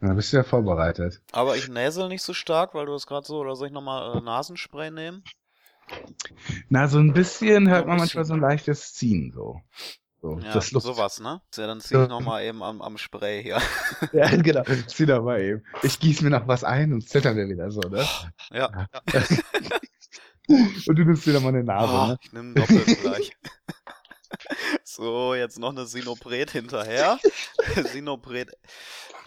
Da bist du ja vorbereitet. Aber ich näsel nicht so stark, weil du es gerade so, oder soll ich nochmal äh, Nasenspray nehmen? Na, so ein bisschen hört So ein man bisschen. manchmal so ein leichtes Ziehen, so. So, Ja, das Luft. sowas, ne? Ja, dann zieh ich nochmal eben am, am Spray hier. Ja, genau. Zieh doch mal eben. Ich gieß mir noch was ein und zittern wir wieder so, ne? Ja. Und du nimmst noch mal eine Nase, Oh, ne? ich nehme doppelt gleich. So, jetzt noch eine Sinopret hinterher. Sinopret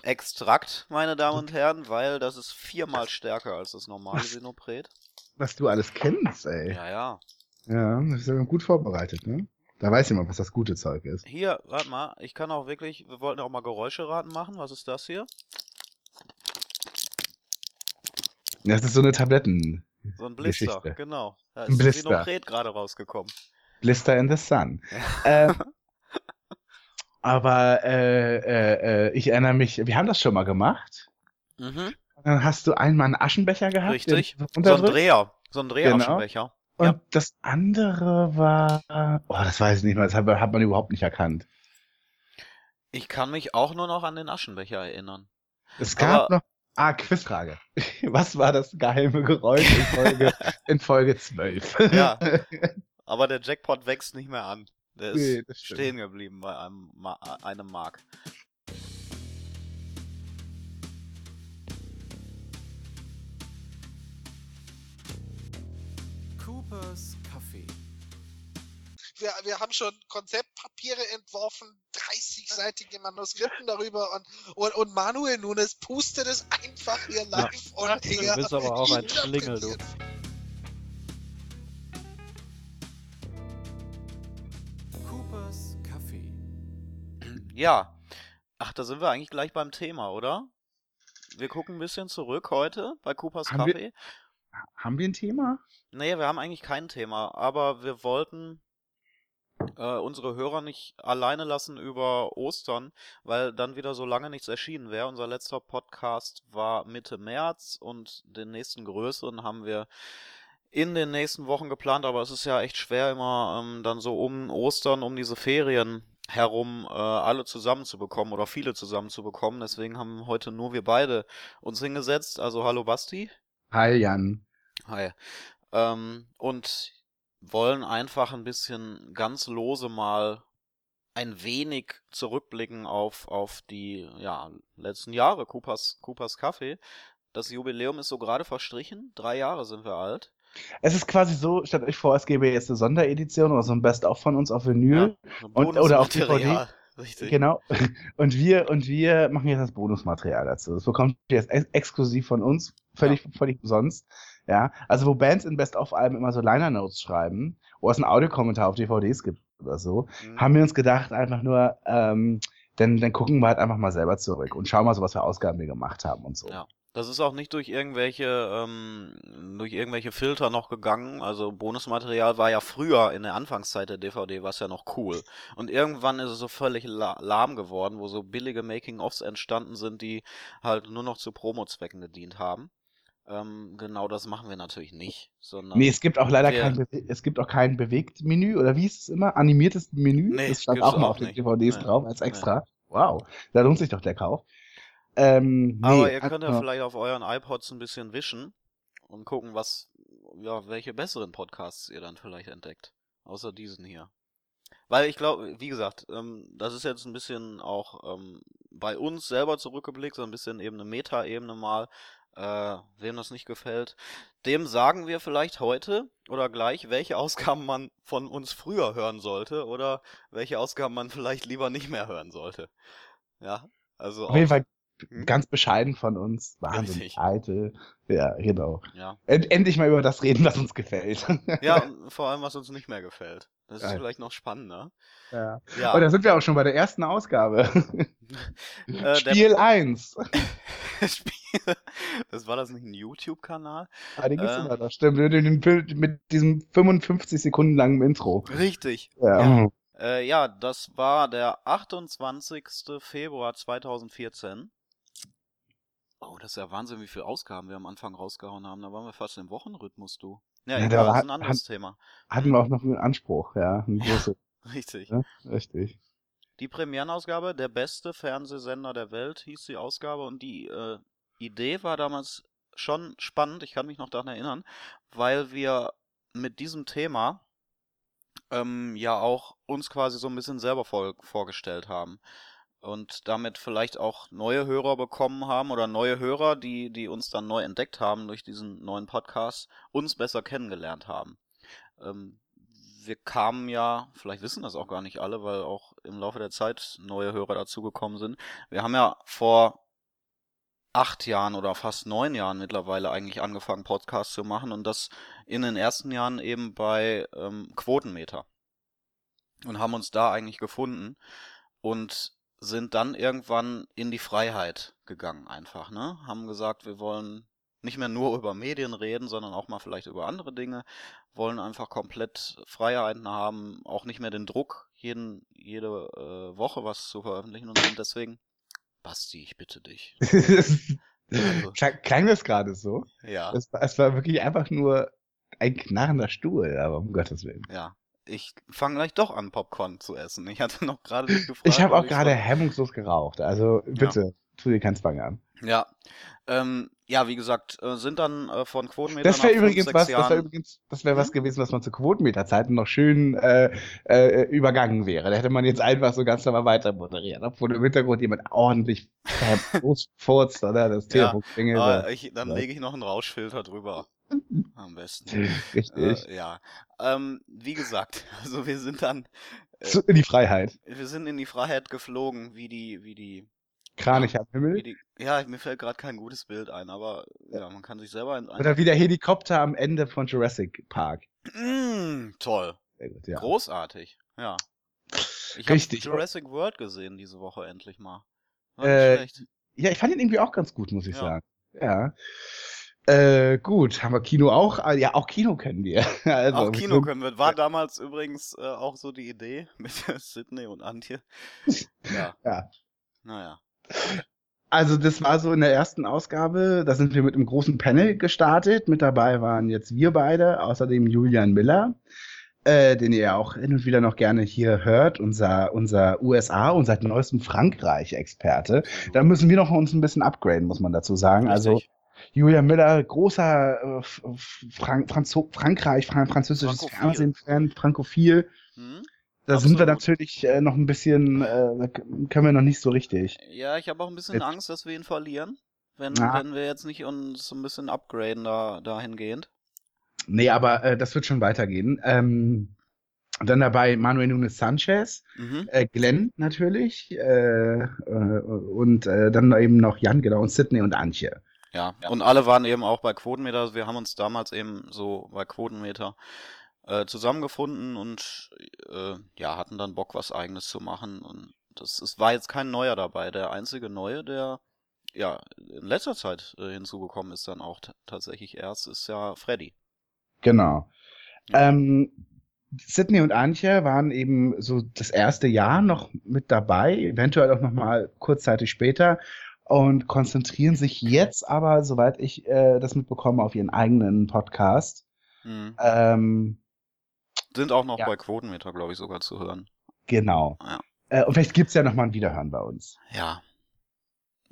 Extrakt, meine Damen und Herren, weil das ist viermal stärker als das normale Sinopret. Was du alles kennst, ey. Ja, ja. Ja, das ist ja gut vorbereitet, ne? Da weiß jemand, was das gute Zeug ist. Hier, warte mal, ich kann auch wirklich, wir wollten auch mal Geräuscheraten machen. Was ist das hier? Das ist so eine Tabletten. So ein Blister, Geschichte. genau. Da Ein ist ein Blister. Sinopret gerade rausgekommen. Blister in the Sun. ähm, aber äh, äh, äh, ich erinnere mich, wir haben das schon mal gemacht. Mhm, Dann hast du einmal einen Aschenbecher gehabt. richtig. So ein. Dreher, so ein Genau. Drehaschenbecher. Und Ja. das andere war, oh, das weiß ich nicht mehr, das hat, hat man überhaupt nicht erkannt. Ich kann mich auch nur noch an den Aschenbecher erinnern. Es gab Aber- noch, ah, Quizfrage. Was war das geheime Geräusch in Folge, in Folge 12? Ja. Aber der Jackpot wächst nicht mehr an. Der ist Nee, stimmt. stehen geblieben bei einem, Ma einem Mark. Coopers Kaffee. wir, wir haben schon Konzeptpapiere entworfen, 30-seitige Manuskripten darüber und, und, und Manuel Nunes pustet es einfach hier live und Du bist aber auch ein Schlingel, du. Ja. Ach, da sind wir eigentlich gleich beim Thema, oder? Wir gucken ein bisschen zurück heute bei Coopers Haben wir- Kaffee. Haben wir ein Thema? Nee, wir haben eigentlich kein Thema, aber wir wollten äh, unsere Hörer nicht alleine lassen über Ostern, weil dann wieder so lange nichts erschienen wäre. Unser letzter Podcast war Mitte März und den nächsten größeren haben wir in den nächsten Wochen geplant, aber es ist ja echt schwer immer ähm, dann so um Ostern, um diese Ferien herum äh, alle zusammenzubekommen oder viele zusammenzubekommen. Deswegen haben heute nur wir beide uns hingesetzt. Also hallo Basti. Hi, Jan. Hi. Ähm, und wollen einfach ein bisschen ganz lose mal ein wenig zurückblicken auf, auf die ja, letzten Jahre Coopers, Coopers Kaffee. Das Jubiläum ist so gerade verstrichen. Drei Jahre sind wir alt. Es ist quasi so, stellt euch vor, es gäbe jetzt eine Sonderedition oder so ein Best-of von uns auf Vinyl. so Und- oder auf Bonusmaterial. Richtig. Genau. Und wir, und wir machen jetzt das Bonusmaterial dazu. Das bekommt ihr jetzt ex exklusiv von uns, völlig, völlig umsonst. Ja. Also, wo Bands in Best-of-Alben immer so Liner-Notes schreiben, wo es einen Audiokommentar auf DVDs gibt oder so, Mhm. haben wir uns gedacht, einfach nur, ähm, dann, dann gucken wir halt einfach mal selber zurück und schauen mal so, was für Ausgaben wir gemacht haben und so. Ja. Das ist auch nicht durch irgendwelche, ähm, durch irgendwelche Filter noch gegangen. Also Bonusmaterial war ja früher in der Anfangszeit der DVD, war es ja noch cool. Und irgendwann ist es so völlig la lahm geworden, wo so billige Making-ofs entstanden sind, die halt nur noch zu Promo-Zwecken gedient haben. Ähm, genau das machen wir natürlich nicht, sondern Nee, es gibt auch leider kein, es gibt auch kein Bewegt-Menü, oder wie ist es immer? Animiertes Menü? Nee, das stand auch mal auf den. DVDs Nee. drauf als extra. Wow, da lohnt sich doch der Kauf. Ähm, Aber nee, ihr könnt ja vielleicht auf euren iPods ein bisschen wischen und gucken, was, ja, welche besseren Podcasts ihr dann vielleicht entdeckt. Außer diesen hier. Weil ich glaube, wie gesagt, ähm, das ist jetzt ein bisschen auch ähm, bei uns selber zurückgeblickt, so ein bisschen eben eine Meta-Ebene mal. Äh, wem das nicht gefällt, dem sagen wir vielleicht heute oder gleich, welche Ausgaben man von uns früher hören sollte oder welche Ausgaben man vielleicht lieber nicht mehr hören sollte. Ja, also Auf jeden Fall? Ganz bescheiden von uns. Wahnsinn, Richtig. alte. Ja, genau. ja. End endlich mal über das reden, was uns gefällt. Ja, vor allem, was uns nicht mehr gefällt. Das ist Geil. vielleicht noch spannender. ja. Ja, Und da sind wir auch schon bei der ersten Ausgabe. äh, Spiel 1. Spiel. Das war das nicht ein YouTube-Kanal? Ah, den gibt's Äh. immer noch. Stimmt, mit, diesem 55 Sekunden langen Intro. Richtig. Ja. Ja. Äh, ja, das war der 28. Februar 2014. Oh, das ist ja Wahnsinn, wie viele Ausgaben wir am Anfang rausgehauen haben. Da waren wir fast im Wochenrhythmus, du. Ja, Ja, egal, das ist ein anderes Thema. Hatten wir auch noch einen Anspruch, ja. Ein große, Richtig. ne? Richtig. Die Premierenausgabe, der beste Fernsehsender der Welt, hieß die Ausgabe. Und die äh, Idee war damals schon spannend, ich kann mich noch daran erinnern, weil wir mit diesem Thema ähm, ja auch uns quasi so ein bisschen selber vor, vorgestellt haben. Und damit vielleicht auch neue Hörer bekommen haben oder neue Hörer, die, die uns dann neu entdeckt haben durch diesen neuen Podcast, uns besser kennengelernt haben. Ähm, wir kamen ja, vielleicht wissen das auch gar nicht alle, weil auch im Laufe der Zeit neue Hörer dazugekommen sind. Wir haben ja vor acht Jahren oder fast neun Jahren mittlerweile eigentlich angefangen, Podcasts zu machen und das in den ersten Jahren eben bei ähm, Quotenmeter. Und haben uns da eigentlich gefunden und sind dann irgendwann in die Freiheit gegangen einfach, ne? Haben gesagt, wir wollen nicht mehr nur über Medien reden, sondern auch mal vielleicht über andere Dinge, wollen einfach komplett Freiheiten haben, auch nicht mehr den Druck, jeden, jede äh, Woche was zu veröffentlichen und sind deswegen, Basti, ich bitte dich. Also, Klang, das gerade so? ja, Es war, es war wirklich einfach nur ein knarrender Stuhl, aber um Gottes Willen. ja. Ich fange gleich doch an, Popcorn zu essen. Ich hatte noch gerade dich gefragt. Ich habe auch gerade soll. hemmungslos geraucht, also bitte, tu dir keinen Zwang an. Ja. Ähm, ja, wie gesagt, äh, sind dann äh, von Quotenmeter Das wäre fünf, übrigens was, das wäre übrigens, das wäre was Hm? gewesen, was man zu Quotenmeterzeiten noch schön äh, äh, übergangen wäre. Da hätte man jetzt einfach so ganz normal weiter moderiert, obwohl im Hintergrund jemand ordentlich furzt, oder? Das Ja, Telefon klingelt. Ich, dann Ja. lege ich noch einen Rauschfilter drüber. Am besten. Richtig. Äh, ja. Ähm, wie gesagt, also wir sind dann, äh, in die Freiheit. wir sind in die Freiheit geflogen, wie die, wie die, Kranich am Himmel. die, ja, mir fällt gerade kein gutes Bild ein, aber ja, man kann sich selber in Oder wie der Helikopter am Ende von Jurassic Park. Mm, toll. Gut, ja. Großartig, ja. Ich habe Jurassic World gesehen diese Woche endlich mal. War Äh. Ja, ich fand ihn irgendwie auch ganz gut, muss ich Ja. sagen. Ja. Äh, gut, haben wir Kino auch? Ah, Ja, auch Kino können wir. Also, Auch Kino können wir. War damals übrigens äh, auch so die Idee mit Sydney und Antje. Ja, Ja. naja. Also das war so in der ersten Ausgabe, da sind wir mit einem großen Panel gestartet. Mit dabei waren jetzt wir beide, außerdem Julian Miller, äh, den ihr ja auch hin und wieder noch gerne hier hört, unser, unser USA und seit neuestem Frankreich-Experte. Da müssen wir noch uns ein bisschen upgraden, muss man dazu sagen. Also Richtig. Julian Miller, großer äh, Frank Franzo Frankreich, Fran französisches Frankophil. Fernsehen-Fan, frankophil. Hm? Da sind wir Absolut. natürlich äh, noch ein bisschen, äh, können wir noch nicht so richtig. Ja, ich habe auch ein bisschen Jetzt- Angst, dass wir ihn verlieren. Wenn, Na. wenn wir jetzt nicht uns so ein bisschen upgraden da, dahingehend. Nee, aber äh, das wird schon weitergehen. Ähm, dann dabei Manuel Nunes Sanchez, Mhm. äh, Glenn natürlich äh, äh, und äh, dann eben noch Jan, genau, und Sydney und Antje. Ja. Und alle waren eben auch bei Quotenmeter. Also Wir haben uns damals eben so bei Quotenmeter äh, zusammengefunden und äh, ja, hatten dann Bock, was eigenes zu machen. Und das es war jetzt kein Neuer dabei. Der einzige Neue, der ja in letzter Zeit äh, hinzugekommen ist, dann auch tatsächlich erst, ist ja Freddy. Genau. Ja. Ähm, Sydney und Antje waren eben so das erste Jahr noch mit dabei, eventuell auch noch mal kurzzeitig später und konzentrieren sich jetzt aber, soweit ich äh, das mitbekomme, auf ihren eigenen Podcast. Mhm. Ähm, Sind auch noch Ja. bei Quotenmeter, glaube ich, sogar zu hören. genau. Ja. Äh, und vielleicht gibt's ja noch mal ein Wiederhören bei uns. Ja,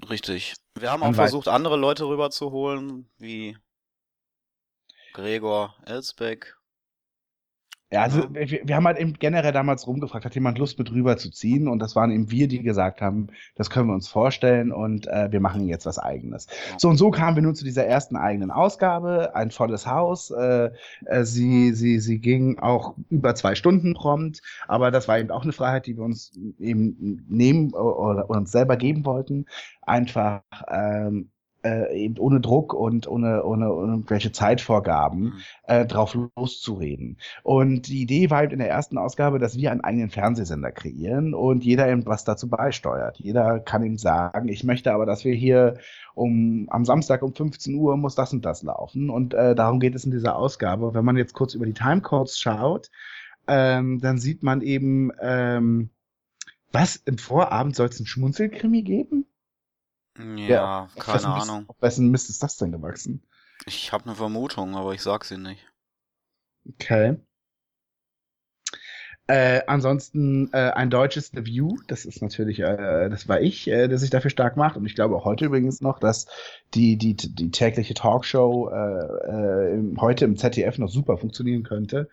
richtig. Wir haben auch weiß- versucht, andere Leute rüberzuholen, wie Gregor Elsbeck. Ja, also Ja. wir, wir haben halt eben generell damals rumgefragt, hat jemand Lust mit rüberzuziehen? Und das waren eben wir, die gesagt haben, das können wir uns vorstellen und äh, wir machen jetzt was eigenes. So und so kamen wir nun zu dieser ersten eigenen Ausgabe, ein volles Haus. Äh, äh, sie, sie, sie ging auch über zwei Stunden prompt, aber das war eben auch eine Freiheit, die wir uns eben nehmen oder, oder uns selber geben wollten. Einfach ähm, äh, eben ohne Druck und ohne, ohne, ohne irgendwelche Zeitvorgaben Mhm. äh, drauf loszureden. Und die Idee war eben in der ersten Ausgabe, dass wir einen eigenen Fernsehsender kreieren und jeder eben was dazu beisteuert. Jeder kann ihm sagen, ich möchte aber, dass wir hier um am Samstag um 15 Uhr muss das und das laufen. Und äh, darum geht es in dieser Ausgabe. Wenn man jetzt kurz über die Timecodes schaut, ähm, dann sieht man eben, ähm, was im Vorabend soll es einen Schmunzelkrimi geben? Ja, Auf keine wessen Mist- Ahnung. Auf wessen Mist ist das denn gewachsen? Ich habe eine Vermutung, aber ich sag sie nicht. Okay. Äh, ansonsten äh, ein deutsches The View, das ist natürlich, äh, das war ich, äh, der sich dafür stark macht und ich glaube auch heute übrigens noch, dass die, die, die tägliche Talkshow äh, äh, heute im ZDF noch super funktionieren könnte.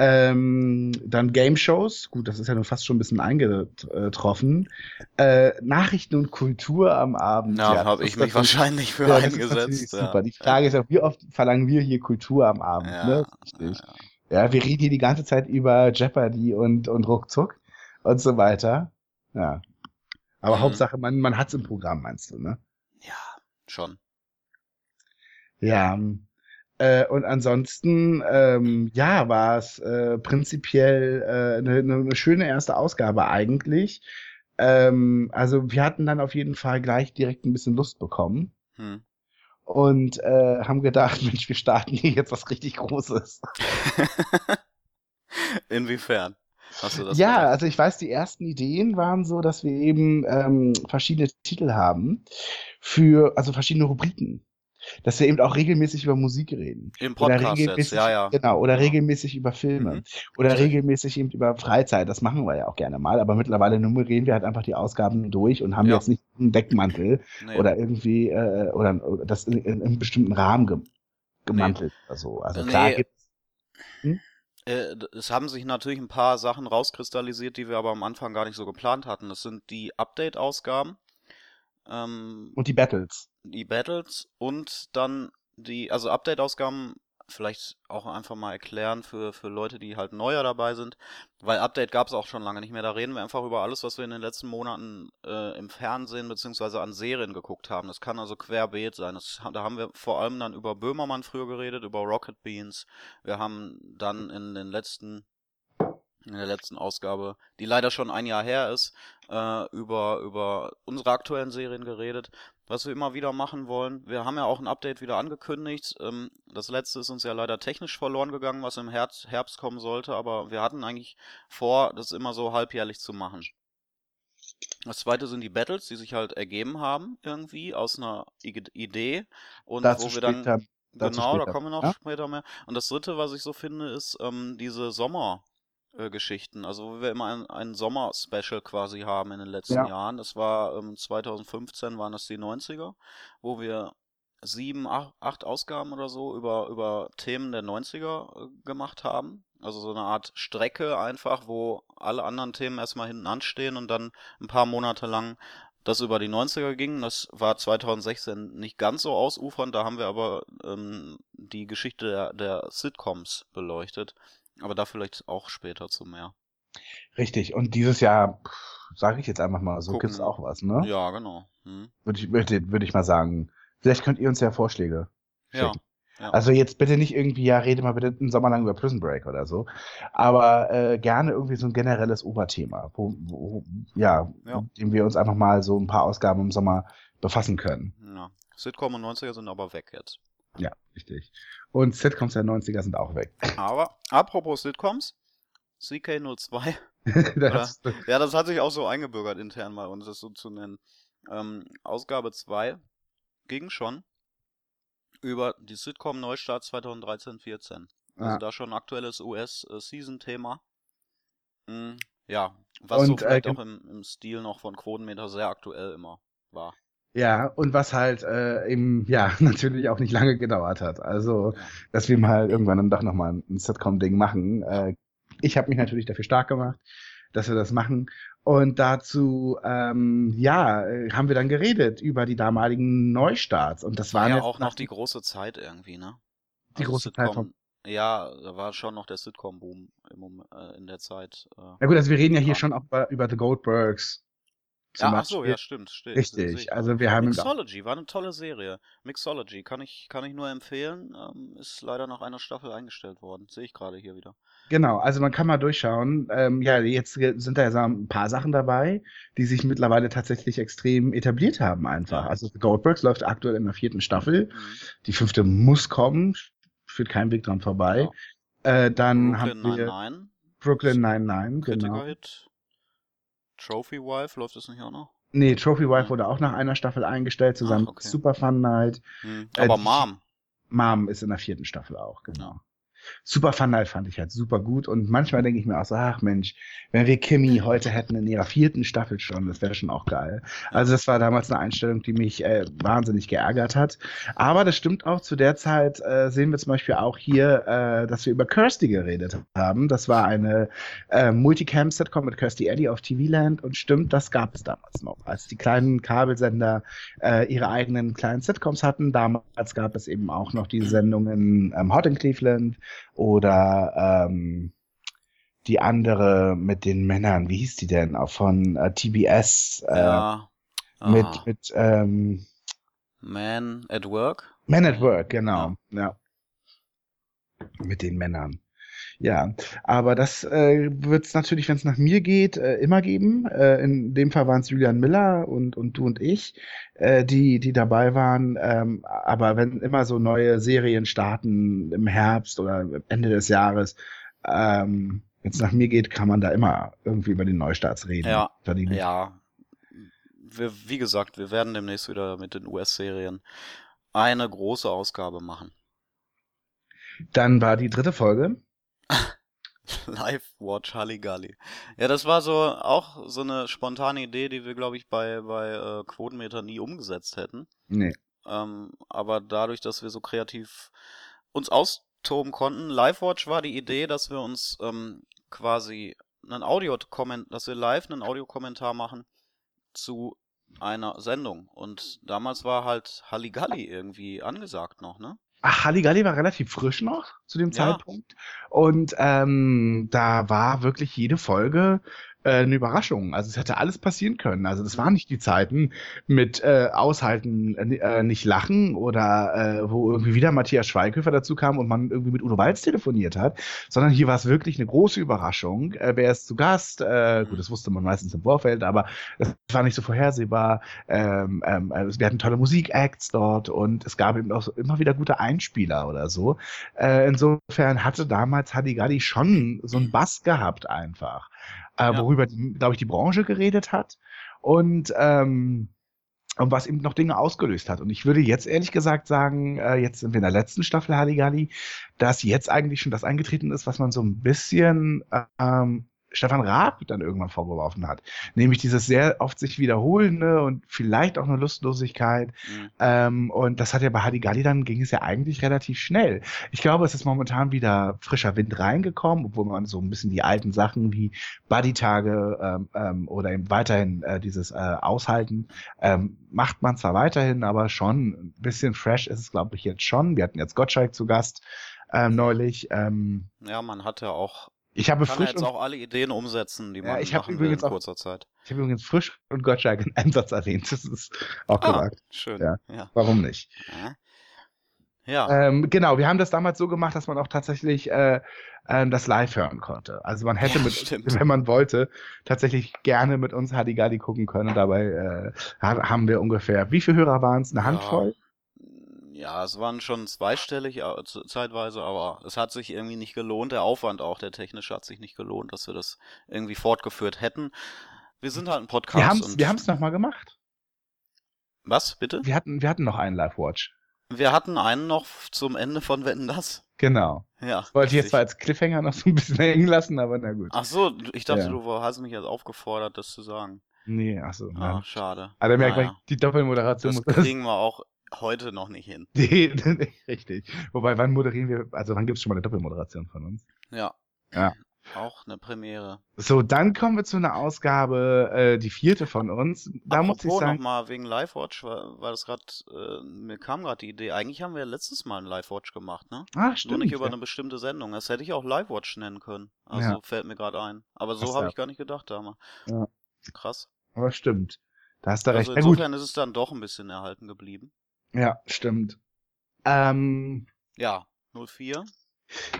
Ähm, dann Game Shows, gut, das ist ja nun fast schon ein bisschen eingetroffen. Äh, Nachrichten und Kultur am Abend. Ja, das habe ich mich wahrscheinlich für ja, eingesetzt. ja. Super. Die Frage ist auch, wie oft verlangen wir hier Kultur am Abend? Ja, ne? Richtig. Ja, wir reden hier die ganze Zeit über Jeopardy und, und Ruckzuck und so weiter. Ja. Aber Mhm. Hauptsache, man, man hat's im Programm, meinst du, ne? ja, schon. Ja. ähm, Äh, und ansonsten, ähm, ja, war es äh, prinzipiell äh, eine, eine eine schöne erste Ausgabe eigentlich. Ähm, also wir hatten dann auf jeden Fall gleich direkt ein bisschen Lust bekommen Hm. und äh, haben gedacht, Mensch, wir starten hier jetzt was richtig Großes. Inwiefern? Hast du das Ja, gedacht? also ich weiß, die ersten Ideen waren so, dass wir eben ähm, verschiedene Titel haben für, also verschiedene Rubriken. Dass wir eben auch regelmäßig über Musik reden. Im Oder Podcast jetzt, ja, ja. Genau, oder Ja. regelmäßig über Filme. Mhm. Oder Richtig. regelmäßig eben über Freizeit. Das machen wir ja auch gerne mal. Aber mittlerweile nummerieren wir halt einfach die Ausgaben durch und haben Ja. jetzt nicht einen Deckmantel Nee. oder irgendwie, äh, oder, oder das in, in einem bestimmten Rahmen ge gemantelt oder so. Also klar Nee. gibt Äh, d- Es haben sich natürlich ein paar Sachen rauskristallisiert, die wir aber am Anfang gar nicht so geplant hatten. Das sind die Update-Ausgaben, ähm, und die Battles. Die Battles und dann die, also Update-Ausgaben vielleicht auch einfach mal erklären für, für Leute, die halt neuer dabei sind, weil Update gab es auch schon lange nicht mehr. Da reden wir einfach über alles, was wir in den letzten Monaten äh, im Fernsehen beziehungsweise an Serien geguckt haben. Das kann also querbeet sein. Das, da haben wir vor allem dann über Böhmermann früher geredet, über Rocket Beans. Wir haben dann in den letzten in der letzten Ausgabe, die leider schon ein Jahr her ist, äh, über, über unsere aktuellen Serien geredet, was wir immer wieder machen wollen. Wir haben ja auch ein Update wieder angekündigt. Ähm, das letzte ist uns ja leider technisch verloren gegangen, was im Herbst, Herbst kommen sollte, aber wir hatten eigentlich vor, das immer so halbjährlich zu machen. Das zweite sind die Battles, die sich halt ergeben haben, irgendwie, aus einer Idee. Und Dazu wo wir dann. später. Genau, da kommen wir noch ja? später mehr. Und das dritte, was ich so finde, ist ähm, diese Sommergeschichten. Also wo wir immer ein, ein Sommer-Special quasi haben in den letzten Ja. Jahren. Das war ähm, 2015 waren das die 90er, wo wir sieben, acht, acht Ausgaben oder so über, über Themen der 90er äh, gemacht haben. Also so eine Art Strecke einfach, wo alle anderen Themen erstmal hinten anstehen und dann ein paar Monate lang das über die 90er ging. Das war 2016 nicht ganz so ausufernd, da haben wir aber ähm, die Geschichte der, der Sitcoms beleuchtet. Aber da vielleicht auch später zu mehr. Richtig. Und dieses Jahr, sage ich jetzt einfach mal, so Gucken. gibt's auch was, ne? Ja, genau. Hm. Würde ich, würde, würde ich mal sagen. Vielleicht könnt ihr uns ja Vorschläge Ja. schicken. ja. Also jetzt bitte nicht irgendwie, ja, rede mal bitte einen Sommer lang über Prison Break oder so. Aber äh, gerne irgendwie so ein generelles Oberthema, wo, wo ja, Ja. mit dem wir uns einfach mal so ein paar Ausgaben im Sommer befassen können. ja. Sitcom und 90er sind aber weg jetzt. Ja, richtig. Und Sitcoms der 90er sind auch weg. Aber apropos Sitcoms, CK02 das, Ja, das hat sich auch so eingebürgert intern bei uns, das so zu nennen. Ähm, Ausgabe 2 ging schon über die Sitcom Neustart 2013-14. Also Ja. da schon ein aktuelles US-Season-Thema. Mm, ja, was so Und, äh, vielleicht gen- auch im, im Stil noch von Quotenmeter sehr aktuell immer war. Ja, und was halt äh, eben, ja, natürlich auch nicht lange gedauert hat. Also, dass wir mal irgendwann dann doch nochmal ein Sitcom-Ding machen. Äh, ich habe mich natürlich dafür stark gemacht, dass wir das machen. Und dazu, ähm, ja, äh, haben wir dann geredet über die damaligen Neustarts. Und das War ja auch noch die große Zeit irgendwie, ne? Die große Zeit vom- Ja, da war schon noch der Sitcom-Boom äh, in der Zeit. Äh, Na gut, also wir reden ja hier schon auch über, über The Goldbergs. Ja, ach so, ja, stimmt, stimmt. Richtig, also wir haben- Mixology war eine tolle Serie. Mixology kann ich, kann ich nur empfehlen. Ähm, ist leider nach einer Staffel eingestellt worden. Sehe ich gerade hier wieder. Genau, also man kann mal durchschauen. Ähm, ja, jetzt sind da ja ein paar Sachen dabei, die sich mittlerweile tatsächlich extrem etabliert haben einfach. Ja. Also Goldbergs läuft aktuell in der vierten Staffel. Mhm. Die fünfte muss kommen, führt kein Weg dran vorbei. Äh, dann Brooklyn haben wir Nine-Nine, Brooklyn Nine-Nine, genau. Kritiker-Hit. Trophy Wife, läuft das nicht auch noch? Nee, Trophy Wife Hm. wurde auch nach einer Staffel eingestellt, zusammen Ach, okay. mit Super Fun Night. Hm. Äh, Aber die- Mom. Mom ist in der vierten Staffel auch, genau. Super Night fand ich halt super gut und manchmal denke ich mir auch so, ach Mensch, wenn wir Kimmy heute hätten in ihrer vierten Staffel schon, das wäre schon auch geil. Also das war damals eine Einstellung, die mich äh, wahnsinnig geärgert hat. Aber das stimmt auch, zu der Zeit äh, sehen wir zum Beispiel auch hier, äh, dass wir über Kirsty geredet haben. Das war eine äh, Multicam-Sitcom mit Kirsty Eddy auf TV Land und stimmt, das gab es damals noch. Als die kleinen Kabelsender äh, ihre eigenen kleinen Sitcoms hatten, damals gab es eben auch noch die Sendungen ähm, Hot in Cleveland oder ähm, die andere mit den Männern, wie hieß die denn? Auch von äh, TBS äh, Ja. mit, Aha. mit ähm, Man at Work? Men at Work, genau. Ja. Mit den Männern. Ja, aber das äh, wird es natürlich, wenn es nach mir geht, äh, immer geben. Äh, in dem Fall waren es Julian Miller und, und du und ich, äh, die, die dabei waren. Ähm, aber wenn immer so neue Serien starten im Herbst oder Ende des Jahres, ähm, wenn es nach mir geht, kann man da immer irgendwie über den Neustarts reden. Ja, Ja. Wir, wie gesagt, wir werden demnächst wieder mit den US-Serien eine große Ausgabe machen. Dann war die dritte Folge. Live Watch Halligalli. Ja, das war so auch so eine spontane Idee, die wir, glaube ich, bei, bei äh, Quotenmeter nie umgesetzt hätten. Nee. Ähm, aber dadurch, dass wir so kreativ uns austoben konnten, Live-Watch war die Idee, dass wir uns ähm, quasi einen Audio dass wir live einen Audiokommentar machen zu einer Sendung. Und damals war halt Halligalli irgendwie angesagt noch, ne? Ach, Halligalli war relativ frisch noch zu dem Ja. Zeitpunkt. Und ähm, da war wirklich jede Folge äh, eine Überraschung. Also es hätte alles passieren können. Also das waren nicht die Zeiten mit äh, Aushalten, äh, nicht lachen oder äh, wo irgendwie wieder Matthias Schweighöfer dazu kam und man irgendwie mit Udo Walz telefoniert hat, sondern hier war es wirklich eine große Überraschung. Äh, wer ist zu Gast? Äh, gut, das wusste man meistens im Vorfeld, aber es war nicht so vorhersehbar. Ähm, ähm, äh, wir hatten tolle Musikacts dort und es gab eben auch so immer wieder gute Einspieler oder so. Äh, insofern hatte damals Hadigalli schon so einen Bass gehabt einfach, äh, Ja. worüber, glaube ich, die Branche geredet hat und ähm, und was eben noch Dinge ausgelöst hat. Und ich würde jetzt ehrlich gesagt sagen, äh, jetzt sind wir in der letzten Staffel Halligalli, dass jetzt eigentlich schon das eingetreten ist, was man so ein bisschen ähm, Stefan Raab dann irgendwann vorgeworfen hat. Nämlich dieses sehr oft sich wiederholende und vielleicht auch eine Lustlosigkeit. Mhm. Ähm, und das hat ja bei Hadigalli dann ging es ja eigentlich relativ schnell. Ich glaube, es ist momentan wieder frischer Wind reingekommen, obwohl man so ein bisschen die alten Sachen wie Buddy-Tage ähm, ähm, oder eben weiterhin äh, dieses äh, Aushalten ähm, macht man zwar weiterhin, aber schon ein bisschen fresh ist es, glaube ich, jetzt schon. Wir hatten jetzt Gottschalk zu Gast ähm, neulich. Ähm, Ja, man hat ja auch, ich habe kann ja frisch jetzt und auch alle Ideen umsetzen, die Ja, man ich hab machen in übrigens auch- kurzer Zeit. ich habe übrigens frisch und Gottschalk in einem Satz erwähnt. Das ist auch Ah, gewagt. schön. Ja. Ja. Warum nicht? Ja. ja. Ähm, genau, wir haben das damals so gemacht, dass man auch tatsächlich äh, ähm, das live hören konnte. Also man hätte Ja, mit, stimmt. wenn man wollte, tatsächlich gerne mit uns Hadigalli gucken können. Und dabei äh, ha- haben wir ungefähr, wie viele Hörer waren es? Eine Handvoll? Ja, es waren schon zweistellig äh, zeitweise, aber es hat sich irgendwie nicht gelohnt. Der Aufwand auch, der technische, hat sich nicht gelohnt, dass wir das irgendwie fortgeführt hätten. Wir sind halt ein Podcast. Wir haben es und wir haben's nochmal gemacht. Was, bitte? Wir hatten, wir hatten noch einen Live-Watch. Wir hatten einen noch zum Ende von Wetten das. Genau. Ja. Das wollte ich jetzt zwar als Cliffhanger noch so ein bisschen hängen lassen, aber na gut. Ach so, ich dachte, Ja. du hast mich jetzt aufgefordert, das zu sagen. Nee, achso. Ah, nein. schade. Aber da merkt Naja, man, die Doppelmoderation das muss kriegen wir auch heute noch nicht hin. Nee, nee, richtig. Wobei, wann moderieren wir, also wann gibt es schon mal eine Doppelmoderation von uns? Ja. Ja. Auch eine Premiere. So, dann kommen wir zu einer Ausgabe, äh, die vierte von uns. Da muss ich Apropos sagen, nochmal wegen Live-Watch, war, war das gerade, äh, mir kam gerade die Idee, eigentlich haben wir letztes Mal einen Live-Watch gemacht, ne? ach Nur stimmt. nicht über ja. eine bestimmte Sendung. Das hätte ich auch Live-Watch nennen können. Also Ja. fällt mir gerade ein. Aber so habe ja. ich gar nicht gedacht damals. Ja. Krass. Aber stimmt. Da hast du recht. Also Na gut, insofern ist es dann doch ein bisschen erhalten geblieben. Ja, stimmt. Ähm, Ja, 04.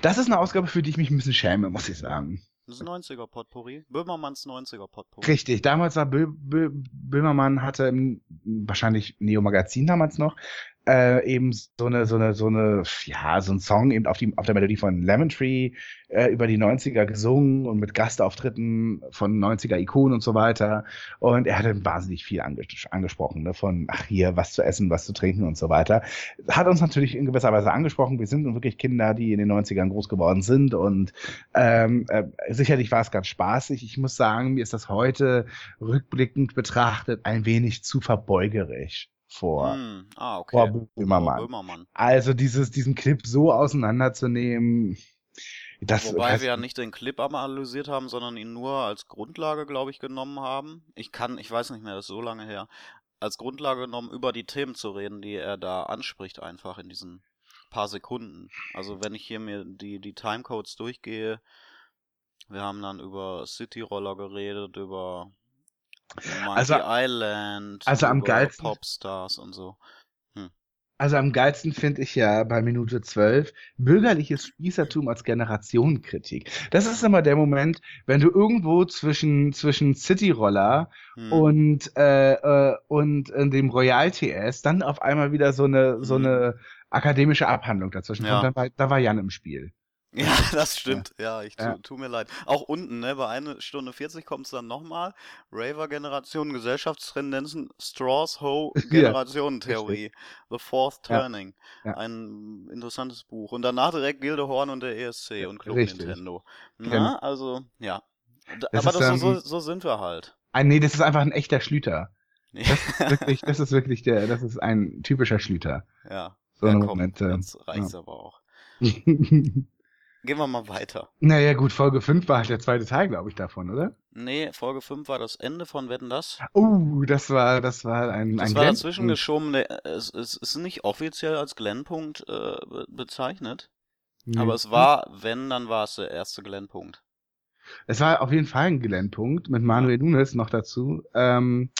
das ist eine Ausgabe, für die ich mich ein bisschen schäme, muss ich sagen. Das ist ein 90er Potpourri. Böhmermanns 90er Potpourri. Richtig, damals war Bö Bö Böhmermann hatte wahrscheinlich Neo Magazin damals noch äh, eben so eine, so eine, so eine, ja, so ein Song eben auf, die, auf der Melodie von Lemon Tree äh, über die 90er gesungen und mit Gastauftritten von 90er Ikonen und so weiter. Und er hatte wahnsinnig viel anges angesprochen, ne, von, ach hier, was zu essen, was zu trinken und so weiter. Hat uns natürlich in gewisser Weise angesprochen. Wir sind nun wirklich Kinder, die in den 90ern groß geworden sind und ähm, äh, sicherlich war es ganz spaßig. Ich muss sagen, mir ist das heute rückblickend betrachtet ein wenig zu verbeugerisch vor, Hm, ah, okay. vor Böhmermann. Böhmermann. Also dieses, diesen Clip so auseinanderzunehmen, das, Wobei weiß- wir ja nicht den Clip analysiert haben, sondern ihn nur als Grundlage, glaube ich, genommen haben. Ich kann, ich weiß nicht mehr, das ist so lange her. Als Grundlage genommen, über die Themen zu reden, die er da anspricht, einfach in diesen paar Sekunden. Also wenn ich hier mir die, die Timecodes durchgehe, wir haben dann über Cityroller geredet, über Monkey Also- Island, also am geilsten- Popstars und so. Also am geilsten finde ich ja bei Minute 12 bürgerliches Spießertum als Generationenkritik. Das ist immer der Moment, wenn du irgendwo zwischen, zwischen Cityroller Hm. und, äh, äh, und äh, dem Royal TS dann auf einmal wieder so eine, so Mhm. eine akademische Abhandlung dazwischen Ja. kommt. Da war, da war Jan im Spiel. Ja, das stimmt. Ja, ich tu, Ja. tu mir leid. Auch unten, ne, bei 1 Stunde 40 kommt es dann nochmal. Raver-Generation, Gesellschaftstendenzen, Straws Ho Generationentheorie. The Fourth Ja. Turning. Ja. Ein interessantes Buch. Und danach direkt Gildehorn und der ESC und Club Richtig. Nintendo. Na, also, ja. Das Aber ist, das, so, so, sind wir halt. Ah, nee, das ist einfach ein echter Schlüter. Wirklich, das ist wirklich der, das ist ein typischer Schlüter. ja. So ja, komm, Momente. jetzt reicht's aber auch. Gehen wir mal weiter. naja, gut, Folge 5 war halt der zweite Teil, glaube ich, davon, oder? Nee, Folge 5 war das Ende von Wetten, das? Oh, das war, das war ein, Das ein war Glänz- dazwischen geschoben. der- Es, es ist nicht offiziell als Glenn-Punkt äh, be- bezeichnet, Nee. aber es war, wenn, dann war es der erste Glenn-Punkt. Es war auf jeden Fall ein Geländepunkt mit Manuel Nunes noch dazu. Ähm,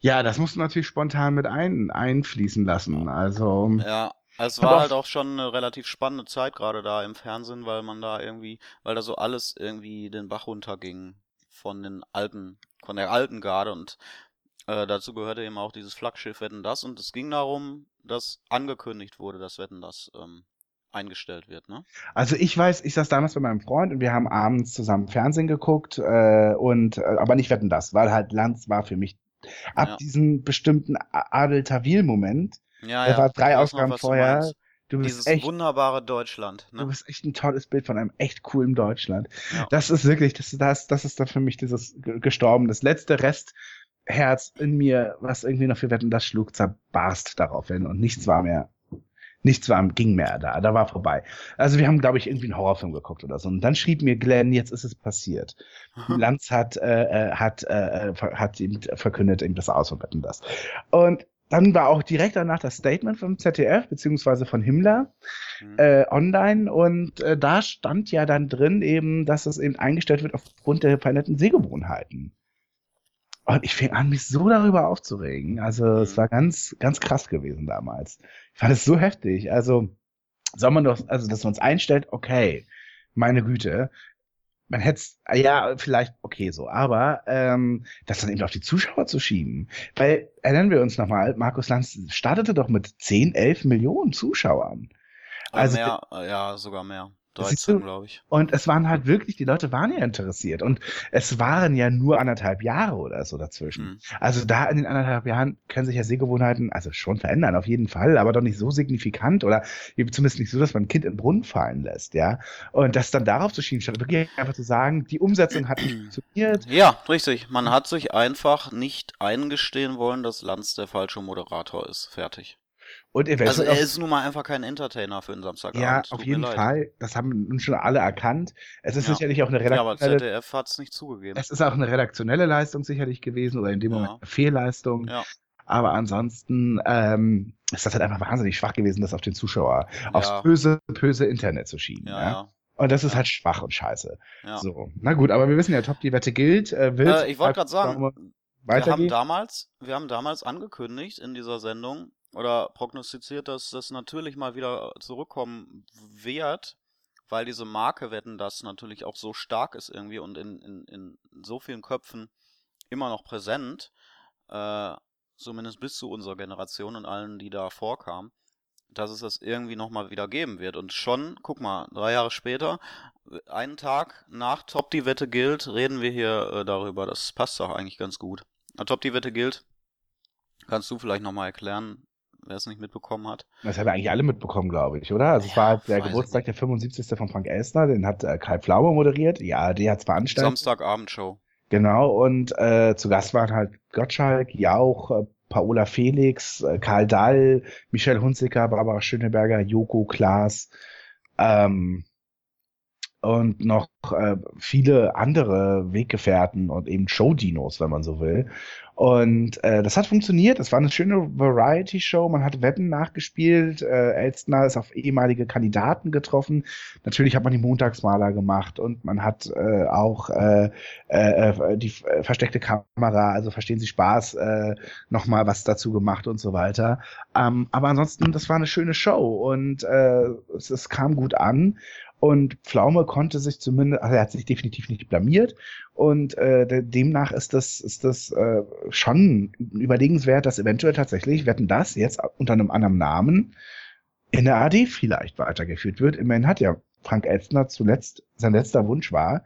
ja, das musst du natürlich spontan mit ein, einfließen lassen. Also, Ja, es Aber war halt auch schon eine relativ spannende Zeit gerade da im Fernsehen, weil man da irgendwie, weil da so alles irgendwie den Bach runterging von den alten, von der alten Garde und äh, dazu gehörte eben auch dieses Flaggschiff Wetten das und es ging darum, dass angekündigt wurde, dass Wetten das ähm, eingestellt wird, ne? also ich weiß, ich saß damals bei meinem Freund und wir haben abends zusammen Fernsehen geguckt äh, und äh, aber nicht wetten das, weil halt Lanz war für mich ab Ja. diesem bestimmten Adel Tawil-Moment. Ja, Der ja. war drei Ausgaben du vorher. Du bist Dieses echt wunderbare Deutschland, Du ne? bist echt ein tolles Bild von einem echt coolen Deutschland. Ja. Das ist wirklich, das, das, das ist dann für mich dieses ge- gestorben, das letzte Restherz in mir, was irgendwie noch für Wetten das schlug, zerbarst daraufhin und nichts war mehr, nichts war, ging mehr da, da war vorbei. Also wir haben, glaube ich, irgendwie einen Horrorfilm geguckt oder so. Und dann schrieb mir Glenn, jetzt ist es passiert. Lanz hat, äh, äh, hat, äh, ver- hat ihm verkündet, ihm das aus und Wetten das. Und dann war auch direkt danach das Statement vom ZDF, beziehungsweise von Himmler, Hm. äh, online und äh, da stand ja dann drin eben, dass es eben eingestellt wird aufgrund der veränderten Sehgewohnheiten. Und ich fing an, mich so darüber aufzuregen. Also es Mhm. war ganz, ganz krass gewesen damals. Ich fand es so heftig. Also soll man doch, also dass man uns einstellt, okay, meine Güte. Man hätte ja, vielleicht okay so, aber ähm, das dann eben auf die Zuschauer zu schieben. Weil, erinnern wir uns nochmal, Markus Lanz startete doch mit 10, 11 Millionen Zuschauern. Also mehr, äh, ja, sogar mehr. Siehst 13, du? glaube ich. Und es waren halt wirklich, die Leute waren ja interessiert. Und es waren ja nur anderthalb Jahre oder so dazwischen. Hm. Also da in den anderthalb Jahren können sich ja Sehgewohnheiten also schon verändern, auf jeden Fall, aber doch nicht so signifikant oder zumindest nicht so, dass man ein Kind in den Brunnen fallen lässt, ja. Und das dann darauf zu schieben, statt wirklich einfach zu sagen, die Umsetzung hat nicht funktioniert. Ja, richtig. Man hat sich einfach nicht eingestehen wollen, dass Lanz der falsche Moderator ist. Fertig. Und Also eventuell er auch, ist nun mal einfach kein Entertainer für den Samstagabend. ja, Tut auf mir jeden. Fall, das haben nun schon alle erkannt. Es ist Ja. sicherlich auch eine Ja, aber redaktionelle ZDF hat's nicht zugegeben. Es ist auch eine redaktionelle Leistung sicherlich gewesen oder in dem Ja. Moment eine Fehlleistung. Ja. Aber ansonsten ähm, ist das halt einfach wahnsinnig schwach gewesen, das auf den Zuschauer, aufs Ja. böse, böse Internet zu schieben. Ja, Ja. Und das ist halt schwach und scheiße. ja. So, na gut, aber wir wissen ja, top, die Wette gilt. Äh, wild, Äh, ich wollte gerade sagen, wir haben damals, wir haben damals angekündigt in dieser Sendung oder prognostiziert, dass das natürlich mal wieder zurückkommen wird, weil diese Marke Wetten das natürlich auch so stark ist irgendwie und in, in, in so vielen Köpfen immer noch präsent. Äh, zumindest bis zu unserer Generation und allen, die da vorkamen, dass es das irgendwie nochmal wieder geben wird. Und schon, guck mal, drei Jahre später, einen Tag nach Top die Wette gilt, reden wir hier äh, darüber. Das passt doch eigentlich ganz gut. Na, Top die Wette gilt, kannst du vielleicht nochmal erklären, wer es nicht mitbekommen hat. Das haben wir eigentlich alle mitbekommen, glaube ich, oder? Also es Ja, war halt der Geburtstag der 75. von Frank Elstner, den hat äh, Kai Pflaume moderiert, die ARD hat's veranstaltet. Samstagabendshow. Genau, und äh, zu Gast waren halt Gottschalk, Jauch, äh, Paola Felix, äh, Karl Dall, Michelle Hunziker, Barbara Schöneberger, Joko Klaas ähm, und noch äh, viele andere Weggefährten und eben Showdinos, wenn man so will. Und äh, das hat funktioniert. Es war eine schöne Variety-Show. Man hat Wetten nachgespielt. Äh, Elstner ist auf ehemalige Kandidaten getroffen. Natürlich hat man die Montagsmaler gemacht und man hat äh, auch äh, äh, die äh, versteckte Kamera, also verstehen Sie Spaß, äh, nochmal was dazu gemacht und so weiter. Ähm, aber ansonsten, das war eine schöne Show und äh, es, es kam gut an. Und Pflaume konnte sich zumindest, also er hat sich definitiv nicht blamiert. Und äh, de- demnach ist das, ist das äh, schon überlegenswert, dass eventuell tatsächlich, wetten das jetzt unter einem anderen Namen in der AD vielleicht weitergeführt wird. Immerhin hat ja Frank Elstner zuletzt, sein letzter Wunsch war,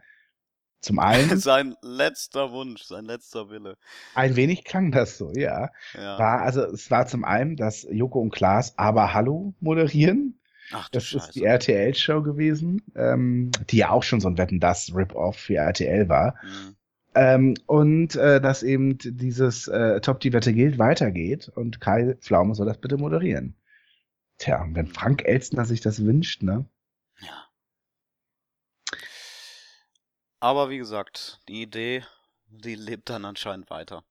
zum einen, sein letzter Wunsch, sein letzter Wille. ein wenig klang das so, ja. Ja. War, also es war zum einen, dass Joko und Klaas aber Hallo moderieren. Ach Das ist die Scheiße. RTL-Show gewesen, ähm, die ja auch schon so ein Wetten das Rip-Off für RTL war. Mhm. Ähm, und äh, dass eben dieses äh, Top die Wette gilt weitergeht und Kai Pflaume soll das bitte moderieren. Tja, und wenn Frank Elstner sich das wünscht, ne? Ja. Aber wie gesagt, die Idee, die lebt dann anscheinend weiter.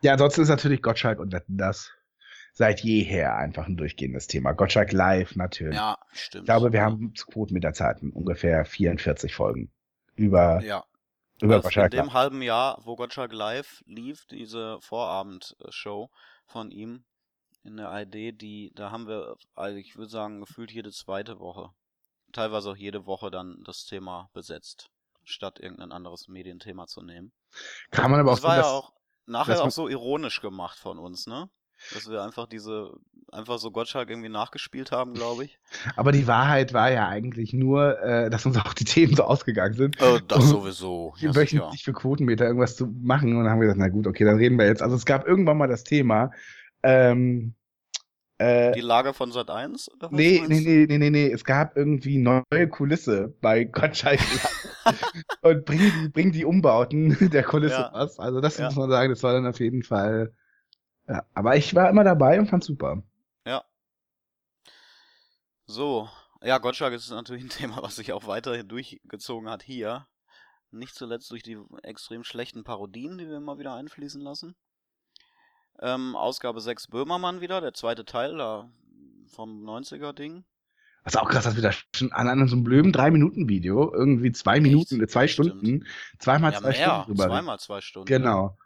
Ja, ansonsten ist natürlich Gottschalk und Wetten das seit jeher einfach ein durchgehendes Thema. Gottschalk live natürlich. Ja, stimmt. Ich glaube, wir haben zu Quotenmeterzeiten ungefähr 44 Folgen über, Ja. über Also in Gottschalk. dem halben Jahr, wo Gottschalk live lief, diese Vorabendshow von ihm in der ID, die, da haben wir, also ich würde sagen, gefühlt jede zweite Woche, teilweise auch jede Woche dann das Thema besetzt, statt irgendein anderes Medienthema zu nehmen. Kann man aber auch Das war ja auch nachher auch so ironisch gemacht von uns, ne? Dass wir einfach diese, einfach so Gottschalk irgendwie nachgespielt haben, glaube ich. Aber die Wahrheit war ja eigentlich nur, äh, dass uns auch die Themen so ausgegangen sind. Oh, das sowieso. Ja, sicher. wöchentlich für Quotenmeter irgendwas zu machen. Und dann haben wir gesagt, na gut, okay, dann reden wir jetzt. Also es gab irgendwann mal das Thema, ähm, äh, Die Lage von Sat 1? Oder was nee, nee, nee, nee, nee, nee, es gab irgendwie neue Kulisse bei Gottschalk. und bring die, bring die Umbauten der Kulisse Ja. was. Also das Ja. muss man sagen, das war dann auf jeden Fall, ja. Aber ich war immer dabei und fand super. So, ja, Gottschalk ist natürlich ein Thema, was sich auch weiterhin durchgezogen hat hier. Nicht zuletzt durch die extrem schlechten Parodien, die wir immer wieder einfließen lassen. Ähm, Ausgabe 6 Böhmermann wieder, der zweite Teil da vom 90er-Ding. Was auch krass, dass wir da schon an, an so einem blöden drei-Minuten-Video irgendwie zwei Minuten, zwei Stimmt. Stunden, zweimal Ja, zwei mehr, Stunden drüber zweimal zwei Stunden. Genau.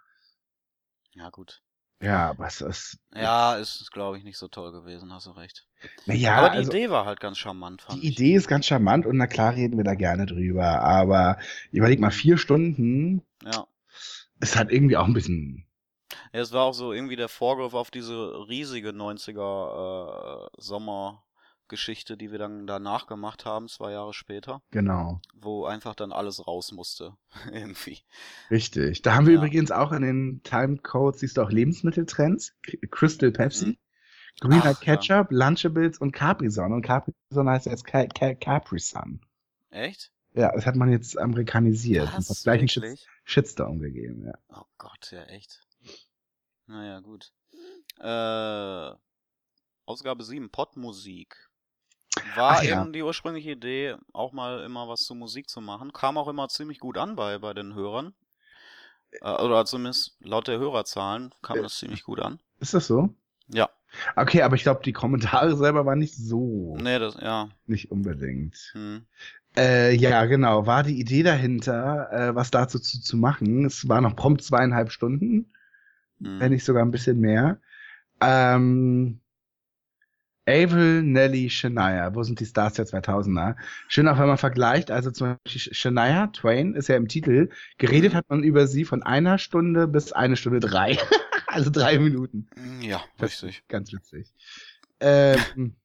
Ja, gut. Ja, aber es ist, Ja, ist, glaube ich, nicht so toll gewesen, hast du recht. naja, Aber die also, Idee war halt ganz charmant, fand die ich. Idee ist ganz charmant und na klar reden wir da gerne drüber, aber überleg mal, vier Stunden Ja. ist halt irgendwie auch ein bisschen, Ja, es war auch so irgendwie der Vorgriff auf diese riesige 90er äh, Sommergeschichte, die wir dann danach gemacht haben, zwei Jahre später, genau, wo einfach dann alles raus musste. irgendwie. richtig. Da haben wir Ja. übrigens auch in den Timecodes, siehst du auch Lebensmitteltrends, Crystal Pepsi, Greener Mhm. Ach, ja. Ketchup, Lunchables und Capri-Sun und Capri-Sun heißt jetzt Ca Ca Capri-Sun. Echt? Ja, das hat man jetzt amerikanisiert und hat gleich einen? Shitstorm gegeben, ja. Oh Gott, ja echt. Naja, gut. Äh, Ausgabe 7, Podmusik. War Ach ja. eben die ursprüngliche Idee, auch mal immer was zu Musik zu machen. Kam auch immer ziemlich gut an bei, bei den Hörern. Äh, oder zumindest laut der Hörerzahlen kam Äh. das ziemlich gut an. Ist das so? Ja. Okay, aber ich glaube, die Kommentare selber waren nicht so, Nee, das, ja. nicht unbedingt. Hm. Äh, ja, genau. War die Idee dahinter, äh, was dazu zu, zu machen. Es war noch prompt zweieinhalb Stunden, Hm. wenn nicht sogar ein bisschen mehr. Ähm, Avril, Nelly, Shania. Wo sind die Stars der 2000er? Schön auch, wenn man vergleicht. Also zum Beispiel Shania Twain ist ja im Titel. Geredet hat man über sie von einer Stunde bis eine Stunde drei. also drei Minuten. Ja, Das richtig. Ganz witzig. Ähm,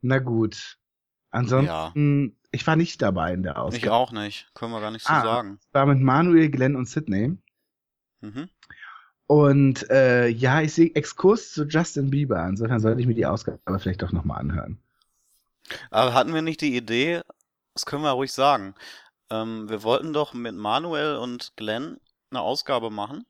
na gut. Ansonsten, ich war nicht dabei in der Ich Ausgabe. auch nicht. Können wir gar nicht so Ah. sagen. Ich war mit Manuel, Glenn und Sydney. Mhm. Und äh, ja, ich sehe Exkurs zu Justin Bieber. Insofern sollte ich mir die Ausgabe vielleicht doch nochmal anhören. Aber hatten wir nicht die Idee, das können wir ruhig sagen, ähm, wir wollten doch mit Manuel und Glenn eine Ausgabe machen,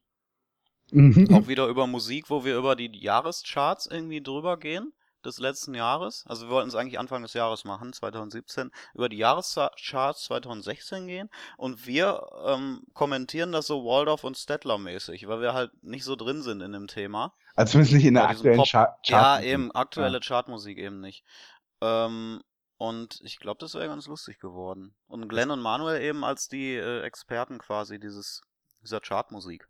Mhm. auch wieder über Musik, wo wir über die Jahrescharts irgendwie drüber gehen des letzten Jahres. Also wir wollten es eigentlich Anfang des Jahres machen, 2017, über die Jahrescharts 2016 gehen und wir ähm, kommentieren das so Waldorf und Stettler mäßig, weil wir halt nicht so drin sind in dem Thema. Also zumindest nicht in der aktuellen Pop- Chart. Ja, eben, aktuelle Chartmusik eben nicht. Ähm, und ich glaube, das wäre ganz lustig geworden. Und Glenn und Manuel eben als die äh, Experten quasi dieses, dieser Chartmusik.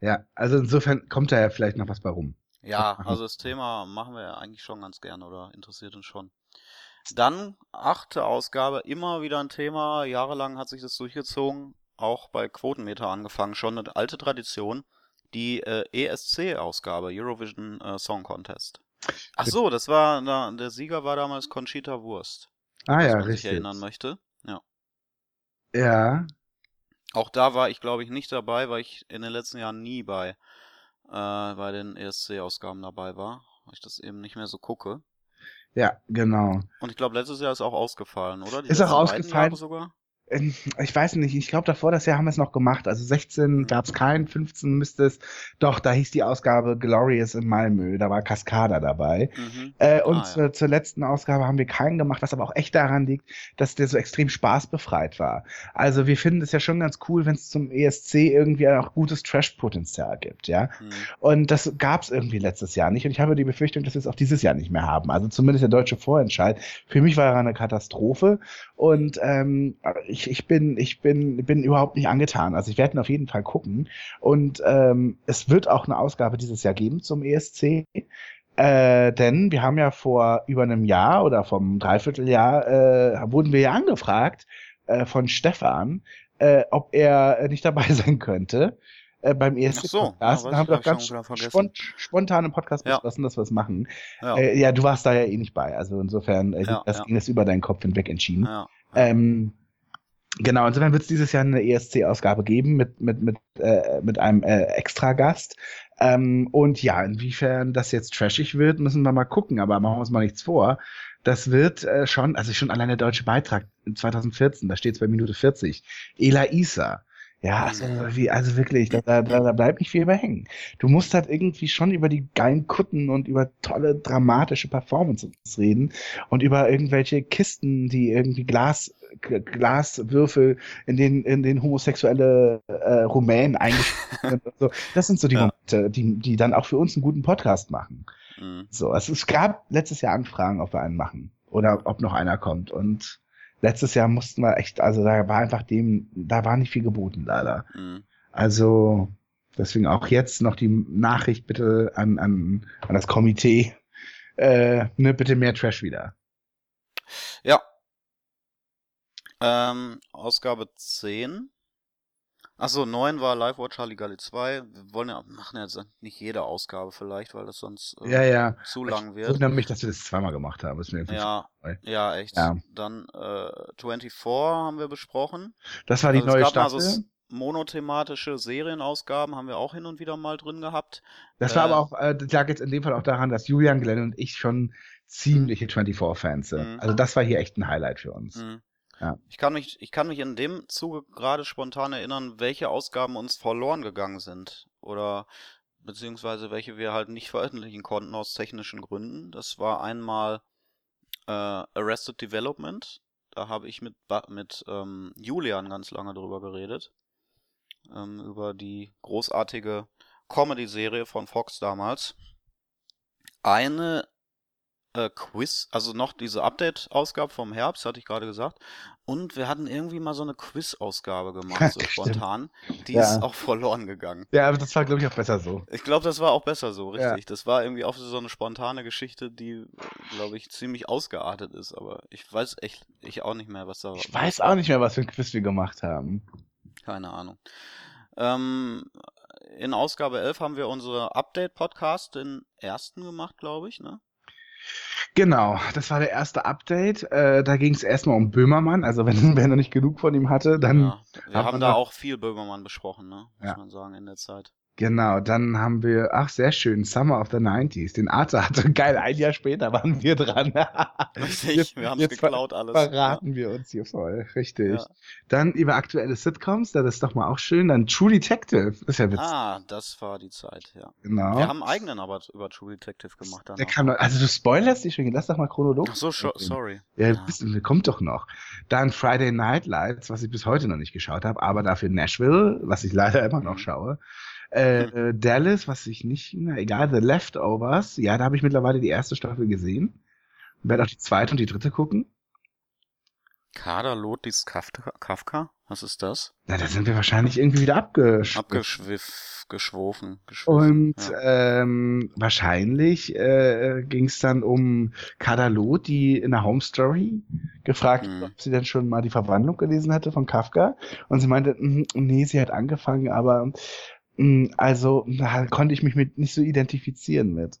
Ja, also insofern kommt da ja vielleicht noch was bei rum. Ja, also das Thema machen wir ja eigentlich schon ganz gern oder interessiert uns schon. Dann achte Ausgabe, immer wieder ein Thema. Jahrelang hat sich das durchgezogen, auch bei Quotenmeter angefangen, schon eine alte Tradition. Die äh, ESC-Ausgabe, Eurovision äh, Song Contest. Ach so, das war, na, der Sieger war damals Conchita Wurst, Ah ja, richtig. erinnern möchte. Ja. Ja, Auch da war ich, glaube ich, nicht dabei, weil ich in den letzten Jahren nie bei, äh, bei den ESC-Ausgaben dabei war, weil ich das eben nicht mehr so gucke. ja, genau. Und ich glaube, letztes Jahr ist auch ausgefallen, oder? Die Ist auch ausgefallen. Jahre sogar? Ähm, Ich weiß nicht, ich glaube davor, das Jahr haben wir es noch gemacht. Also Mhm. 16 gab es keinen, 15 müsste es. Doch, da hieß die Ausgabe Glorious in Malmö, da war Cascada dabei. Mhm. Äh, und Ah, ja. zur, zur letzten Ausgabe haben wir keinen gemacht, was aber auch echt daran liegt, dass der so extrem spaßbefreit war. Also wir finden es ja schon ganz cool, wenn es zum ESC irgendwie auch gutes Trash-Potenzial gibt, ja. Mhm. Und das gab es irgendwie letztes Jahr nicht. Und ich habe die Befürchtung, dass wir es auch dieses Jahr nicht mehr haben. Also zumindest der deutsche Vorentscheid. Für mich war er eine Katastrophe. Und ähm, ich, ich, bin, ich bin, bin überhaupt nicht angetan. Also ich werde ihn auf jeden Fall gucken. Und ähm, es wird auch eine Ausgabe dieses Jahr geben zum ESC. Äh, denn wir haben ja vor über einem Jahr oder vom Dreivierteljahr äh, wurden wir ja angefragt äh, von Stefan, äh, ob er nicht dabei sein könnte äh, beim ESC Ach so, Podcast. ja, da weiß haben ich, wir doch ich ganz spont spontan im Podcast Ja. beschlossen, dass wir es machen. Ja, Äh, ja, du warst da ja eh nicht bei. Also insofern, äh, das ging jetzt über deinen Kopf hinweg entschieden. ja. Ähm, genau, insofern wird es dieses Jahr eine ESC-Ausgabe geben mit, mit, mit, äh, mit einem äh, Extragast. Ähm, und ja, inwiefern das jetzt trashig wird, müssen wir mal gucken, aber machen wir uns mal nichts vor. Das wird äh, schon, also schon allein der deutsche Beitrag in 2014, da steht es bei Minute 40. Ela Isa. Ja, also, wie, also wirklich, da, da, da bleibt nicht viel mehr hängen. Du musst halt irgendwie schon über die geilen Kutten und über tolle dramatische Performances reden und über irgendwelche Kisten, die irgendwie Glas, Glaswürfel, in denen, in den homosexuelle äh, Rumänen eingeschrieben sind. Und so. Das sind so die Ja. Momente, die, die dann auch für uns einen guten Podcast machen. Mhm. So, also es gab letztes Jahr Anfragen, ob wir einen machen oder ob noch einer kommt. Und letztes Jahr mussten wir echt, also da war einfach dem, da war nicht viel geboten leider. Mhm. Also deswegen auch jetzt noch die Nachricht bitte an, an, an das Komitee, äh, ne, bitte mehr Trash wieder. Ja. Ähm, Ausgabe 10. Achso, 9 war Live Watch Halligalli 2. Wir wollen ja, machen ja jetzt nicht jede Ausgabe vielleicht, weil das sonst äh, Ja, ja. zu lang Ich wird. wundere mich, dass wir das zweimal gemacht haben. Ja, ja, echt. Ja. Dann äh, 24 haben wir besprochen. Das war die Also neue Staffel. monothematische Serienausgaben haben wir auch hin und wieder mal drin gehabt. das war äh, aber auch, äh, das lag jetzt in dem Fall auch daran, dass Julian, Glenn und ich schon ziemliche 24-Fans sind. Mhm. Also das war hier echt ein Highlight für uns. Mhm. Ja. Ich kann mich, ich kann mich in dem Zuge gerade spontan erinnern, welche Ausgaben uns verloren gegangen sind. Oder beziehungsweise welche wir halt nicht veröffentlichen konnten aus technischen Gründen. Das war einmal äh, Arrested Development. Da habe ich mit, mit ähm, Julian ganz lange drüber geredet. Ähm, über die großartige Comedy-Serie von Fox damals. Eine äh, Quiz, also noch diese Update-Ausgabe vom Herbst, hatte ich gerade gesagt. Und wir hatten irgendwie mal so eine Quiz-Ausgabe gemacht, so spontan. Die Ja. ist auch verloren gegangen. Ja, aber das war, glaube ich, auch besser so. Ich glaube, das war auch besser so, Ja. richtig. Das war irgendwie auch so eine spontane Geschichte, die, glaube ich, ziemlich ausgeartet ist. Aber ich weiß echt, ich auch nicht mehr, was da Ich weiß auch nicht mehr, was für ein Quiz wir gemacht haben. Keine Ahnung. Ähm, in Ausgabe 11 haben wir unsere Update-Podcast, den ersten gemacht, glaube ich, ne? Genau, das war der erste Update. Äh, da ging es erstmal um Böhmermann. Also wenn wer noch nicht genug von ihm hatte, dann ja. Wir haben da auch viel Böhmermann besprochen, ne? Muss Ja. man sagen, in der Zeit. Genau, dann haben wir, ach sehr schön, Summer of the 90s. Den Arte hatte geil, ein Jahr später waren wir dran. Richtig, Jetzt- wir haben es geklaut alles. Verraten wir uns hier voll, richtig. Ja. Dann über aktuelle Sitcoms, das ist doch mal auch schön. Dann True Detective, ist ja Ja. witzig. Ah, das war die Zeit, ja. genau. Wir haben einen eigenen aber über True Detective gemacht der kam noch, also du spoilerst dich schon, lass doch mal chronologisch. Ach so, sorry. Ja, Ja. Bist, kommt doch noch. Dann Friday Night Lights, was ich bis heute noch nicht geschaut habe, aber dafür Nashville, was ich leider immer noch Mhm. schaue. Äh, Hm. Dallas, was ich nicht, na egal, The Leftovers, ja, da habe ich mittlerweile die erste Staffel gesehen. Werde auch die zweite und die dritte gucken. Kader Lotis Kafka? Kafka? Was ist das? Na, da sind wir wahrscheinlich irgendwie wieder abgesch Abgeschwiff, geschwofen. Und ja. ähm, wahrscheinlich äh, ging es dann um Kadalot, die in der Home Story gefragt, Mhm. ob sie denn schon mal die Verwandlung gelesen hatte von Kafka. Und sie meinte, "Mm, nee, sie hat angefangen, aber also da konnte ich mich mit nicht so identifizieren mit.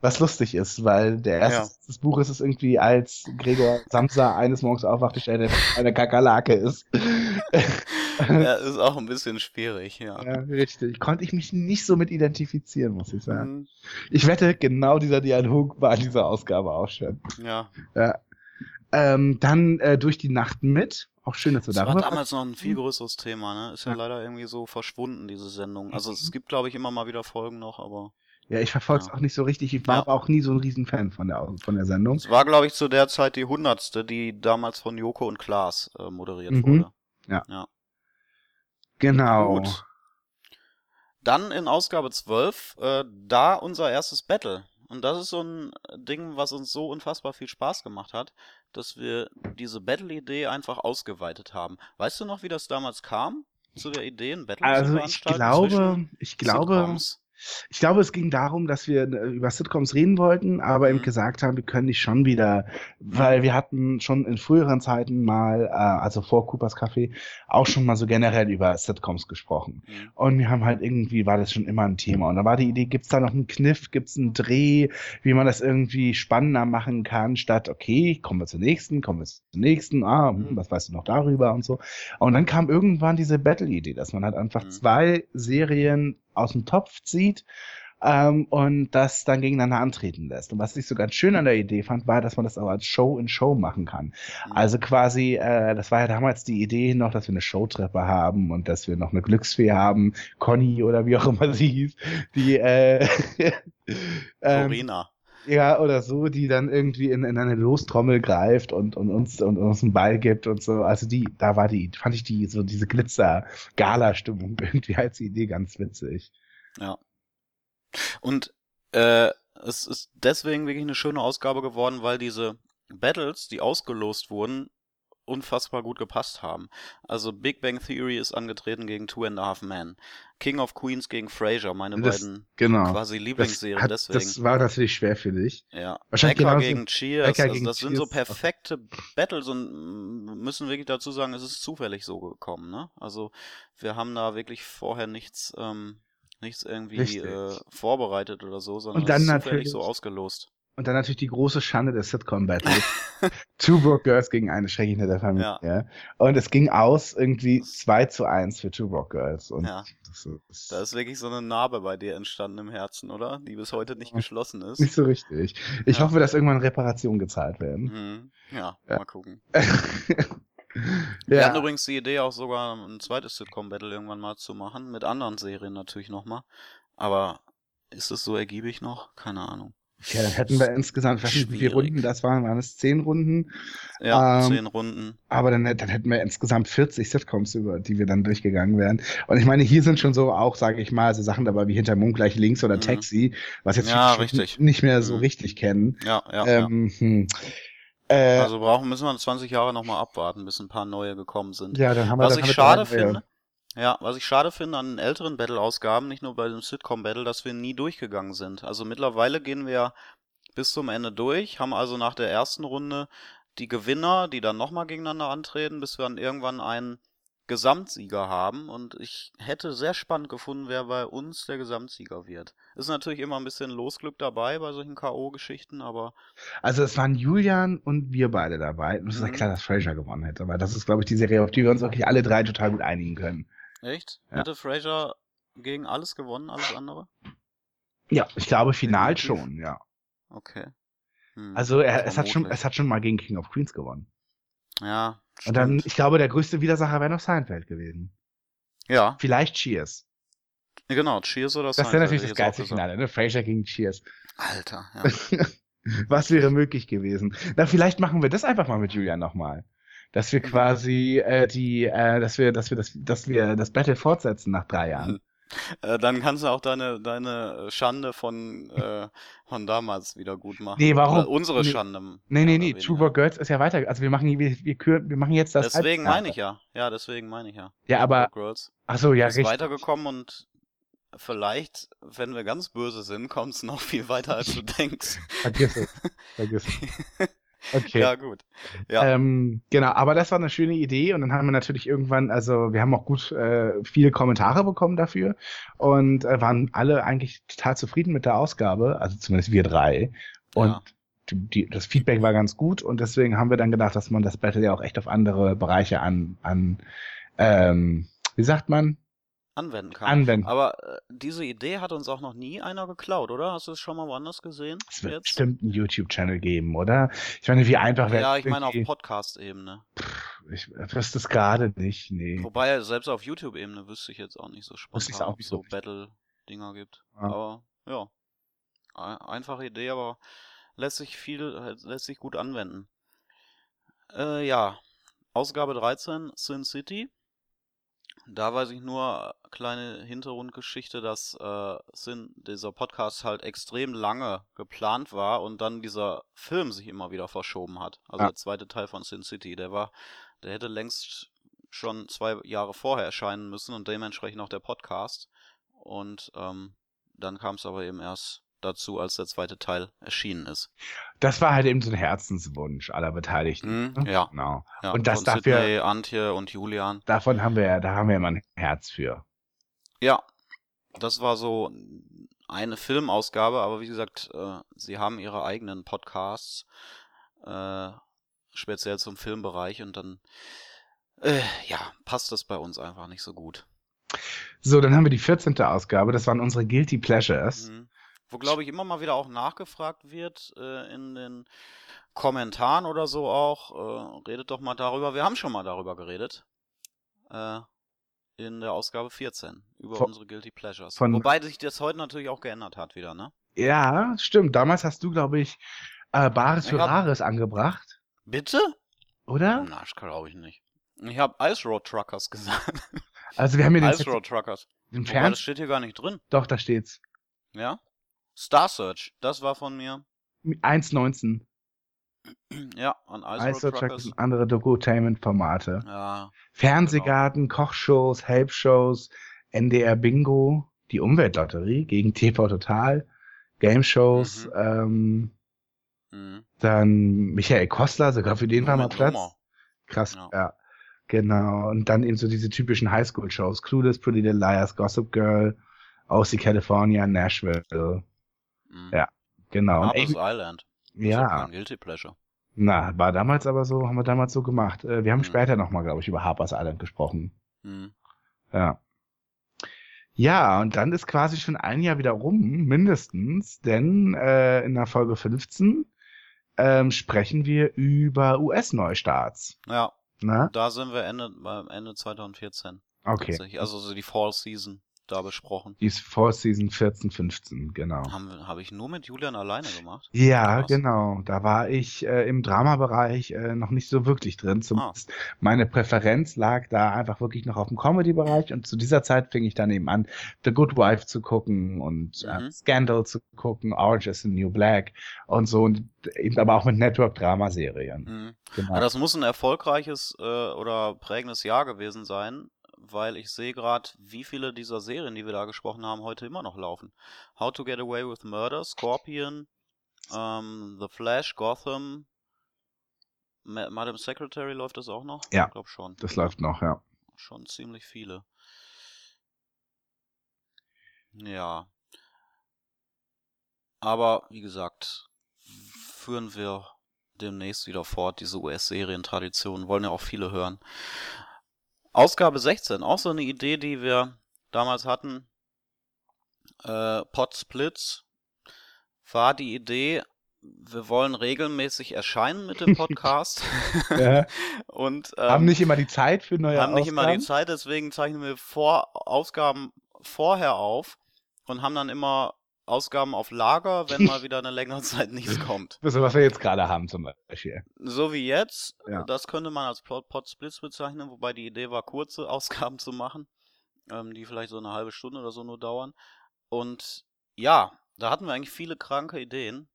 Was lustig ist, weil der erste Ja. Des Buches ist irgendwie, als Gregor Samsa eines Morgens aufwacht, er fest, eine Kakerlake ist. ja, ist auch ein bisschen schwierig, ja. Ja, richtig. Konnte ich mich nicht so mit identifizieren, muss ich sagen. Mhm. Ich wette, genau dieser Dialog war in dieser Ausgabe auch schon. Ja, Ähm, dann äh, durch die Nacht mit. Auch schön, dass wir das war damals noch ein viel größeres Thema, ne? Ist ja, Ja. leider irgendwie so verschwunden, diese Sendung. Also es gibt, glaube ich, immer mal wieder Folgen noch, aber ja, ich verfolge es Ja. auch nicht so richtig. Ich war Ja. aber auch nie so ein Riesenfan von der, von der Sendung. es war, glaube ich, zu der Zeit die hundertste, die damals von Joko und Klaas äh, moderiert Mhm. wurde. Genau. Gut. Dann in Ausgabe 12, äh, da unser erstes Battle. Und das ist so ein Ding, was uns so unfassbar viel Spaß gemacht hat, dass wir diese Battle-Idee einfach ausgeweitet haben. Weißt du noch, wie das damals kam? Zu der Idee, ein Battle zu Also ich veranstalten glaube, ich glaube, Sitcoms? Ich glaube, es ging darum, dass wir äh, über Sitcoms reden wollten, aber eben Mhm. gesagt haben, wir können nicht schon wieder, weil wir hatten schon in früheren Zeiten mal, äh, also vor Coopers Café, auch schon mal so generell über Sitcoms gesprochen. Mhm. Und wir haben halt irgendwie, war das schon immer ein Thema. Und da war die Idee, gibt's da noch einen Kniff, gibt's einen Dreh, wie man das irgendwie spannender machen kann, statt, okay, kommen wir zur nächsten, kommen wir zur nächsten, ah, hm, Mhm. was weißt du noch darüber und so. Und dann kam irgendwann diese Battle-Idee, dass man halt einfach zwei Serien aus dem Topf zieht ähm, und das dann gegeneinander antreten lässt. Und was ich so ganz schön an der Idee fand, war, dass man das auch als Show in Show machen kann. Mhm. Also quasi, äh, das war ja damals die Idee noch, dass wir eine Showtreppe haben und dass wir noch eine Glücksfee haben, Conny oder wie auch immer sie hieß, die äh, ähm, Corina. Ja oder so, die dann irgendwie in, in eine Lostrommel greift und, und uns und uns einen Ball gibt und so. Also die, da war die, fand ich die so diese Glitzer-Gala-Stimmung irgendwie als Idee ganz witzig. Und äh, es ist deswegen wirklich eine schöne Ausgabe geworden, weil diese Battles, die ausgelost wurden, unfassbar gut gepasst haben. Also Big Bang Theory ist angetreten gegen Two and a Half Men. King of Queens gegen Frasier, meine Das- beiden Genau. quasi Das, Lieblingsserien hat, deswegen. das war natürlich schwer für dich. ja. wahrscheinlich Becker gegen Cheers, Becker also gegen das sind so Cheers. perfekte Battles und müssen wirklich dazu sagen, es ist zufällig so gekommen, ne? Also wir haben da wirklich vorher nichts, ähm, nichts irgendwie äh, vorbereitet oder so, sondern Und dann es ist zufällig natürlich- so ausgelost. Und dann natürlich die große Schande des Sitcom-Battles. Two Broke Girls gegen eine schrecklich nette Familie. Und es ging aus irgendwie 2 zu 1 für Two Broke Girls. Und Ja. das ist Da ist wirklich so eine Narbe bei dir entstanden im Herzen, oder? Die bis heute nicht geschlossen ist. nicht so richtig. Ich Ja. hoffe, dass irgendwann Reparationen gezahlt werden. Mhm. Ja, Ja. mal gucken. Wir hatten ja, übrigens die Idee, auch sogar ein zweites Sitcom-Battle irgendwann mal zu machen, mit anderen Serien natürlich nochmal. Aber ist es so ergiebig noch? Keine Ahnung. Okay, dann hätten wir insgesamt, wie viele. Runden das waren, waren es zehn Runden? Ja, Ähm, zehn Runden. Aber dann, dann hätten wir insgesamt 40 Sitcoms, über die wir dann durchgegangen wären. Und ich meine, hier sind schon so auch, sage ich mal, so Sachen dabei wie Hinter Mond gleich links oder Mhm. Taxi, was jetzt Ja, nicht mehr so Mhm. richtig kennen. Ja, ja, ähm, hm. äh, ja. Also brauchen, müssen wir 20 Jahre nochmal abwarten, bis ein paar neue gekommen sind. ja, dann haben wir Was dann ich schade finde, ja, was ich schade finde an den älteren Battle-Ausgaben, nicht nur bei dem Sitcom-Battle, dass wir nie durchgegangen sind. Also mittlerweile gehen wir bis zum Ende durch, haben also nach der ersten Runde die Gewinner, die dann nochmal gegeneinander antreten, bis wir dann irgendwann einen Gesamtsieger haben. Und ich hätte sehr spannend gefunden, wer bei uns der Gesamtsieger wird. Ist natürlich immer ein bisschen Losglück dabei bei solchen K.O.-Geschichten, aber Also es waren Julian und wir beide dabei. Und es ist ja Mhm. klar, dass Fraser gewonnen hätte. Aber das ist, glaube ich, die Serie, auf die wir uns wirklich alle drei total gut einigen können. Echt? Ja. Hätte Fraser gegen alles gewonnen, alles andere? Ja, ich glaube final Definitiv. schon, ja. Okay. Hm, Also er, es hat schon, es hat schon mal gegen King of Queens gewonnen. Ja, Und dann, stimmt. ich glaube, der größte Widersacher wäre noch Seinfeld gewesen. Ja, Vielleicht Cheers. genau, Cheers oder Das wäre Seinfeld, natürlich das geilste. Finale, ne? Fraser gegen Cheers. Alter, ja. Was wäre möglich gewesen? Na, vielleicht machen wir das einfach mal mit Julian nochmal. Dass wir quasi äh, die, äh, dass wir, dass wir das, dass wir das Battle fortsetzen nach drei Jahren. äh, dann kannst du auch deine, deine Schande von, äh, von damals wieder gut machen. Nee, warum? Oder unsere Nee. Schande. Nee, nee, nee. True Work Girls ist ja weiter. Also wir machen, wir, wir, wir machen jetzt das. Deswegen meine ich ja. Ja, deswegen meine ich ja. Ja, aber, Girls ach so, ja, ist richtig. weitergekommen und vielleicht, wenn wir ganz böse sind, kommt es noch viel weiter, als du denkst. Vergiss es. Vergiss es. Okay. Ja, gut. Ja. Ähm, genau, aber das war eine schöne Idee und dann haben wir natürlich irgendwann, also wir haben auch gut äh, viele Kommentare bekommen dafür und äh, waren alle eigentlich total zufrieden mit der Ausgabe, also zumindest wir drei. Und Ja. die, die, das Feedback war ganz gut und deswegen haben wir dann gedacht, dass man das Battle ja auch echt auf andere Bereiche an, an ähm, wie sagt man? Anwenden kann. Anwenden. Aber äh, diese Idee hat uns auch noch nie einer geklaut, oder? Hast du es schon mal woanders gesehen? Es wird Jetzt? bestimmt einen YouTube-Channel geben, oder? Ich meine, wie einfach wäre Ja, ich meine auf Podcast-Ebene. Ich wüsste es gerade nicht, nee. Wobei, selbst auf YouTube-Ebene wüsste ich jetzt auch nicht so spontan, auch ob es so. Battle-Dinger gibt. Ja. Aber, ja. Ein- Einfache Idee, aber lässt sich viel, äh, lässt sich gut anwenden. Äh, ja. Ausgabe 13, Sin City. Da weiß ich nur, äh, kleine Hintergrundgeschichte, dass äh, Sin, dieser Podcast halt extrem lange geplant war und dann dieser Film sich immer wieder verschoben hat. Also Ja. der zweite Teil von Sin City, der war, der hätte längst schon zwei Jahre vorher erscheinen müssen und dementsprechend auch der Podcast. Und ähm, dann kam es aber eben erst dazu, als der zweite Teil erschienen ist. Das war halt eben so ein Herzenswunsch aller Beteiligten. Ne? ja. Genau. Ja, Und das dafür- Sidney, Antje und Julian. Davon haben wir ja, da haben wir immer ein Herz für. Ja, das war so eine Filmausgabe, aber wie gesagt, äh, sie haben ihre eigenen Podcasts, äh, speziell zum Filmbereich und dann, äh, ja, passt das bei uns einfach nicht so gut. So, dann haben wir die 14. Ausgabe. Das waren unsere Guilty Pleasures. Mhm. Wo, glaube ich, immer mal wieder auch nachgefragt wird äh, in den Kommentaren oder so auch. Äh, redet doch mal darüber. Wir haben schon mal darüber geredet. Äh, in der Ausgabe 14. Über Von- unsere Guilty Pleasures. von- Wobei sich das heute natürlich auch geändert hat wieder, ne? Ja, stimmt. Damals hast du, glaube ich, äh, Bares für hab- Rares angebracht, Bitte? oder? Na, das glaube ich nicht. Ich habe Ice Road Truckers gesagt. Also wir haben hier den, Ice Road Truckers. den Wobei, Fern... das steht hier gar nicht drin. Doch, da steht's. Ja? Star Search, das war von mir. 1,19. Ja, an Ice, Ice Road Truckers Truckers. und andere Dokutainment-Formate. Ja, Fernsehgarten, Kochshows, Helpshows, NDR Bingo, die Umweltlotterie gegen TV Total, Game Shows, Mhm. ähm, mhm. dann Michael Kostler, sogar für den war mal Platz. Nummer. Krass, Ja. ja. Genau. Und dann eben so diese typischen Highschool-Shows. Clueless, Pretty Little Liars, Gossip Girl, OC California, Nashville. Mhm. Ja, Genau. Harper's Island. Ist ja kein Guilty Pleasure. na, war damals aber so, haben wir damals so gemacht. Äh, Wir haben Mhm. später nochmal, glaube ich, über Harper's Island gesprochen. Mhm. Ja. Ja, und dann ist quasi schon ein Jahr wieder rum, mindestens, denn äh, in der Folge 15 ähm, sprechen wir über US-Neustarts. Ja, Ne? da sind wir Ende, Ende 2014. Okay. Also so die Fall Season da besprochen? Die ist vor Season 14, 15, genau. Habe hab ich nur mit Julian alleine gemacht? Ja, Krass. genau. Da war ich äh, im Dramabereich äh, noch nicht so wirklich drin. Zumindest meine Präferenz lag da einfach wirklich noch auf dem Comedy-Bereich und zu dieser Zeit fing ich dann eben an, The Good Wife zu gucken und äh, Mhm. Scandal zu gucken, Orange is the New Black und so und eben aber auch mit Network-Dramaserien. Mhm. Genau. Ja, das muss ein erfolgreiches äh, oder prägendes Jahr gewesen sein, weil ich sehe gerade, wie viele dieser Serien, die wir da gesprochen haben, heute immer noch laufen. How to Get Away with Murder, Scorpion, ähm, The Flash, Gotham, Ma Madam Secretary läuft das auch noch? Ja. Ich glaube schon. das läuft noch, ja. Schon ziemlich viele. Ja. Aber wie gesagt, führen wir demnächst wieder fort, diese US-Serientradition. Wollen ja auch viele hören. Ausgabe 16, auch so eine Idee, die wir damals hatten. Äh, Podsplits war die Idee, wir wollen regelmäßig erscheinen mit dem Podcast. ja. Und ähm, Haben nicht immer die Zeit für neue haben nicht immer die Ausgaben? Zeit, deswegen zeichnen wir vor Ausgaben vorher auf und haben dann immer Ausgaben auf Lager, wenn mal wieder eine längere Zeit nichts kommt. Das ist, was wir jetzt gerade haben zum Beispiel. So wie jetzt, Ja. das könnte man als Pod Pod Splits bezeichnen, wobei die Idee war, kurze Ausgaben zu machen, ähm, die vielleicht so eine halbe Stunde oder so nur dauern. Und ja, da hatten wir eigentlich viele kranke Ideen,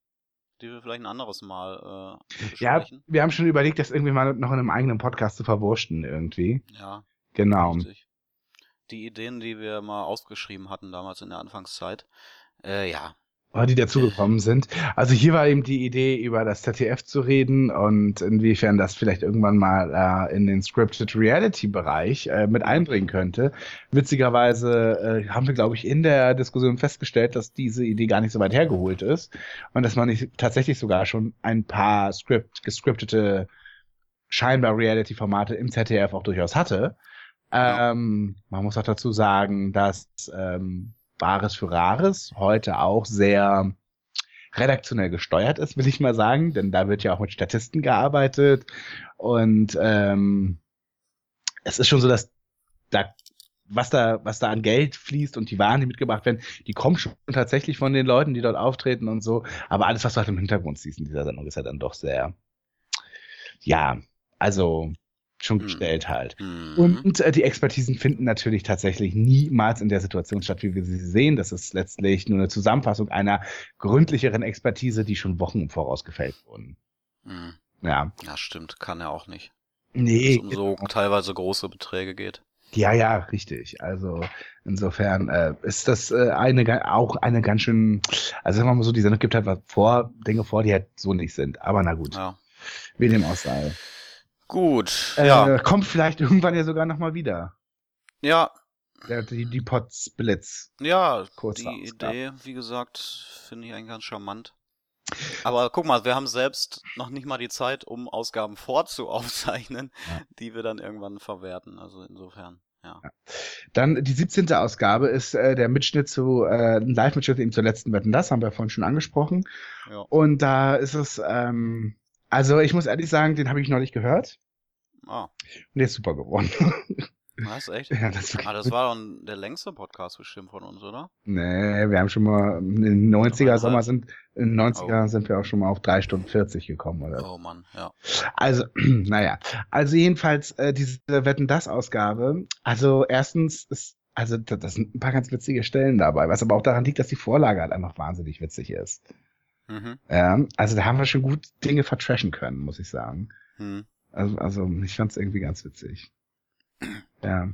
die wir vielleicht ein anderes Mal äh, Ja, wir haben schon überlegt, das irgendwie mal noch in einem eigenen Podcast zu verwursten irgendwie. Ja, Genau. Richtig. Die Ideen, die wir mal aufgeschrieben hatten damals in der Anfangszeit. Äh, ja. Die dazugekommen sind. Also hier war eben die Idee, über das ZDF zu reden und inwiefern das vielleicht irgendwann mal äh, in den Scripted Reality Bereich äh, mit einbringen könnte. Witzigerweise äh, haben wir, glaube ich, in der Diskussion festgestellt, dass diese Idee gar nicht so weit hergeholt ist und dass man nicht tatsächlich sogar schon ein paar Script, gescriptete scheinbar Reality-Formate im ZDF auch durchaus hatte. Ähm, man muss auch dazu sagen, dass ähm, Bares für Rares heute auch sehr redaktionell gesteuert ist, will ich mal sagen, denn da wird ja auch mit Statisten gearbeitet. Und ähm, es ist schon so, dass da was da was da an Geld fließt und die Waren, die mitgebracht werden, die kommen schon tatsächlich von den Leuten, die dort auftreten und so, aber alles, was du halt im Hintergrund siehst in dieser Sendung, ist ja dann doch sehr, ja, also schon Mhm. gestellt halt. Mhm. Und äh, die Expertisen finden natürlich tatsächlich niemals in der Situation statt, wie wir sie sehen. Das ist letztlich nur eine Zusammenfassung einer gründlicheren Expertise, die schon Wochen im Voraus gefällt wurden. Mhm. Ja. Ja, stimmt, kann er auch nicht. Nee. Um so teilweise große Beträge geht. Ja, ja, richtig. Also insofern äh, ist das äh, eine auch eine ganz schön, also sagen wir mal so, die Sendung gibt halt was vor, Dinge vor, die halt so nicht sind. Aber na gut, Ja. wie dem auch sei. Gut, Äh, ja. Kommt vielleicht irgendwann ja sogar nochmal wieder. Ja, die, die Potsblitz. ja, Kurze die Ausgabe. Idee, wie gesagt, finde ich eigentlich ganz charmant. Aber guck mal, wir haben selbst noch nicht mal die Zeit, um Ausgaben vorzuaufzeichnen, Ja. die wir dann irgendwann verwerten. Also insofern, ja. Dann die 17. Ausgabe ist äh, der Mitschnitt zu, äh, ein Live-Mitschnitt eben zur letzten Wetten, das haben wir vorhin schon angesprochen. Ja. Und da ist es, ähm, also ich muss ehrlich sagen, den habe ich neulich gehört Ah, und der ist super geworden. das ist echt. ja, das Ah, das war dann der längste Podcast bestimmt von uns, oder? Nee, wir haben schon mal in den 90er Dreieinhalb. Sommer sind, in den 90er Oh. sind wir auch schon mal auf drei Stunden 40 gekommen, oder? Oh Mann, ja. Also, naja. Also jedenfalls, äh, diese Wetten das Ausgabe. Also erstens ist, also da- das sind ein paar ganz witzige Stellen dabei, was aber auch daran liegt, dass die Vorlage halt einfach wahnsinnig witzig ist. Mhm. Ja, also da haben wir schon gut Dinge vertrashen können, muss ich sagen. Hm. Also, also ich fand es irgendwie ganz witzig. Ja.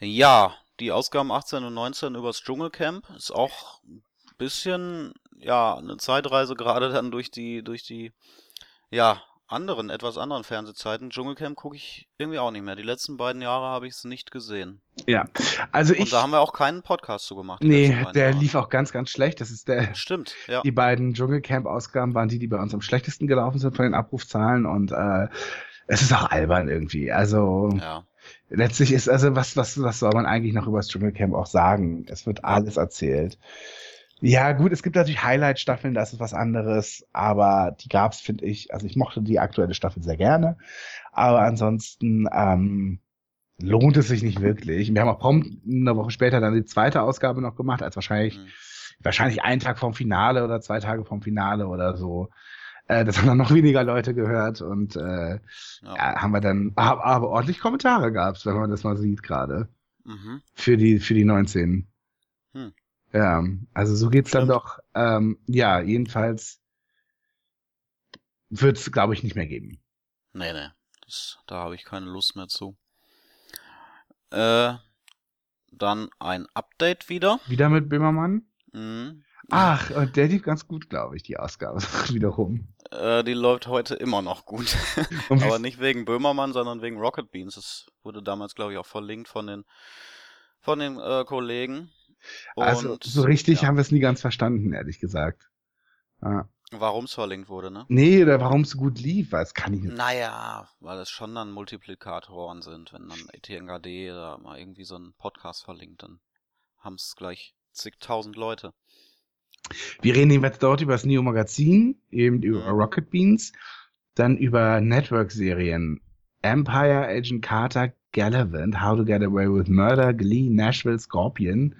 Ja, die Ausgaben 18 und 19 übers Dschungelcamp ist auch ein bisschen, ja, eine Zeitreise gerade dann durch die, durch die, ja, anderen, etwas anderen Fernsehzeiten. Dschungelcamp gucke ich irgendwie auch nicht mehr. Die letzten beiden Jahre habe ich es nicht gesehen. Ja. Also Und ich. da haben wir auch keinen Podcast zu gemacht. Nee, der Jahre. lief auch ganz, ganz schlecht. Das ist der. Stimmt, ja. Die beiden Dschungelcamp-Ausgaben waren die, die bei uns am schlechtesten gelaufen sind von den Abrufzahlen und äh, es ist auch albern irgendwie. Also Ja. letztlich ist, also was, was, was soll man eigentlich noch über das Dschungelcamp auch sagen? Es wird alles erzählt. Ja, gut, es gibt natürlich Highlight-Staffeln, das ist was anderes, aber die gab's, finde ich, also ich mochte die aktuelle Staffel sehr gerne, aber ansonsten ähm, lohnt es sich nicht wirklich. Wir haben auch prompt eine Woche später dann die zweite Ausgabe noch gemacht, als wahrscheinlich, Mhm. wahrscheinlich einen Tag vom Finale oder zwei Tage vom Finale oder so. Äh, das haben dann noch weniger Leute gehört und äh, Ja. ja, haben wir dann, aber, aber ordentlich Kommentare gab's, wenn man das mal sieht gerade. Mhm. Für die, für die 19. Hm. Ja, also so geht's dann Stimmt. doch. Ähm, ja, jedenfalls wird's, glaube ich, nicht mehr geben. Nee, nee. Das, da habe ich keine Lust mehr zu. Äh, dann ein Update wieder. Wieder mit Böhmermann? Mhm. Ach, und der lief ganz gut, glaube ich, die Ausgabe wiederum. Äh, die läuft heute immer noch gut. Aber nicht wegen Böhmermann, sondern wegen Rocket Beans. Das wurde damals, glaube ich, auch verlinkt von den, von den äh, Kollegen. Also Und, so richtig ja, haben wir es nie ganz verstanden, ehrlich gesagt. Ja. Warum es verlinkt wurde, ne? Nee, oder warum es so gut lief, weil es kann ich nicht. Naja, weil es schon dann Multiplikatoren sind. Wenn dann ETNGD da mal irgendwie so einen Podcast verlinkt, dann haben es gleich zigtausend Leute. Wir reden jedenfalls dort über das Neo Magazin, eben über Mhm. Rocket Beans, dann über Network-Serien Empire, Agent Carter, Gallivant, How to Get Away with Murder, Glee, Nashville, Scorpion.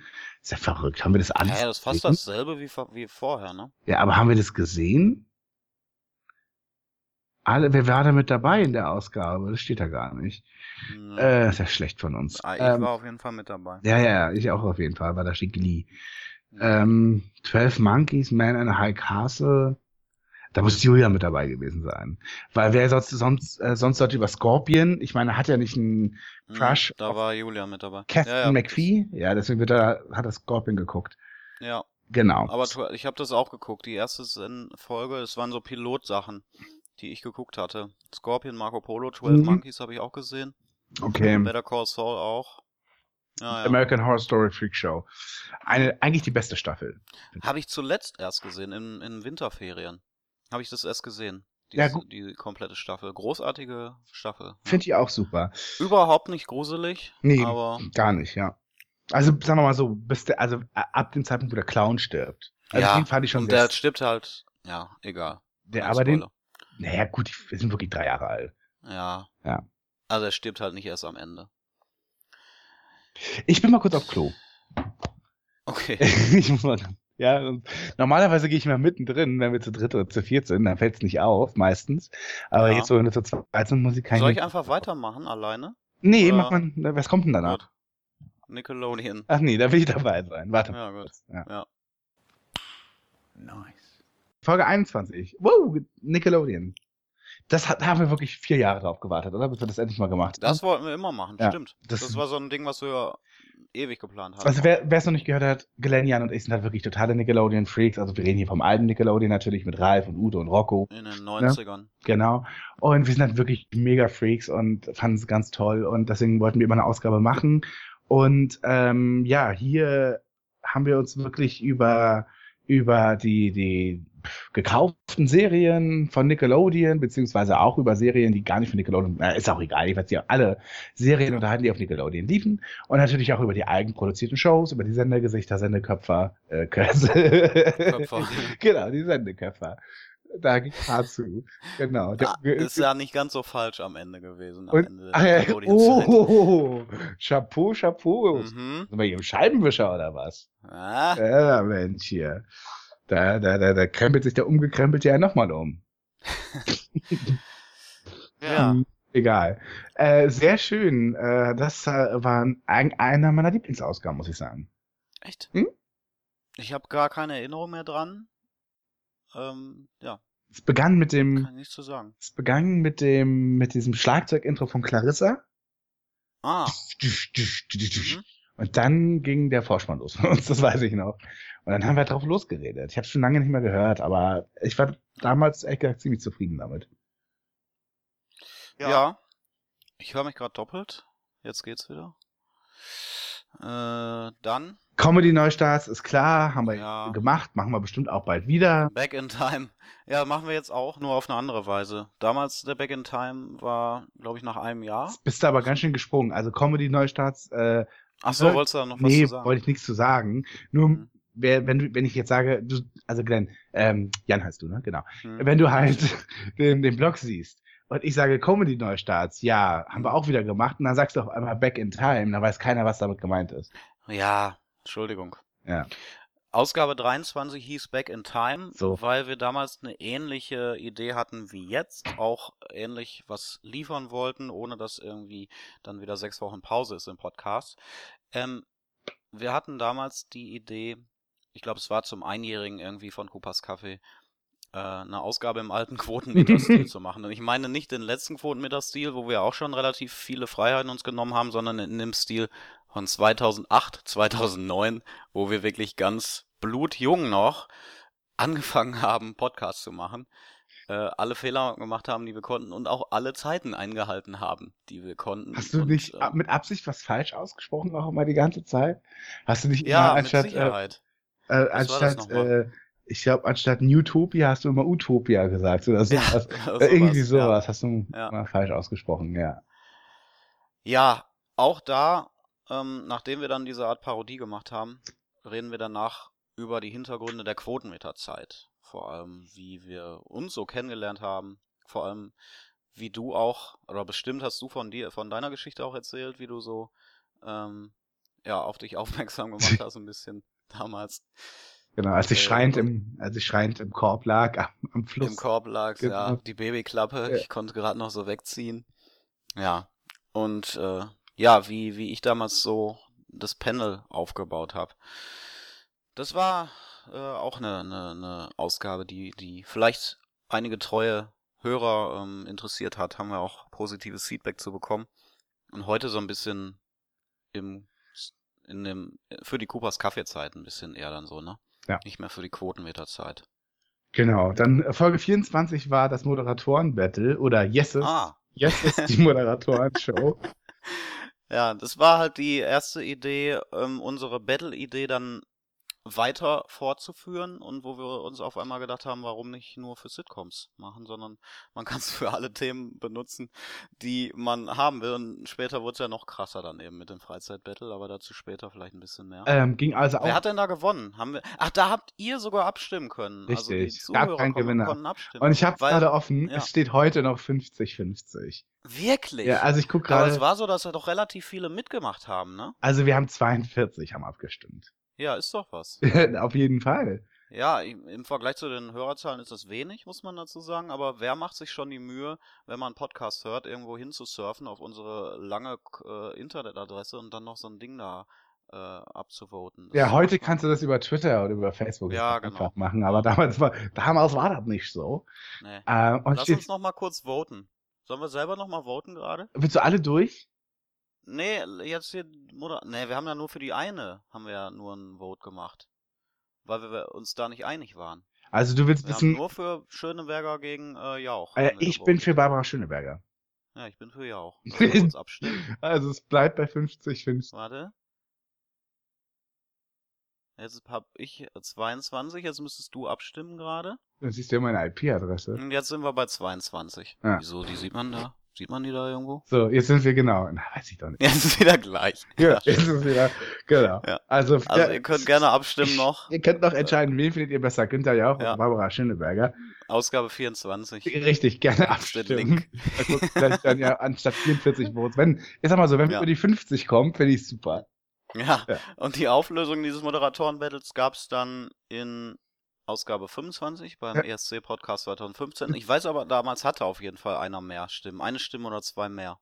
Ist ja verrückt. Haben wir das alles? Ja, das ist fast gesehen? dasselbe wie, wie vorher, ne? Ja, aber haben wir das gesehen? Alle, wer war da mit dabei in der Ausgabe? Das steht da gar nicht. Nö. Äh, ist ja schlecht von uns. Ah, ich Ähm, war auf jeden Fall mit dabei. ja, ja, ja, ich auch auf jeden Fall, weil da steht Glee. Ähm, 12 Monkeys, Man in a High Castle. Da muss Julia mit dabei gewesen sein. Weil wer sonst, sonst, äh, sonst dort über Scorpion, ich meine, hat ja nicht einen Mhm, Crush Da war Julia mit dabei. Captain ja, ja. McPhee. Ja, deswegen wird er, hat er Scorpion geguckt. Ja, Genau. aber ich habe das auch geguckt. Die erste Folge, es waren so Pilotsachen, die ich geguckt hatte. Scorpion, Marco Polo, 12 Mhm. Monkeys habe ich auch gesehen. okay. Better Call Saul auch. Ja, ja. American Horror Story Freak Show. Eine, eigentlich die beste Staffel. Habe ich zuletzt erst gesehen, in, in Winterferien. Habe ich das erst gesehen. Die, Ja, die komplette Staffel. Großartige Staffel. Finde ich auch super. Überhaupt nicht gruselig, Nee, aber gar nicht, ja. Also, sagen wir mal so, bis der, also ab dem Zeitpunkt, wo der Clown stirbt. Also ja, den fand ich schon und der stirbt halt, ja, egal. der, aber den, naja, gut, wir sind wirklich drei Jahre alt. Ja. Ja. Also er stirbt halt nicht erst am Ende. Ich bin mal kurz auf Klo. Okay. ich muss mal, ja, normalerweise gehe ich mal mittendrin, wenn wir zu dritt oder zu viert sind, dann fällt es nicht auf, meistens. Aber Ja. jetzt, wo wir zu zweit sind, muss ich keine. Soll ich einfach weitermachen, alleine? nee, oder- mach man, was kommt denn danach? Gut. Nickelodeon. Ach nee, da will ich dabei sein. Warte. Ja, gut. Ja. Ja. Folge 21. Wow, Nickelodeon. Das hat, haben wir wirklich vier Jahre drauf gewartet, oder? Bis wir das endlich mal gemacht Das haben. wollten wir immer machen, Ja, stimmt. das- Das, war so ein Ding, was wir ewig geplant haben. Also wer es noch nicht gehört hat, Glenn, Jan und ich sind halt wirklich totale Nickelodeon-Freaks. Also wir reden hier vom alten Nickelodeon natürlich mit Ralf und Udo und Rocco. in den 90ern. Genau. Und wir sind halt wirklich mega Freaks und fanden es ganz toll. Und deswegen wollten wir immer eine Ausgabe machen. Und ähm, ja, hier haben wir uns wirklich über, über die, die gekauften Serien von Nickelodeon, beziehungsweise auch über Serien, die gar nicht von Nickelodeon, äh, ist auch egal, ich weiß ja alle Serien unterhalten, die auf Nickelodeon liefen. Und natürlich auch über die eigenproduzierten Shows, über die Sendegesichter, Sendeköpfer, äh, Köpfer. genau, die Sendeköpfer. Da ging hart zu. Genau. Ah, ist ja nicht ganz so falsch am Ende gewesen. Am und, Ende ach ja, Nickelodeon-Zeit. oh, Chapeau, Chapeau. Mhm. Sind wir hier im Scheibenwischer oder was? Ah, Ja, Mensch, hier. Da, da, da, da krempelt sich der umgekrempelte ja nochmal um. ja. Hm, Egal. Äh, sehr schön. Äh, das äh, war ein, einer meiner Lieblingsausgaben, muss ich sagen. Echt? Hm? Ich habe gar keine Erinnerung mehr dran. Ähm, ja, Es begann mit dem, kann ich nichts zu sagen. es begann mit dem, mit diesem Schlagzeugintro von Clarissa. Ah, Mhm. Und dann ging der Vorspann los von uns, das weiß ich noch. Und dann haben wir drauf losgeredet. Ich habe schon lange nicht mehr gehört, aber ich war damals echt gesagt ziemlich zufrieden damit. ja. Ich höre mich gerade doppelt. Jetzt geht's wieder. Äh, dann Comedy Neustarts ist klar, haben wir Ja. gemacht, machen wir bestimmt auch bald wieder. Back in Time. Ja, machen wir jetzt auch, nur auf eine andere Weise. Damals der Back in Time war, glaube ich, nach einem Jahr. Jetzt bist du aber ganz schön gesprungen. Also Comedy Neustarts, äh, Ach so, Äh, wolltest du da noch was nee, zu sagen? wollte ich nichts zu sagen. Nur Mhm. wer, wenn wenn ich jetzt sage, du, also Glenn, ähm, Jan heißt du, ne? Genau. Hm. Wenn du halt den, den Blog siehst und ich sage Comedy-Neustarts, ja, haben wir auch wieder gemacht. Und dann sagst du auf einmal Back in Time, dann weiß keiner, was damit gemeint ist. Ja, Entschuldigung. Ja. Ausgabe 23 hieß Back in Time, So. weil wir damals eine ähnliche Idee hatten wie jetzt, auch ähnlich was liefern wollten, ohne dass irgendwie dann wieder sechs Wochen Pause ist im Podcast. Ähm, wir hatten damals die Idee, ich glaube, es war zum Einjährigen irgendwie von Coopers Kaffee, äh, eine Ausgabe im alten Quotenmeter-Stil zu machen. Und ich meine nicht den letzten Quotenmeter-Stil, wo wir auch schon relativ viele Freiheiten uns genommen haben, sondern in dem Stil von 2008, 2009, wo wir wirklich ganz blutjung noch angefangen haben, Podcasts zu machen, äh, alle Fehler gemacht haben, die wir konnten und auch alle Zeiten eingehalten haben, die wir konnten. Hast du und, nicht äh, mit Absicht was falsch ausgesprochen, auch immer die ganze Zeit? Hast du nicht ja, immer mit anstatt, äh, Sicherheit. äh, das anstatt, äh, ich glaube, anstatt Newtopia hast du immer Utopia gesagt oder sowas. Ja, Äh, Irgendwie sowas, ja. sowas hast du Ja. mal falsch ausgesprochen, ja. Ja, auch da, ähm, nachdem wir dann diese Art Parodie gemacht haben, reden wir danach über die Hintergründe der Quotenmeterzeit. Vor allem, wie wir uns so kennengelernt haben. Vor allem, wie du auch, oder bestimmt hast du von dir, von deiner Geschichte auch erzählt, wie du so, ähm, ja, auf dich aufmerksam gemacht hast, ein bisschen damals. Genau, als ich Äh, schreiend im, als ich schreiend im Korb lag, am, am Fluss. Im Korb lag, ja, Genau. die Babyklappe, Ja. ich konnte gerade noch so wegziehen. Ja, und äh, ja, wie, wie ich damals so das Panel aufgebaut habe. Das war äh, auch eine, eine, eine Ausgabe, die, die vielleicht einige treue Hörer ähm, interessiert hat, haben wir auch positives Feedback zu bekommen. Und heute so ein bisschen im in dem für die Coopers Kaffeezeit ein bisschen eher dann so, ne? Ja. Nicht mehr für die Quotenmeterzeit. Genau, dann äh, Folge 24 war das Moderatoren-Battle oder Yeses. Ah. Yeses, die Moderatoren-Show. Ja, das war halt die erste Idee, ähm, unsere Battle-Idee dann weiter fortzuführen und wo wir uns auf einmal gedacht haben, warum nicht nur für Sitcoms machen, sondern man kann es für alle Themen benutzen, die man haben will. Und später wurde es ja noch krasser dann eben mit dem Freizeit-Battle, aber dazu später vielleicht ein bisschen mehr. ähm, ging also auch Wer hat denn da gewonnen? Haben wir? Ach, da habt ihr sogar abstimmen können. Also die Richtig, es gab keinen Gewinner. konnten abstimmen. Und ich habe gerade offen, ja. es steht heute noch 50-50. Wirklich? Ja, also ich gucke aber es gerade, war so, dass da doch relativ viele mitgemacht haben, ne? also wir haben 42 haben abgestimmt. Ja, ist doch was. Auf jeden Fall. Ja, im Vergleich zu den Hörerzahlen ist das wenig, muss man dazu sagen, aber wer macht sich schon die Mühe, wenn man einen Podcast hört, irgendwo hinzusurfen auf unsere lange äh, Internetadresse und dann noch so ein Ding da äh, abzuvoten? Das Ja, heute kannst du das über Twitter oder über Facebook Ja, einfach genau. machen, aber damals war, damals war das nicht so. Nee. Äh, Lass uns noch mal kurz voten. Sollen wir selber noch mal voten gerade? willst du alle durch? Nee, jetzt hier, Moder nee, wir haben ja nur für die eine, haben wir ja nur ein Vote gemacht. Weil wir uns da nicht einig waren. Also du willst Wir wissen, nur für Schöneberger gegen äh, Jauch. äh, ich bin für Barbara Schöneberger. Ja, ich bin für Jauch. Kurz abstimmen? Also es bleibt bei 50-50. Warte. Jetzt hab ich 22, jetzt müsstest du abstimmen gerade. Dann siehst du ja meine IP-Adresse. Und jetzt sind wir bei 22. Ja. Wieso, die sieht man da? Sieht man die da irgendwo? So, jetzt sind wir genau. Na, weiß ich doch nicht. Jetzt ist wieder gleich. Ja, jetzt ist es wieder. Genau. Ja. Also, Also ja, ihr könnt gerne abstimmen noch. Ihr könnt noch entscheiden, wen findet ihr besser, Günther Jauch Ja. oder Barbara Schöneberger. Ausgabe 24. Richtig, gerne abstimmen. Link. Also, vielleicht dann ja anstatt 44 Votes. Wenn, ich sag mal so, wenn wir über die 50 kommen, finde ich super. Ja. Ja. Und die Auflösung dieses Moderatoren-Battles gab es dann in Ausgabe 25 beim Ja. ESC-Podcast 2015. Ich weiß aber, damals hatte auf jeden Fall einer mehr Stimmen. Eine Stimme oder zwei mehr.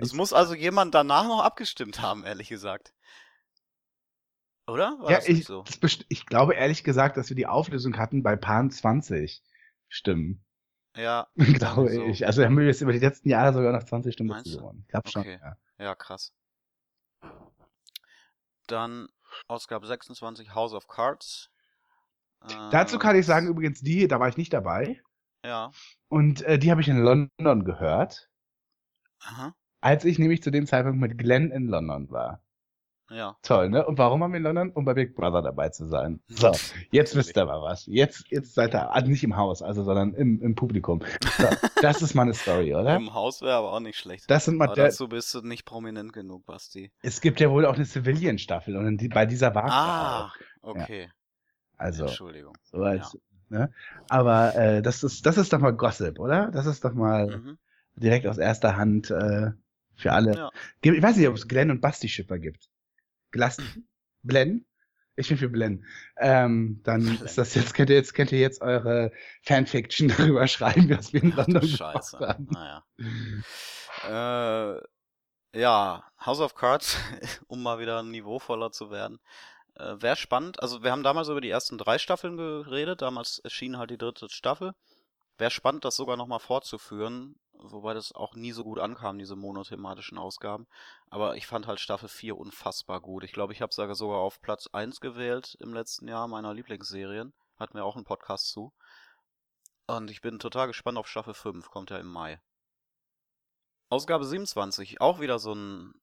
Es muss also jemand danach noch abgestimmt haben, ehrlich gesagt. Oder? War ja, ich, so? ich glaube ehrlich gesagt, dass wir die Auflösung hatten bei Pan 20 Stimmen. Ja, glaube so. ich. Also haben wir jetzt über die letzten Jahre sogar noch 20 Stimmen dazu gewonnen. Ich glaube schon. Okay. Ja. ja, krass. Dann Ausgabe 26, House of Cards. Dazu kann ich sagen, übrigens, die, da war ich nicht dabei. Ja. Und äh, die habe ich in London gehört, Aha. als ich nämlich zu dem Zeitpunkt mit Glenn in London war. Ja. Toll, ne? Und warum haben wir in London? Um bei Big Brother dabei zu sein. So, jetzt wisst ihr mal was. Jetzt, jetzt seid ihr, also nicht im Haus, also, sondern im, im Publikum. So, das ist mal eine Story, oder? Im Haus wäre aber auch nicht schlecht. Das sind mal aber dazu bist du nicht prominent genug, Basti. es gibt ja wohl auch eine Civilian-Staffel und die, bei dieser war Ah, auch. okay. Also, Entschuldigung. so als, ne? Aber äh, das ist, das ist doch mal Gossip, oder? Das ist doch mal Mhm. direkt aus erster Hand äh, für alle. Ja. Ich weiß nicht, ob es Glenn und Basti Schipper gibt. Glass, Glenn? Ich bin für Glenn. Ähm, dann Glenn. ist das jetzt, könnt ihr jetzt, könnt ihr jetzt eure Fanfiction darüber schreiben, was wir in London Scheiße. haben. Naja. Äh, ja, House of Cards, um mal wieder niveauvoller zu werden. Äh, Wäre spannend. Also wir haben damals über die ersten drei Staffeln geredet. Damals erschien halt die dritte Staffel. Wäre spannend, das sogar nochmal fortzuführen. Wobei das auch nie so gut ankam, diese monothematischen Ausgaben. Aber ich fand halt Staffel 4 unfassbar gut. Ich glaube, ich habe es sogar auf Platz 1 gewählt im letzten Jahr meiner Lieblingsserien. Hatten wir auch einen Podcast zu. Und ich bin total gespannt auf Staffel 5. Kommt ja im Mai. Ausgabe 27, auch wieder so ein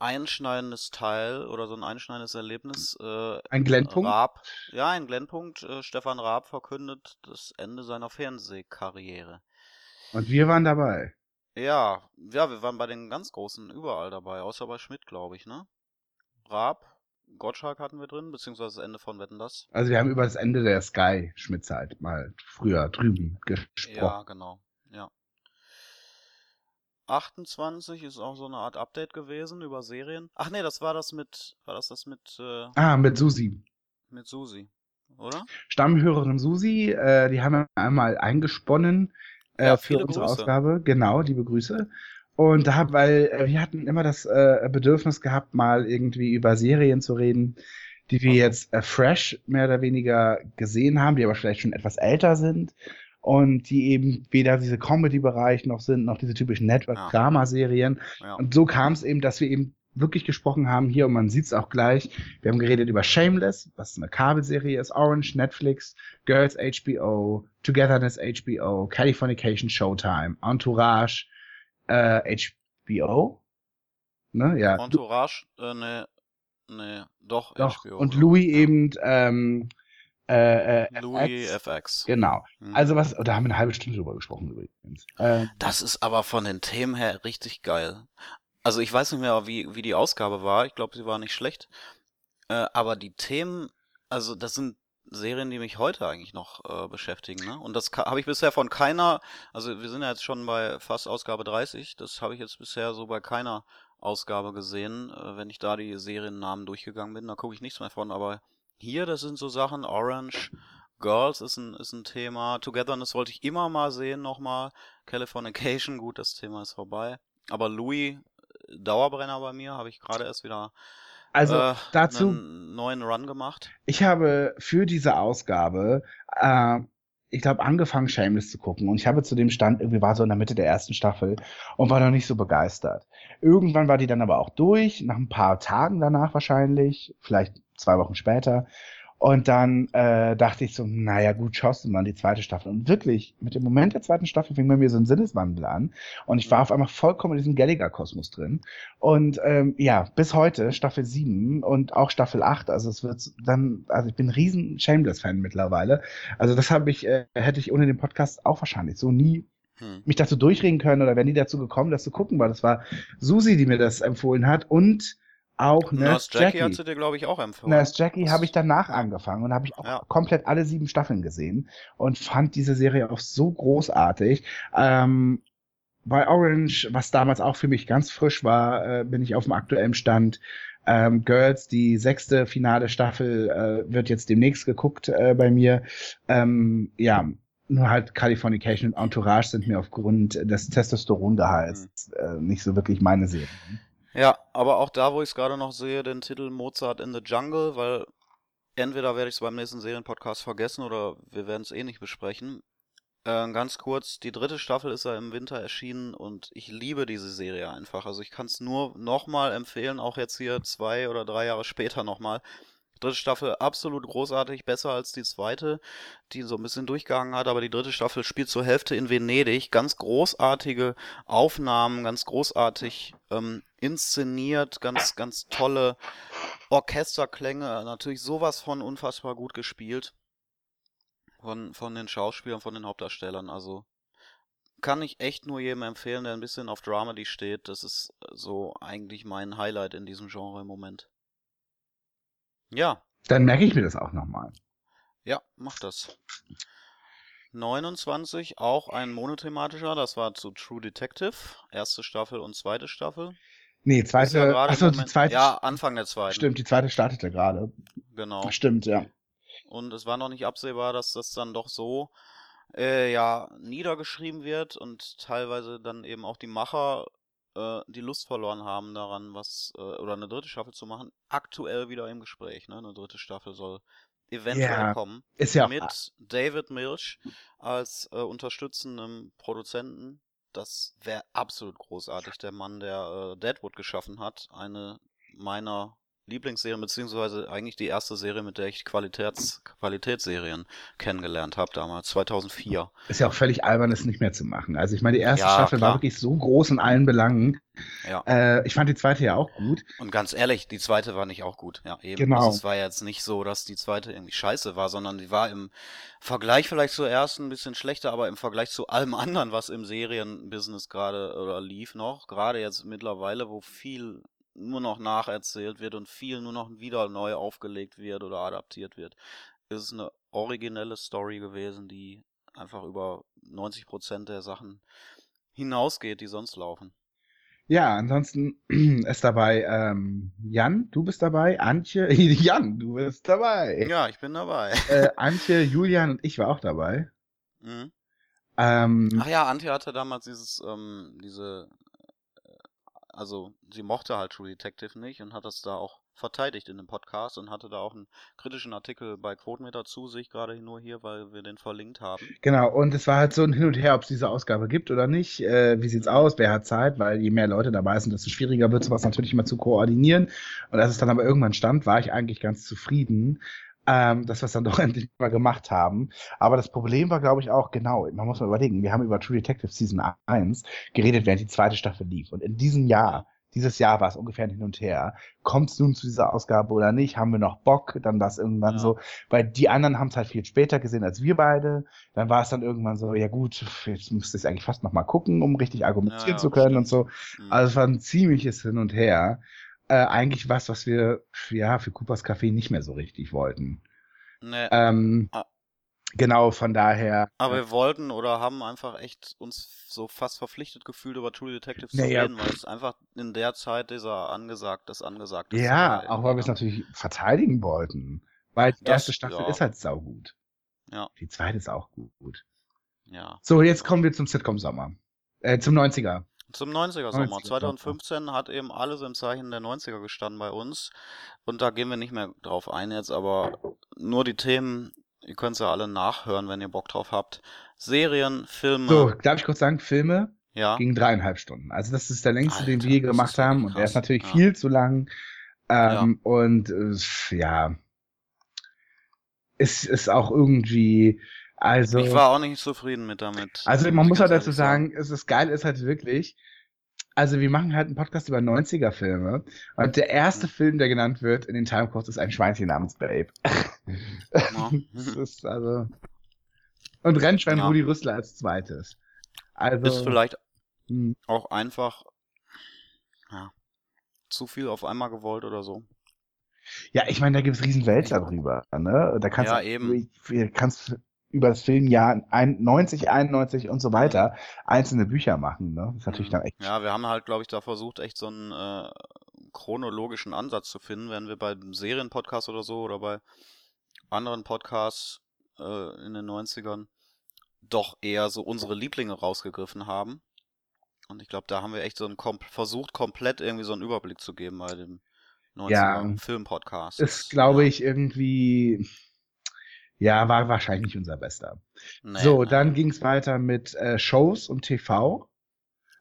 einschneidendes Teil oder so ein einschneidendes Erlebnis. Äh, Ein Glenn-Punkt? Raab, ja, ein Glenn-Punkt. Äh, Stefan Raab verkündet das Ende seiner Fernsehkarriere. Und wir waren dabei. Ja, ja, wir waren bei den ganz Großen überall dabei, außer bei Schmidt, glaube ich, ne? Raab, Gottschalk hatten wir drin, beziehungsweise das Ende von Wetten das. Also wir haben über das Ende der Sky-Schmidt-Zeit mal früher drüben Ja, gesprochen. genau, ja. 28 ist auch so eine Art Update gewesen über Serien. Ach nee, das war das mit, war das das mit, äh, Ah, mit Susi. mit Susi, oder? Stammhörerin Susi, äh, die haben wir einmal eingesponnen äh, Ja, für unsere Grüße. Ausgabe. Genau, liebe Grüße. Und da, weil äh, wir hatten immer das äh, Bedürfnis gehabt, mal irgendwie über Serien zu reden, die wir jetzt äh, fresh mehr oder weniger gesehen haben, die aber vielleicht schon etwas älter sind und die eben weder diese Comedy-Bereich noch sind, noch diese typischen Network-Drama-Serien. Ja. Und so kam es eben, dass wir eben wirklich gesprochen haben hier und man sieht es auch gleich. Wir haben geredet über Shameless, was eine Kabelserie ist, Orange, Netflix, Girls HBO, Togetherness HBO, Californication Showtime, Entourage, äh, HBO. Ne, ja. Entourage, äh, ne, ne, doch, Doch. HBO. Und? Louis eben, ähm, äh, äh, Louis FX. FX. Genau. Hm. Also was, da haben wir eine halbe Stunde drüber gesprochen übrigens. Äh, Das ist aber von den Themen her richtig geil. Also ich weiß nicht mehr, wie, wie die Ausgabe war. Ich glaube, sie war nicht schlecht. Äh, aber die Themen, also das sind Serien, die mich heute eigentlich noch äh, beschäftigen. Ne? Und das habe ich bisher von keiner, also wir sind ja jetzt schon bei fast Ausgabe 30, das habe ich jetzt bisher so bei keiner Ausgabe gesehen. Äh, wenn ich da die Seriennamen durchgegangen bin, da gucke ich nichts mehr von. Aber hier, das sind so Sachen, Orange, Girls ist ein, ist ein Thema. Togetherness wollte ich immer mal sehen nochmal. Californication, gut, das Thema ist vorbei. Aber Louis, äh, Dauerbrenner bei mir, habe ich gerade erst wieder also äh, dazu einen neuen Run gemacht. Ich habe für diese Ausgabe, äh, ich glaube, angefangen, Shameless zu gucken. Und ich habe zu dem Stand, irgendwie war so in der Mitte der ersten Staffel und war noch nicht so begeistert. Irgendwann war die dann aber auch durch, nach ein paar Tagen danach wahrscheinlich, vielleicht zwei Wochen später. Und dann äh, dachte ich so, naja gut, schaust du mal die zweite Staffel. Und wirklich, mit dem Moment der zweiten Staffel fing bei mir so ein Sinneswandel an. Und ich war auf einmal vollkommen in diesem Gallagher-Kosmos drin. Und ähm, ja, bis heute Staffel 7 und auch Staffel 8. Also es wird dann, also ich bin ein riesen Shameless-Fan mittlerweile. Also das habe ich, äh, hätte ich ohne den Podcast auch wahrscheinlich so nie Hm. mich dazu durchreden können oder wären die dazu gekommen, das zu gucken, weil das war Susi, die mir das empfohlen hat und auch Nurse Jackie, Jackie. hat sie dir, glaube ich, auch empfohlen. Nurse Jackie habe ich danach angefangen und habe ich auch Ja. komplett alle sieben Staffeln gesehen und fand diese Serie auch so großartig. Ähm, bei Orange, was damals auch für mich ganz frisch war, äh, bin ich auf dem aktuellen Stand. Ähm, Girls, die sechste finale Staffel äh, wird jetzt demnächst geguckt äh, bei mir. Ähm, ja, nur halt Californication und Entourage sind mir aufgrund des Testosterongehalts äh, nicht so wirklich meine Serien. Ja, aber auch da, wo ich es gerade noch sehe, den Titel Mozart in the Jungle, weil entweder werde ich es beim nächsten Serienpodcast vergessen oder wir werden es eh nicht besprechen. Äh, ganz kurz, die dritte Staffel ist ja im Winter erschienen und ich liebe diese Serie einfach. Also ich kann es nur nochmal empfehlen, auch jetzt hier zwei oder drei Jahre später nochmal. Dritte Staffel absolut großartig, besser als die zweite, die so ein bisschen durchgehangen hat, aber die dritte Staffel spielt zur Hälfte in Venedig. Ganz großartige Aufnahmen, ganz großartig ähm, inszeniert, ganz, ganz tolle Orchesterklänge, natürlich sowas von unfassbar gut gespielt. Von, von den Schauspielern, von den Hauptdarstellern, also kann ich echt nur jedem empfehlen, der ein bisschen auf Dramedy steht. Das ist so eigentlich mein Highlight in diesem Genre im Moment. Ja, Dann merke ich mir das auch nochmal. ja, mach das. 29 auch ein monothematischer, das war zu True Detective, erste Staffel und zweite Staffel. Nee, ja zweite, im achso, die zweite, Ja, Anfang der zweiten. stimmt, die zweite startete gerade. Genau. Stimmt, ja. Und es war noch nicht absehbar, dass das dann doch so äh, ja niedergeschrieben wird und teilweise dann eben auch die Macher äh, die Lust verloren haben daran, was äh, oder eine dritte Staffel zu machen. Aktuell wieder im Gespräch, ne? Eine dritte Staffel soll eventuell Ja, kommen Ist ja auch, mit David Milch als äh, unterstützendem Produzenten. Das wäre absolut großartig. Der Mann, der äh, Deadwood geschaffen hat, eine meiner Lieblingsserien, beziehungsweise eigentlich die erste Serie, mit der ich Qualitäts Qualitätsserien kennengelernt habe, damals, 2004. ist ja auch völlig albern, es nicht mehr zu machen. Also ich meine, die erste Ja, Staffel war klar. wirklich so groß in allen Belangen. Ja. Äh, ich fand die zweite ja auch gut. Und ganz ehrlich, die zweite war nicht auch gut. Ja, eben. Genau. Also es war jetzt nicht so, dass die zweite irgendwie scheiße war, sondern die war im Vergleich vielleicht zur ersten ein bisschen schlechter, aber im Vergleich zu allem anderen, was im Serienbusiness gerade oder lief noch, gerade jetzt mittlerweile, wo viel nur noch nacherzählt wird und viel nur noch wieder neu aufgelegt wird oder adaptiert wird, ist es eine originelle Story gewesen, die einfach über 90 Prozent der Sachen hinausgeht, die sonst laufen. Ja, ansonsten ist dabei ähm, Jan, du bist dabei, Antje, Jan, du bist dabei. Ja, ich bin dabei. Äh, Antje, Julian und ich war auch dabei. Mhm. Ähm, Ach ja, Antje hatte damals dieses, ähm, diese, also sie mochte halt True Detective nicht und hat das da auch verteidigt in dem Podcast und hatte da auch einen kritischen Artikel bei Quotenmeter zu sich, gerade nur hier, weil wir den verlinkt haben. Genau, und es war halt so ein Hin und Her, ob es diese Ausgabe gibt oder nicht. Äh, wie sieht's aus? Wer hat Zeit? Weil je mehr Leute dabei sind, desto schwieriger wird sowas natürlich immer zu koordinieren. Und als es dann aber irgendwann stand, war ich eigentlich ganz zufrieden, ähm, dass wir es dann doch endlich mal gemacht haben. Aber das Problem war, glaube ich, auch, genau, man muss mal überlegen, wir haben über True Detective Season 1 geredet, während die zweite Staffel lief. Und in diesem Jahr, dieses Jahr war es ungefähr ein Hin und Her. Kommt es nun zu dieser Ausgabe oder nicht? Haben wir noch Bock? Dann war es irgendwann Ja. so, weil die anderen haben es halt viel später gesehen als wir beide. Dann war es dann irgendwann so, ja gut, jetzt müsste ich eigentlich fast noch mal gucken, um richtig argumentieren Ja, ja, zu können und so. Mhm. Also es war ein ziemliches Hin und Her. Äh, eigentlich was, was wir ja für Coopers Café nicht mehr so richtig wollten. nee, Ähm, Ah. Genau, von daher. aber wir wollten oder haben einfach echt uns so fast verpflichtet gefühlt, über True Detective zu Naja. reden, weil es einfach in der Zeit dieser angesagt, das angesagt ist. ja, auch weil wir es natürlich verteidigen wollten. Weil die Das- erste Staffel ja. ist halt saugut. Ja. Die zweite ist auch gut. Ja. So, jetzt kommen wir zum Sitcom-Sommer. Äh, zum 90er. Zum 90er Sommer. 90er, 2015 hat eben alles im Zeichen der 90er gestanden bei uns. Und da gehen wir nicht mehr drauf ein jetzt, aber nur die Themen, ihr könnt sie ja alle nachhören, wenn ihr Bock drauf habt. Serien, Filme. So, darf ich kurz sagen, Filme ja. gingen dreieinhalb Stunden. Also das ist der längste, den Alter, wir je gemacht haben. Und der krass. ist natürlich Ja. viel zu lang. Ähm, Und äh, ja, es ist auch irgendwie, also, Ich war auch nicht zufrieden mit damit. also man muss halt dazu sagen, es ist geil, ist halt wirklich, also wir machen halt einen Podcast über 90er-Filme und der erste Mhm. Film, der genannt wird in den Timecodes, ist ein Schweinchen namens Babe. Ja. das ist also und Rennschwein Ja. Rudi Rüssler als zweites. Also Ist vielleicht hm. auch einfach ja, zu viel auf einmal gewollt oder so. Ja, ich meine, da gibt's riesen Wälzer drüber, ne? Da kannst Ja, du eben. du kannst über das Filmjahr ein- 90, 91 und so weiter einzelne Bücher machen, ne? Das ist natürlich dann echt. Mhm. Ja, wir haben halt, glaube ich, da versucht, echt so einen äh, chronologischen Ansatz zu finden, wenn wir bei einem Serienpodcast oder so oder bei anderen Podcasts äh, in den 90ern doch eher so unsere Lieblinge rausgegriffen haben. Und ich glaube, da haben wir echt so einen kom versucht, komplett irgendwie so einen Überblick zu geben bei dem 90er Ja. Filmpodcast. Ist, glaube ja. ich, irgendwie. Ja, war wahrscheinlich unser bester. Nee, so, dann ging's weiter mit äh, Shows und TV.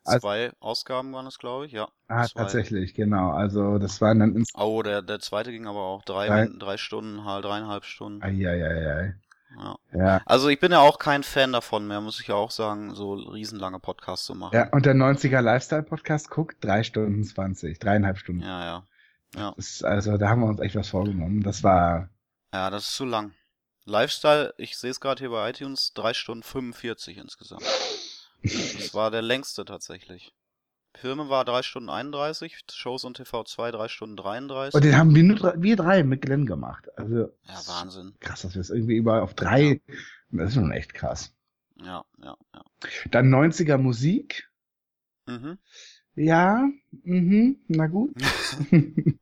also- Zwei Ausgaben waren es, glaube ich, ja. Ah, zwei. tatsächlich, genau. Also das waren dann. Oh, der, der zweite ging aber auch drei, Drei- drei Stunden, halt dreieinhalb Stunden. Eieiei. Ja. Ja. Also ich bin ja auch kein Fan davon mehr, muss ich ja auch sagen, so riesenlange Podcasts zu machen. ja, und der 90er Lifestyle-Podcast guckt drei Stunden 20, dreieinhalb Stunden. ja, ja. Ja, ist, also da haben wir uns echt was vorgenommen. Das war. ja das ist zu lang. Lifestyle, ich sehe es gerade hier bei iTunes, drei Stunden 45 insgesamt. Das war der längste tatsächlich. Filme war drei Stunden 31, Shows und TV 2 drei Stunden 33. Und den haben wir nur drei, wir drei mit Glenn gemacht. Also ja, Wahnsinn. krass, dass wir es irgendwie überall auf drei. Das ist schon echt krass. Ja, ja, ja. Dann 90er Musik. Mhm. Ja, mhm, na gut.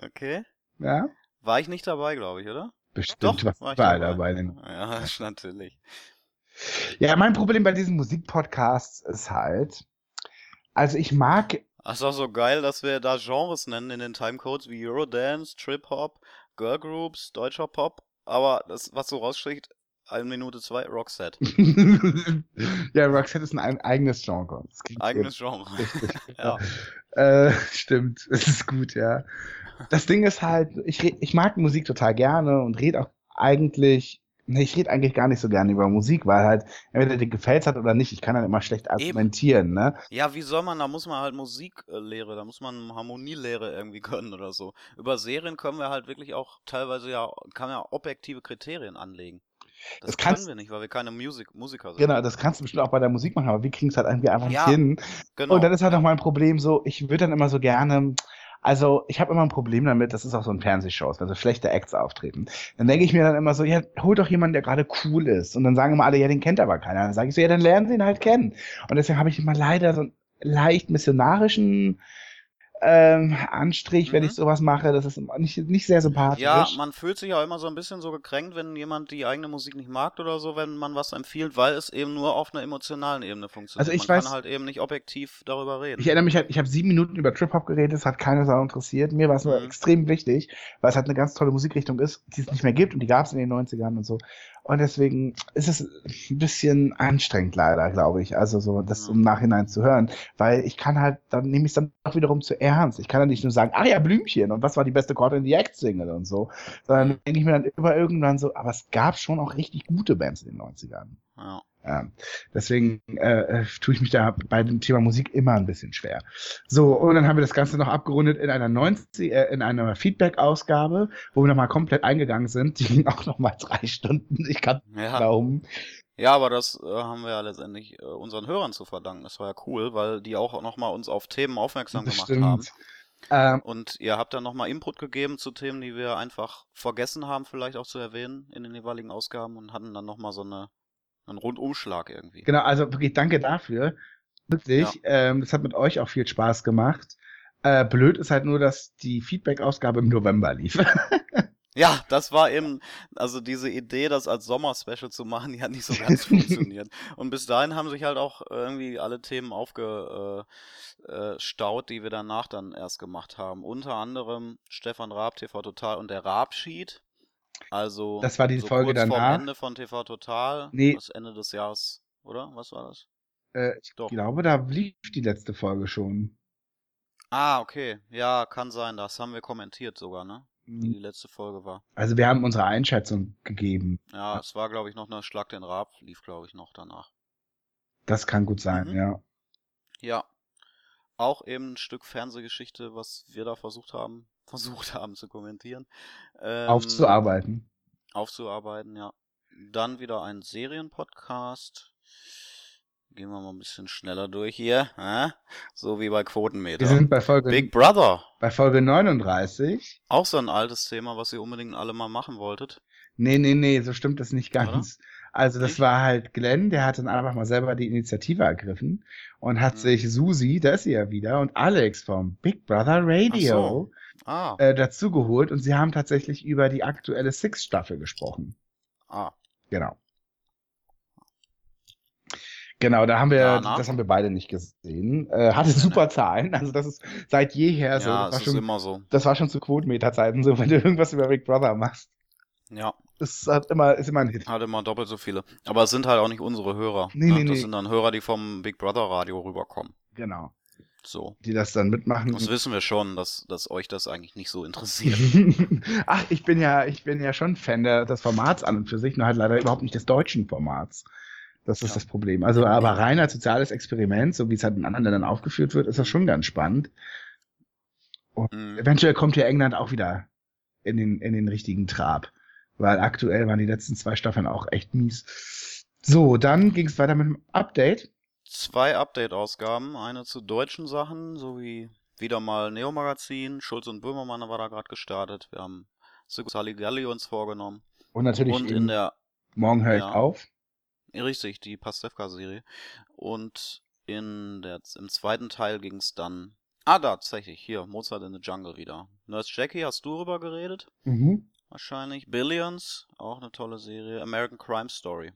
Okay. ja, War ich nicht dabei, glaube ich, oder? Bestimmt Doch, was war war dabei. Ja, natürlich. Ja, mein Problem bei diesen Musikpodcasts ist halt, also ich mag, Ach, ist auch so geil, dass wir da Genres nennen in den Timecodes wie Eurodance, Trip Hop, Girl Groups, deutscher Pop, aber das, was so raussticht, eine Minute zwei, Rockset. ja, Roxette ist ein eigenes Genre. Das Eigenes Genre. Richtig. Ja. Äh, stimmt, es ist gut, ja. Das Ding ist halt, ich, red, ich mag Musik total gerne und rede auch eigentlich, nee, ich rede eigentlich gar nicht so gerne über Musik, weil halt, entweder dir gefällt's hat oder nicht, ich kann dann immer schlecht argumentieren, ne? Ja, wie soll man, da muss man halt Musiklehre, da muss man Harmonielehre irgendwie können oder so. Über Serien können wir halt wirklich auch teilweise ja, kann man ja objektive Kriterien anlegen. Das, Das kannst- können wir nicht, weil wir keine Musik, Musiker sind. Genau, das kannst du bestimmt auch bei der Musik machen, aber wir kriegen es halt irgendwie einfach Ja, nicht hin. Genau. Und dann ist halt auch mein Problem so, ich würde dann immer so gerne, also ich habe immer ein Problem damit, das ist auch so ein Fernsehshows, wenn so schlechte Acts auftreten. Dann denke ich mir dann immer so, ja, hol doch jemanden, der gerade cool ist. Und dann sagen immer alle, ja, den kennt aber keiner. Dann sage ich so, ja, dann lernen sie ihn halt kennen. Und deswegen habe ich immer leider so einen leicht missionarischen ähm, Anstrich, wenn Mhm. ich sowas mache. Das ist nicht, nicht sehr sympathisch. Ja, man fühlt sich auch immer so ein bisschen so gekränkt, wenn jemand die eigene Musik nicht mag oder so, wenn man was empfiehlt, weil es eben nur auf einer emotionalen Ebene funktioniert. Also ich man weiß- kann halt eben nicht objektiv darüber reden. Ich erinnere mich halt, ich habe sieben Minuten über Trip-Hop geredet, es hat keine Sau interessiert. Mir war es nur Mhm. extrem wichtig, weil es halt eine ganz tolle Musikrichtung ist, die es nicht mehr gibt und die gab es in den 90ern und so. Und deswegen ist es ein bisschen anstrengend leider, glaube ich, also so das im Nachhinein zu hören, weil ich kann halt, dann nehme ich es dann auch wiederum zu ernst. Ich kann dann nicht nur sagen, ah ja, Blümchen und was war die beste Chord in the Act Single und so, sondern denke ich mir dann immer irgendwann so, aber es gab schon auch richtig gute Bands in den 90ern. Ja. Ja, deswegen äh, äh, tue ich mich da bei dem Thema Musik immer ein bisschen schwer. So, und dann haben wir das Ganze noch abgerundet in einer 90, äh, in einer Feedback-Ausgabe, wo wir nochmal komplett eingegangen sind. Die ging auch nochmal drei Stunden. Ich kann Ja. glauben. Ja, aber das äh, haben wir ja letztendlich äh, unseren Hörern zu verdanken. Das war ja cool, weil die auch nochmal uns auf Themen aufmerksam Das gemacht haben. Ähm, Und ihr habt dann nochmal Input gegeben zu Themen, die wir einfach vergessen haben, vielleicht auch zu erwähnen in den jeweiligen Ausgaben und hatten dann nochmal so eine, einen Rundumschlag irgendwie. genau, also wirklich danke dafür. Wirklich, ähm, das hat mit euch auch viel Spaß gemacht. Äh, blöd ist halt nur, dass die Feedback-Ausgabe im November lief. Ja, das war eben, also diese Idee, das als Sommer-Special zu machen, die hat nicht so ganz funktioniert. Und bis dahin haben sich halt auch irgendwie alle Themen aufgestaut, äh, staut, die wir danach dann erst gemacht haben. Unter anderem Stefan Raab, TV Total und der Raab-Sheet. Also Das war die so Folge kurz vorm danach. Ende von TV Total, Nee. das Ende des Jahres, oder? Was war das? äh, ich Doch. glaube, da lief die letzte Folge schon. Ah, okay. Ja, kann sein. Das haben wir kommentiert sogar, ne? Mhm. Wie die letzte Folge war. Also wir haben unsere Einschätzung gegeben. Ja, es war, glaube ich, noch eine Schlag den Raab, lief, glaube ich, noch danach. Das kann gut sein, Mhm. ja. Ja. Auch eben ein Stück Fernsehgeschichte, was wir da versucht haben, versucht haben zu kommentieren. Ähm, Aufzuarbeiten. Aufzuarbeiten, ja. Dann wieder ein Serienpodcast. Gehen wir mal ein bisschen schneller durch hier. Hä? So wie bei Quotenmeter. Wir sind bei Folge, Big Brother. bei Folge 39. Auch so ein altes Thema, was ihr unbedingt alle mal machen wolltet. Nee, nee, nee, so stimmt das nicht ganz. Also das Nicht? war halt Glenn, der hat dann einfach mal selber die Initiative ergriffen und hat Mhm. sich Susi, da ist sie ja wieder, und Alex vom Big Brother Radio Ah, äh, dazugeholt und sie haben tatsächlich über die aktuelle Six-Staffel gesprochen. ah. Genau. Genau, da haben wir, Ja, na? das haben wir beide nicht gesehen. Äh, hatte super Zahlen, also das ist seit jeher so. ja, das, es war ist schon, immer so. das war schon zu Quotenmeter-Zeiten so, wenn du irgendwas über Big Brother machst. Ja, Das hat immer, ist immer ein Hit. hat immer doppelt so viele. Aber es sind halt auch nicht unsere Hörer. Nee, ne? nee, das nee. sind dann Hörer, die vom Big Brother Radio rüberkommen. Genau. So. Die das dann mitmachen. Das wissen wir schon, dass, dass euch das eigentlich nicht so interessiert. Ach, ich bin ja, ich bin ja schon Fan der, des Formats an und für sich, nur halt leider überhaupt nicht des deutschen Formats. Das ist Ja. das Problem. Also, aber rein als soziales Experiment, so wie es halt in anderen Ländern aufgeführt wird, ist das schon ganz spannend. Mhm. Eventuell kommt ja England auch wieder in den, in den richtigen Trab. Weil aktuell waren die letzten zwei Staffeln auch echt mies. So, dann ging es weiter mit dem Update. Zwei Update-Ausgaben, eine zu deutschen Sachen, sowie wieder mal Neo-Magazin, Schulz und Böhmermann war da gerade gestartet. Wir haben Sigus Halligalli uns vorgenommen. Und natürlich Und in der, morgen höre ich ja. auf. Richtig, die Pastewka-Serie. Und in der, im zweiten Teil ging es dann. Ah, da, tatsächlich, hier, Mozart in the Jungle wieder. Nurse Jackie, hast du darüber geredet? Mhm. Wahrscheinlich. Billions, auch eine tolle Serie. American Crime Story.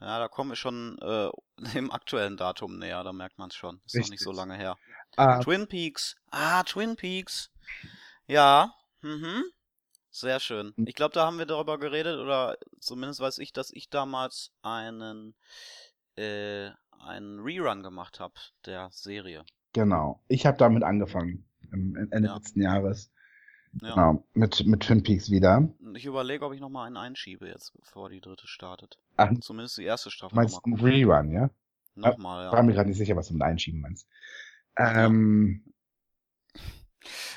Ja, da kommen wir schon äh, dem aktuellen Datum näher, da merkt man es schon. Ist noch nicht so Richtig. lange her. Ah, Twin Peaks. Ah, Twin Peaks. Ja. Mhm. Sehr schön. Hm. Ich glaube, da haben wir darüber geredet, oder zumindest weiß ich, dass ich damals einen, äh, einen Rerun gemacht habe der Serie. genau. Ich habe damit angefangen. Im Ende Ja. letzten Jahres. Ja. Genau. Mit, mit Twin Peaks wieder. Ich überlege, ob ich nochmal einen einschiebe jetzt, bevor die dritte startet. Ach, Zumindest die erste Staffel meinst du einen Rerun, ja? Nochmal, Ich war ja. mir gerade nicht sicher, was du mit Einschieben meinst. Ähm,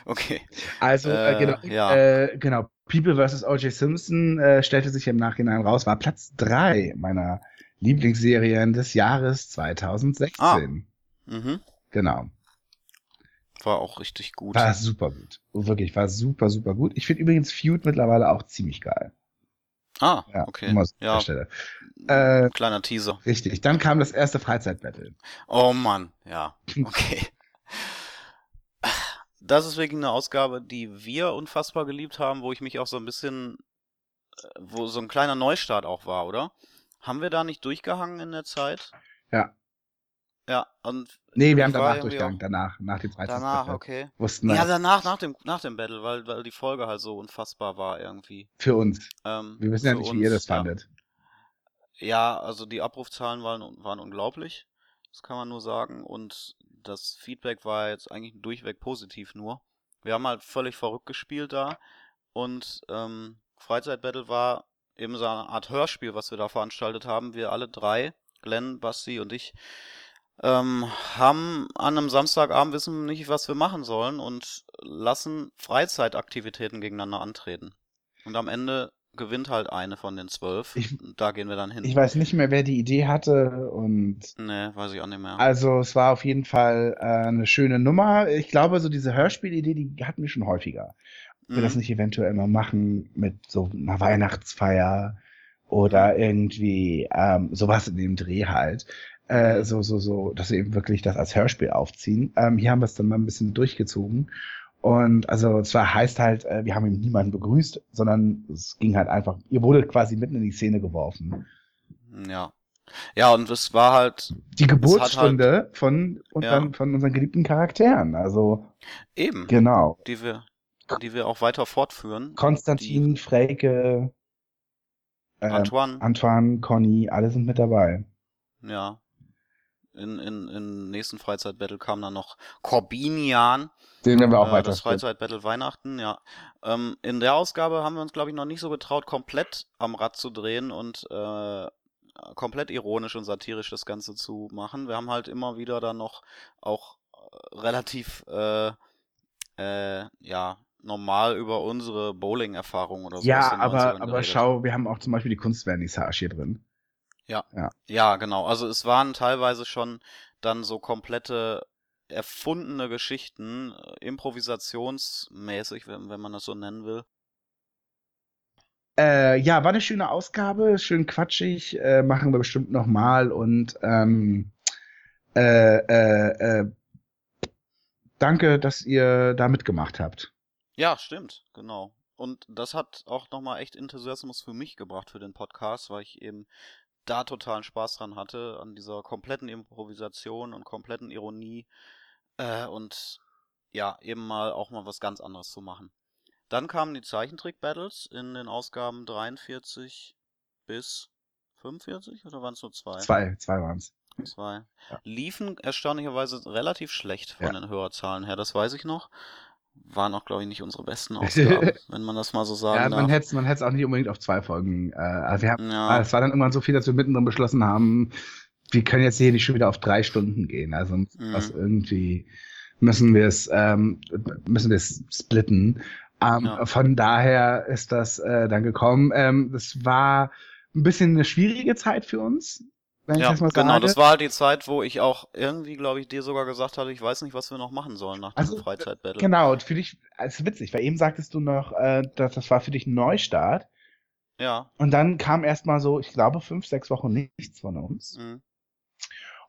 Okay. Also, äh, Äh, genau, ja. äh, genau. People vs. O.J. Simpson äh, stellte sich im Nachhinein raus, war Platz drei meiner Lieblingsserien des Jahres 2016. Ah. Mhm. Genau. War auch richtig gut. War super gut. Wirklich, war super, super gut. Ich finde übrigens Feud mittlerweile auch ziemlich geil. Ah, Ja, okay. Ja, Stelle. Äh, kleiner Teaser. richtig. Dann kam das erste Freizeitbattle. Oh Mann, ja, okay. Das ist wirklich eine Ausgabe, die wir unfassbar geliebt haben, wo ich mich auch so ein bisschen, äh, wo so ein kleiner Neustart auch war, oder? Haben wir da nicht durchgehangen in der Zeit? Ja. Ja, und Nee, wir haben danach durchgegangen, danach, nach dem Freizeitbattle. danach, okay. Wussten Ja, danach, nach dem, nach dem Battle, weil, weil die Folge halt so unfassbar war irgendwie. für uns. Ähm, Wir wissen ja nicht, wie ihr uns, das fandet. Ja. ja, also die Abrufzahlen waren, waren unglaublich. Das kann man nur sagen. Und das Feedback war jetzt eigentlich durchweg positiv nur. Wir haben halt völlig verrückt gespielt da. Und ähm, Freizeitbattle war eben so eine Art Hörspiel, was wir da veranstaltet haben. Wir alle drei, Glenn, Basti und ich, ähm, haben an einem Samstagabend wissen nicht, was wir machen sollen und lassen Freizeitaktivitäten gegeneinander antreten. Und am Ende gewinnt halt eine von den zwölf. Ich- da gehen wir dann hin. Ich weiß nicht mehr, wer die Idee hatte und Nee, weiß ich auch nicht mehr. Also es war auf jeden Fall äh, eine schöne Nummer. Ich glaube, so diese Hörspielidee, die hatten wir schon häufiger. Wir das Mhm. nicht eventuell mal machen mit so einer Weihnachtsfeier oder irgendwie ähm, sowas in dem Dreh halt. Äh, so, so, so, dass wir eben wirklich das als Hörspiel aufziehen. Ähm, hier haben wir es dann mal ein bisschen durchgezogen. Und also zwar heißt halt, äh, wir haben eben niemanden begrüßt, sondern es ging halt einfach, ihr wurdet quasi mitten in die Szene geworfen. Ja. Ja, und es war halt Die Geburtsstunde von, unseren, Ja. von unseren geliebten Charakteren. Also eben, genau. die wir, die wir auch weiter fortführen. Konstantin, Freike, Die, äh, Antoine, Antoine, Conny, alle sind mit dabei. ja. In, in, in nächsten Freizeitbattle kam dann noch Corbinian. Den werden wir auch äh, weiter das Freizeitbattle Weihnachten, ja. Ähm, in der Ausgabe haben wir uns, glaube ich, noch nicht so getraut, komplett am Rad zu drehen und äh, komplett ironisch und satirisch das Ganze zu machen. Wir haben halt immer wieder dann noch auch äh, relativ äh, äh, ja normal über unsere Bowling-Erfahrung oder so Ja, aber, 90ern aber schau, wir haben auch zum Beispiel die Kunstvernissage hier drin. Ja, genau. Also es waren teilweise schon dann so komplette erfundene Geschichten, äh, improvisationsmäßig, wenn, wenn man das so nennen will. Äh, ja, war eine schöne Ausgabe, schön quatschig, äh, machen wir bestimmt nochmal und ähm, äh, äh, äh, danke, dass ihr da mitgemacht habt. Ja, stimmt, genau. Und das hat auch nochmal echt Enthusiasmus für mich gebracht für den Podcast, weil ich eben da totalen Spaß dran hatte, an dieser kompletten Improvisation und kompletten Ironie äh, und ja, eben mal auch mal was ganz anderes zu machen. Dann kamen die Zeichentrick-Battles in den Ausgaben 43 bis 45 oder waren es nur zwei? Zwei, zwei waren's. Zwei. Ja. Liefen erstaunlicherweise relativ schlecht von Ja. den Hörerzahlen her, das weiß ich noch. Waren auch, glaube ich, nicht unsere besten Ausgaben, wenn man das mal so sagen Ja, man darf. hätte es man hätt's auch nicht unbedingt auf zwei Folgen. Äh, also wir haben, Ja. Es war dann irgendwann so viel, dass wir mittendrin beschlossen haben, wir können jetzt hier nicht schon wieder auf drei Stunden gehen. Also Mhm. was irgendwie müssen wir es ähm, müssen wir es splitten. Ähm, Ja. Von daher ist das äh, dann gekommen. Ähm, das war ein bisschen eine schwierige Zeit für uns, wenn ich Ja, das mal genau, sage. das war halt die Zeit, wo ich auch irgendwie, glaube ich, dir sogar gesagt hatte, ich weiß nicht, was wir noch machen sollen nach diesem Also, Freizeitbattle. Genau, und für dich, es ist witzig, weil eben sagtest du noch, äh, dass das war für dich ein Neustart. Ja. Und dann kam erstmal so, ich glaube, fünf, sechs Wochen nichts von uns. Mhm.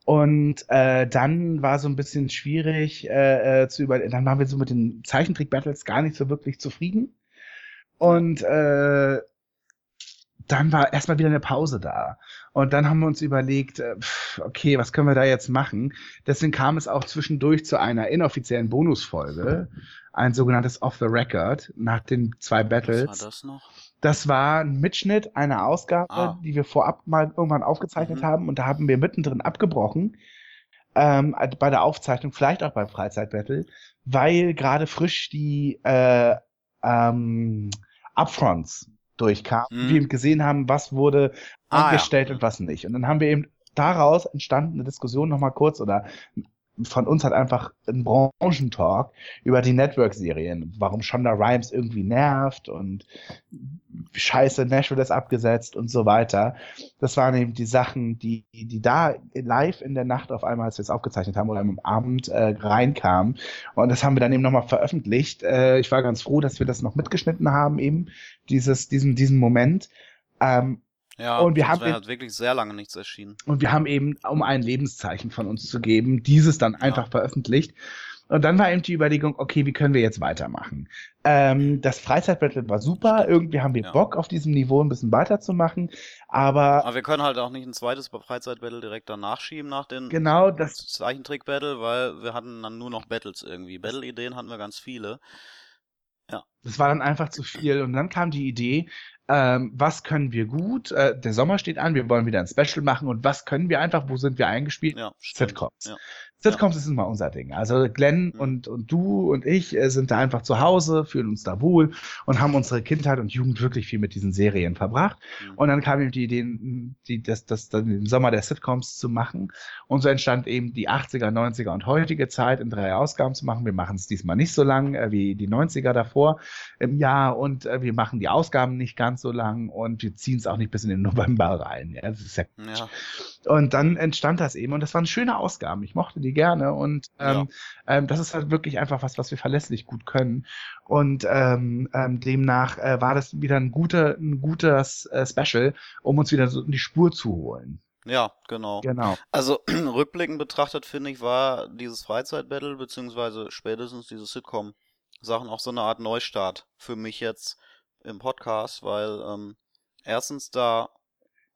Und äh, dann war so ein bisschen schwierig äh, äh, zu über. Dann waren wir so mit den Zeichentrick-Battles gar nicht so wirklich zufrieden. Und äh, dann war erstmal wieder eine Pause da. Und dann haben wir uns überlegt, äh, okay, was können wir da jetzt machen? Deswegen kam es auch zwischendurch zu einer inoffiziellen Bonusfolge, ein sogenanntes Off the Record nach den zwei Battles. Was war das noch? Das war ein Mitschnitt einer Ausgabe, Ah. die wir vorab mal irgendwann aufgezeichnet Mhm. haben und da haben wir mittendrin abgebrochen ähm, bei der Aufzeichnung, vielleicht auch beim Freizeitbattle, weil gerade frisch die äh, ähm, Upfronts durchkamen, Mhm. wir eben gesehen haben, was wurde Ah, ja. angestellt und was nicht. Und dann haben wir eben daraus entstanden eine Diskussion nochmal kurz oder von uns hat einfach ein Branchentalk über die Network-Serien, warum Shonda Rhimes irgendwie nervt und scheiße, Nashville ist abgesetzt und so weiter. Das waren eben die Sachen, die, die da live in der Nacht auf einmal, als wir es aufgezeichnet haben oder am Abend äh, reinkamen. Und das haben wir dann eben nochmal veröffentlicht. Äh, ich war ganz froh, dass wir das noch mitgeschnitten haben, eben dieses, diesen, diesen Moment. Ähm, Ja, Und wir haben halt wirklich sehr lange nichts erschienen. und wir haben eben, um ein Lebenszeichen von uns zu geben, dieses dann einfach veröffentlicht. Und dann war eben die Überlegung, okay, wie können wir jetzt weitermachen? Ähm, das Freizeitbattle war super, irgendwie haben wir Ja. Bock auf diesem Niveau ein bisschen weiterzumachen, aber Aber wir können halt auch nicht ein zweites Freizeitbattle direkt danach schieben nach den genau das, Zeichentrick-Battle, weil wir hatten dann nur noch Battles irgendwie. Battle-Ideen hatten wir ganz viele. das war dann einfach zu viel. Und dann kam die Idee, ähm, was können wir gut? Äh, der Sommer steht an, wir wollen wieder ein Special machen und was können wir einfach, wo sind wir eingespielt? Ja, stimmt. Sitcoms. Ja. Sitcoms ist immer unser Ding. Also Glenn Mhm. und, und du und ich äh, sind da einfach zu Hause, fühlen uns da wohl und haben unsere Kindheit und Jugend wirklich viel mit diesen Serien verbracht. Mhm. Und dann kam eben die Idee, die, das, das dann den Sommer der Sitcoms zu machen. Und so entstand eben die 80er, 90er und heutige Zeit in drei Ausgaben zu machen. Wir machen es diesmal nicht so lang äh, wie die 90er davor im Jahr und äh, wir machen die Ausgaben nicht ganz so lang und wir ziehen es auch nicht bis in den November rein. Ja, das ist ja Ja, und dann entstand das eben und das waren schöne Ausgaben. Ich mochte die gerne und ähm, ähm, das ist halt wirklich einfach was, was wir verlässlich gut können. Und ähm, ähm, demnach äh, war das wieder ein guter, ein gutes äh, Special, um uns wieder so in die Spur zu holen. ja, genau. Genau. Also rückblickend betrachtet, finde ich, war dieses Freizeitbattle beziehungsweise spätestens diese Sitcom-Sachen auch so eine Art Neustart für mich jetzt im Podcast, weil ähm, erstens da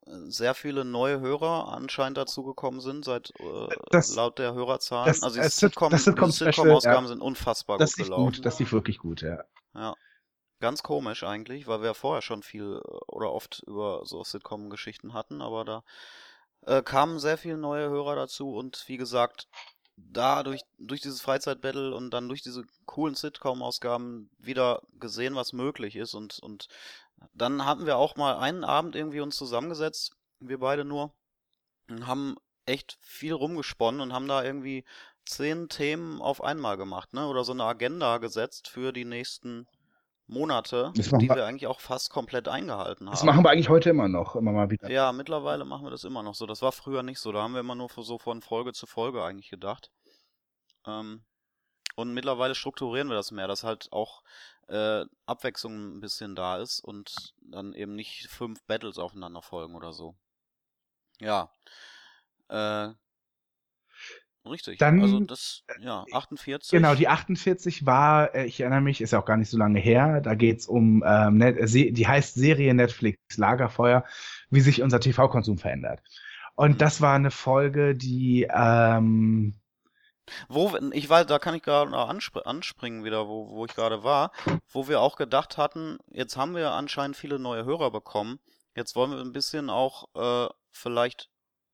sehr viele neue Hörer anscheinend dazugekommen sind, seit äh, Das- laut der Hörerzahlen. das- also die Sit- Sitcom, Sitcom-Ausgaben ja. sind unfassbar Das gut gelaufen. gut, das lief wirklich gut, ja. Ja. Ganz komisch eigentlich, weil wir vorher schon viel äh, oder oft über so Sitcom-Geschichten hatten, aber da äh, kamen sehr viele neue Hörer dazu und wie gesagt, da durch, durch dieses Freizeitbattle und dann durch diese coolen Sitcom-Ausgaben wieder gesehen, was möglich ist und, und dann hatten wir auch mal einen Abend irgendwie uns zusammengesetzt, wir beide nur, und haben echt viel rumgesponnen und haben da irgendwie zehn Themen auf einmal gemacht, ne? Oder so eine Agenda gesetzt für die nächsten Monate, die wir- wir eigentlich auch fast komplett eingehalten haben. Das machen wir eigentlich heute immer noch, immer mal wieder. Ja, mittlerweile machen wir das immer noch so. Das war früher nicht so. Da haben wir immer nur so von Folge zu Folge eigentlich gedacht. Ähm, und mittlerweile strukturieren wir das mehr, dass halt auch äh, Abwechslung ein bisschen da ist und dann eben nicht fünf Battles aufeinander folgen oder so. Ja. Äh, richtig. Dann- also das, ja, 48. Genau, die 48 war, äh, ich erinnere mich, ist ja auch gar nicht so lange her, da geht's um, ähm, äh, die heißt Serie Netflix Lagerfeuer, wie sich unser TV-Konsum verändert. Und Mhm. das war eine Folge, die, ähm, Wo, ich weiß, da kann ich gerade noch anspr anspringen wieder, wo, wo ich gerade war, wo wir auch gedacht hatten, jetzt haben wir anscheinend viele neue Hörer bekommen, jetzt wollen wir ein bisschen auch äh, vielleicht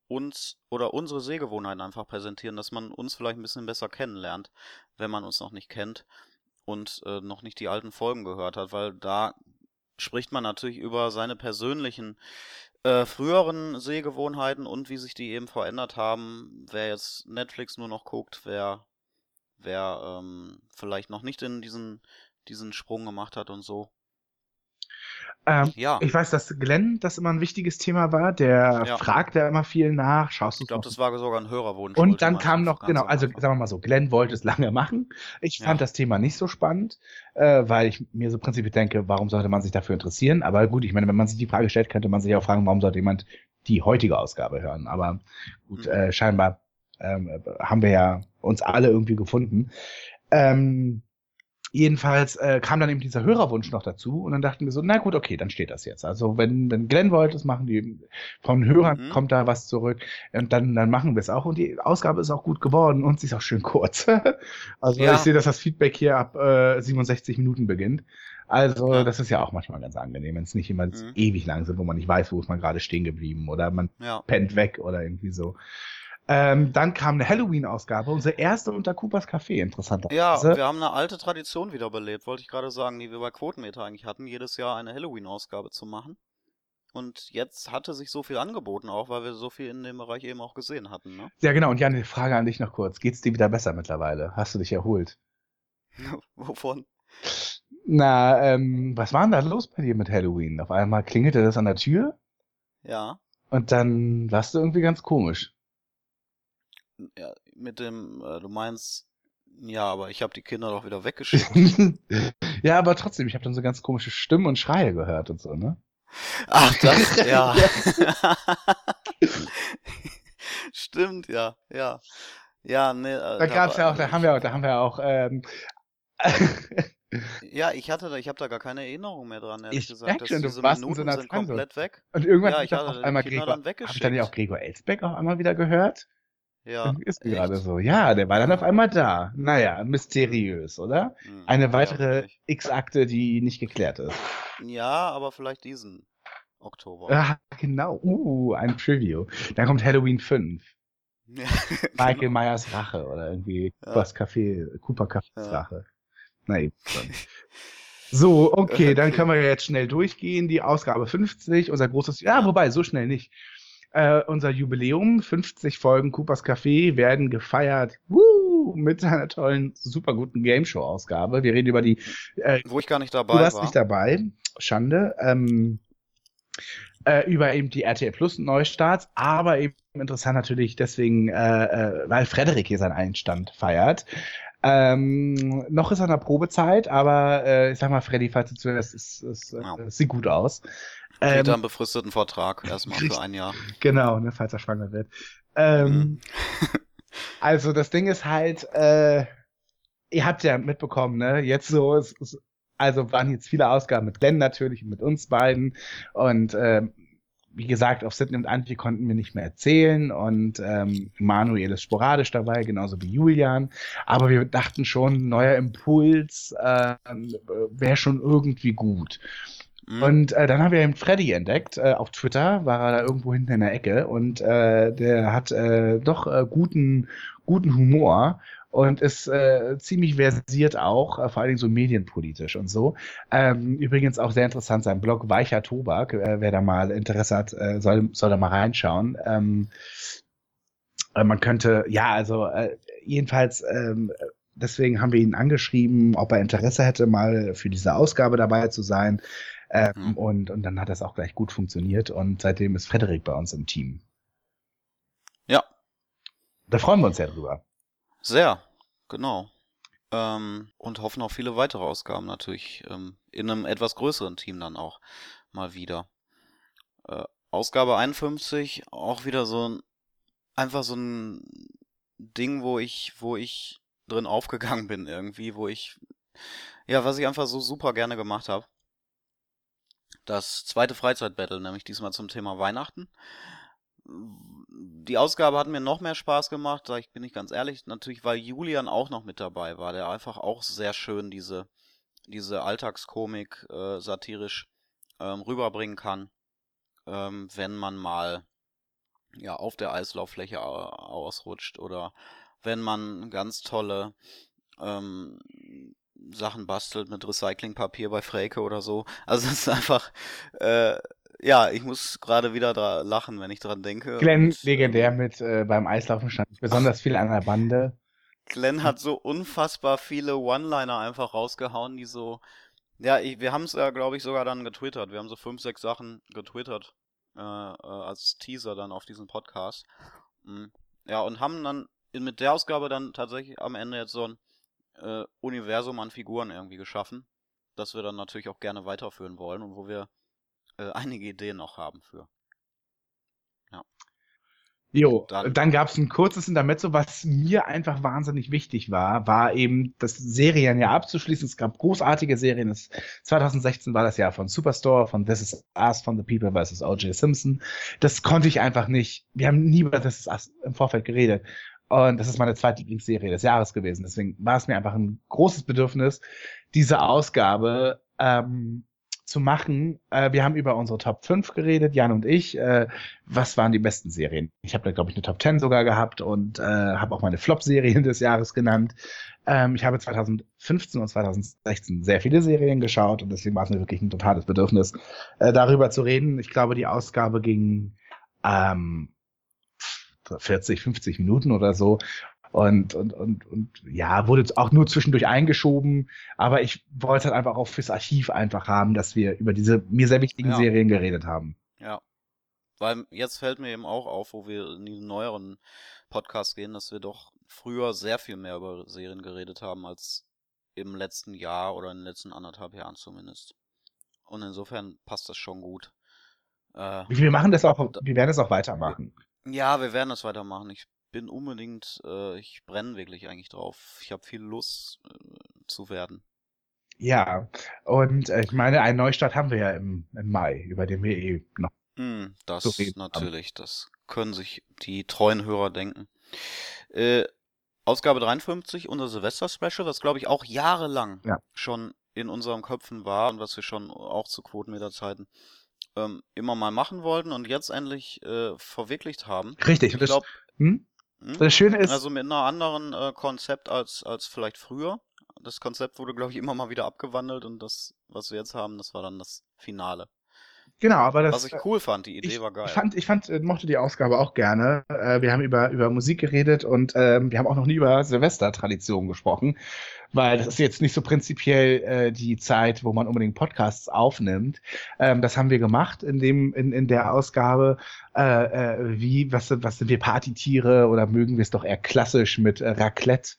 uns oder unsere Sehgewohnheiten einfach präsentieren, dass man uns vielleicht ein bisschen besser kennenlernt, wenn man uns noch nicht kennt und äh, noch nicht die alten Folgen gehört hat, weil da spricht man natürlich über seine persönlichen äh, früheren Sehgewohnheiten und wie sich die eben verändert haben. Wer jetzt Netflix nur noch guckt, wer, wer ähm, vielleicht noch nicht in diesen, diesen Sprung gemacht hat und so. Ähm, Ja, ich weiß, dass Glenn das immer ein wichtiges Thema war. Der Ja. fragt ja immer viel nach. Schaust du ich glaube, das war sogar ein Hörerwunsch. Und dann kam noch, genau, also sagen wir mal so, Glenn wollte es lange machen. Ich fand Ja. das Thema nicht so spannend, äh, weil ich mir so prinzipiell denke, warum sollte man sich dafür interessieren? Aber gut, ich meine, wenn man sich die Frage stellt, könnte man sich auch fragen, warum sollte jemand die heutige Ausgabe hören? Aber gut, Mhm. äh, scheinbar ähm, haben wir ja uns alle irgendwie gefunden. Ähm, jedenfalls äh, kam dann eben dieser Hörerwunsch noch dazu und dann dachten wir so, na gut, okay, dann steht das jetzt. Also wenn, wenn Glenn wollte es machen, die von Hörern Mhm. kommt da was zurück und dann, dann machen wir es auch und die Ausgabe ist auch gut geworden und sie ist auch schön kurz. also Ja. ich sehe, dass das Feedback hier ab äh, 67 Minuten beginnt. Also Ja. das ist ja auch manchmal ganz angenehm, wenn es nicht immer Mhm. ewig lang sind, wo man nicht weiß, wo ist man gerade stehen geblieben oder man Ja, pennt weg oder irgendwie so. Ähm, dann kam eine Halloween-Ausgabe, unsere erste unter Coopers Café, interessanterweise. ja, wir haben eine alte Tradition wiederbelebt, wollte ich gerade sagen, die wir bei Quotenmeter eigentlich hatten, jedes Jahr eine Halloween-Ausgabe zu machen. Und jetzt hatte sich so viel angeboten, auch weil wir so viel in dem Bereich eben auch gesehen hatten, ne? Ja, genau. Und Jan, die Frage an dich noch kurz. Geht's dir wieder besser mittlerweile? Hast du dich erholt? Wovon? Na, ähm, was war denn da los bei dir mit Halloween? Auf einmal klingelte das an der Tür Ja, und dann warst du irgendwie ganz komisch. Ja mit dem, äh, du meinst, ja, aber ich habe die Kinder doch wieder weggeschickt. ja, aber trotzdem, ich habe dann so ganz komische Stimmen und Schreie gehört und so, ne? Ach, das, ja. Stimmt, ja, ja. Ja, ne, äh, Da gab's ja auch, da haben wir auch, da haben wir auch, ähm, Ja, ich hatte da, ich habe da gar keine Erinnerung mehr dran, ehrlich Ich gesagt. dass schon, du diese so Minuten sind komplett weg. und irgendwann Ja, ich hatte auf einmal Kinder Gregor, dann hab ich dann ja auch. Gregor Elsbeck auf einmal wieder gehört? Ja. Ist echt? gerade so. Ja, der war dann auf einmal da. Naja, mysteriös, oder? Hm, Eine ja, weitere wirklich. X-Akte, die nicht geklärt ist. Ja, aber vielleicht diesen Oktober. Ah, genau. Uh, ein Preview. Dann kommt Halloween 5. Ja, Michael genau. Myers Rache oder irgendwie Ja. Coopers Café, Cooper Cafés Ja. Rache. Na eben. So, okay, dann Okay. können wir jetzt schnell durchgehen. Die Ausgabe 50, unser großes, ja, wobei, so schnell nicht. Äh, unser Jubiläum, 50 Folgen Coopers Café werden gefeiert. Woo, mit einer tollen, super guten Game Show Ausgabe. Wir reden über die äh, Wo ich gar nicht dabei Du warst war. nicht dabei. Schande. Ähm, äh, über eben die RTL Plus Neustarts, aber eben interessant natürlich deswegen, äh, äh, weil Frederik hier seinen Einstand feiert. Ähm, noch ist er in der Probezeit, aber äh, ich sag mal, Freddy, falls du zuhörst, es, es, Ja. es sieht gut aus. Kriegt er Ähm, einen befristeten Vertrag erstmal für ein Jahr. genau, ne, falls er schwanger wird. Ähm, Mhm. Also das Ding ist halt, äh, ihr habt ja mitbekommen, ne? Jetzt so, es, es, also waren jetzt viele Ausgaben mit Glenn natürlich und mit uns beiden. Und ähm, wie gesagt, auf Sydney und Antje konnten wir nicht mehr erzählen und ähm, Manuel ist sporadisch dabei, genauso wie Julian. Aber wir dachten schon, neuer Impuls äh, wäre schon irgendwie gut. Mhm. Und äh, dann haben wir eben Freddy entdeckt. Äh, auf Twitter war er da irgendwo hinten in der Ecke und äh, der hat äh, doch äh, guten, guten Humor und ist äh, ziemlich versiert auch, äh, vor allen Dingen so medienpolitisch und so. Ähm, übrigens auch sehr interessant sein Blog Weicher Tobak. Äh, wer da mal Interesse hat, äh, soll, soll da mal reinschauen. Ähm, äh, man könnte, ja, also äh, jedenfalls ähm, deswegen haben wir ihn angeschrieben, ob er Interesse hätte, mal für diese Ausgabe dabei zu sein. Ähm, Mhm. und, und dann hat das auch gleich gut funktioniert und seitdem ist Frederik bei uns im Team. Ja. Da freuen wir uns ja drüber. Sehr, genau. Ähm, und hoffen auf viele weitere Ausgaben natürlich. Ähm, in einem etwas größeren Team dann auch mal wieder. Äh, Ausgabe 51, auch wieder so ein, einfach so ein Ding, wo ich, wo ich drin aufgegangen bin irgendwie, wo ich, ja, was ich einfach so super gerne gemacht habe. Das zweite Freizeitbattle, nämlich diesmal zum Thema Weihnachten. Die Ausgabe hat mir noch mehr Spaß gemacht, sag ich, bin ich ganz ehrlich, natürlich, weil Julian auch noch mit dabei war, der einfach auch sehr schön diese, diese Alltagskomik äh, satirisch ähm, rüberbringen kann, ähm, wenn man mal ja auf der Eislauffläche au- ausrutscht oder wenn man ganz tolle ähm, Sachen bastelt mit Recyclingpapier bei Freke oder so. Also es ist einfach, äh, ja, ich muss gerade wieder da lachen, wenn ich dran denke. Glenn, Und, legendär ähm, mit äh, beim Eislaufen stand besonders viel an der Bande. Glenn hat so unfassbar viele One-Liner einfach rausgehauen, die so, Ja, ich, wir haben es ja, glaube ich, sogar dann getwittert. Wir haben so fünf, sechs Sachen getwittert äh, äh, als Teaser dann auf diesen Podcast. Mhm. Ja, und haben dann mit der Ausgabe dann tatsächlich am Ende jetzt so ein äh, Universum an Figuren irgendwie geschaffen, das wir dann natürlich auch gerne weiterführen wollen und wo wir äh, einige Ideen noch haben für. Jo, Dann- dann, gab es ein kurzes Intermezzo, was mir einfach wahnsinnig wichtig war, war eben das Serien ja abzuschließen. Es gab großartige Serien. Es, 2016 war das Jahr von Superstore, von This Is Us, von The People vs. O.J. Simpson. Das konnte ich einfach nicht. Wir haben nie über This Is Us im Vorfeld geredet. Und das ist meine zweite Lieblingsserie des Jahres gewesen. Deswegen war es mir einfach ein großes Bedürfnis, diese Ausgabe ähm, zu machen. Äh, wir haben über unsere Top 5 geredet, Jan und ich. Äh, was waren die besten Serien? Ich habe da, glaube ich, eine Top 10 sogar gehabt und äh, habe auch meine Flop-Serien des Jahres genannt. Ähm, ich habe 2015 und 2016 sehr viele Serien geschaut und deswegen war es mir wirklich ein totales Bedürfnis, äh, darüber zu reden. Ich glaube, die Ausgabe ging ähm, 40, 50 Minuten oder so. Und, und, und, und ja, wurde auch nur zwischendurch eingeschoben. Aber ich wollte es halt einfach auch fürs Archiv einfach haben, dass wir über diese mir sehr wichtigen Ja. Serien geredet haben. Ja. Weil jetzt fällt mir eben auch auf, wo wir in diesen neueren Podcasts gehen, dass wir doch früher sehr viel mehr über Serien geredet haben als im letzten Jahr oder in den letzten anderthalb Jahren zumindest. Und insofern passt das schon gut. Äh, Wir machen das auch, wir werden es auch weitermachen. Ja, wir werden das weitermachen. Ich bin unbedingt, äh, ich brenne wirklich eigentlich drauf. Ich habe viel Lust äh, zu werden. Ja, und äh, ich meine, einen Neustart haben wir ja im, im Mai, über den wir eh noch. Hm, das zu reden haben. natürlich, das können sich die treuen Hörer denken. Äh, Ausgabe 53, unser Silvester-Special, was glaube ich auch jahrelang Ja. schon in unseren Köpfen war und was wir schon auch zu Quotenmeter-Zeiten ähm, immer mal machen wollten und jetzt endlich äh, verwirklicht haben. Richtig, Ich glaube, hm? das Schöne ist, also mit einer anderen äh, Konzept als, als vielleicht früher. Das Konzept wurde, glaube ich, immer mal wieder abgewandelt und das, was wir jetzt haben, das war dann das Finale. Genau, aber das. was ich cool fand, die Idee ich, war geil. Ich fand, ich fand, äh, mochte die Ausgabe auch gerne. Äh, wir haben über, über Musik geredet und ähm, wir haben auch noch nie über Silvester-Traditionen gesprochen, weil das ist jetzt nicht so prinzipiell äh, die Zeit, wo man unbedingt Podcasts aufnimmt. Ähm, das haben wir gemacht in dem, in, in der Ausgabe. Äh, äh, wie, was, sind- was sind wir Partytiere oder mögen wir es doch eher klassisch mit äh, Raclette?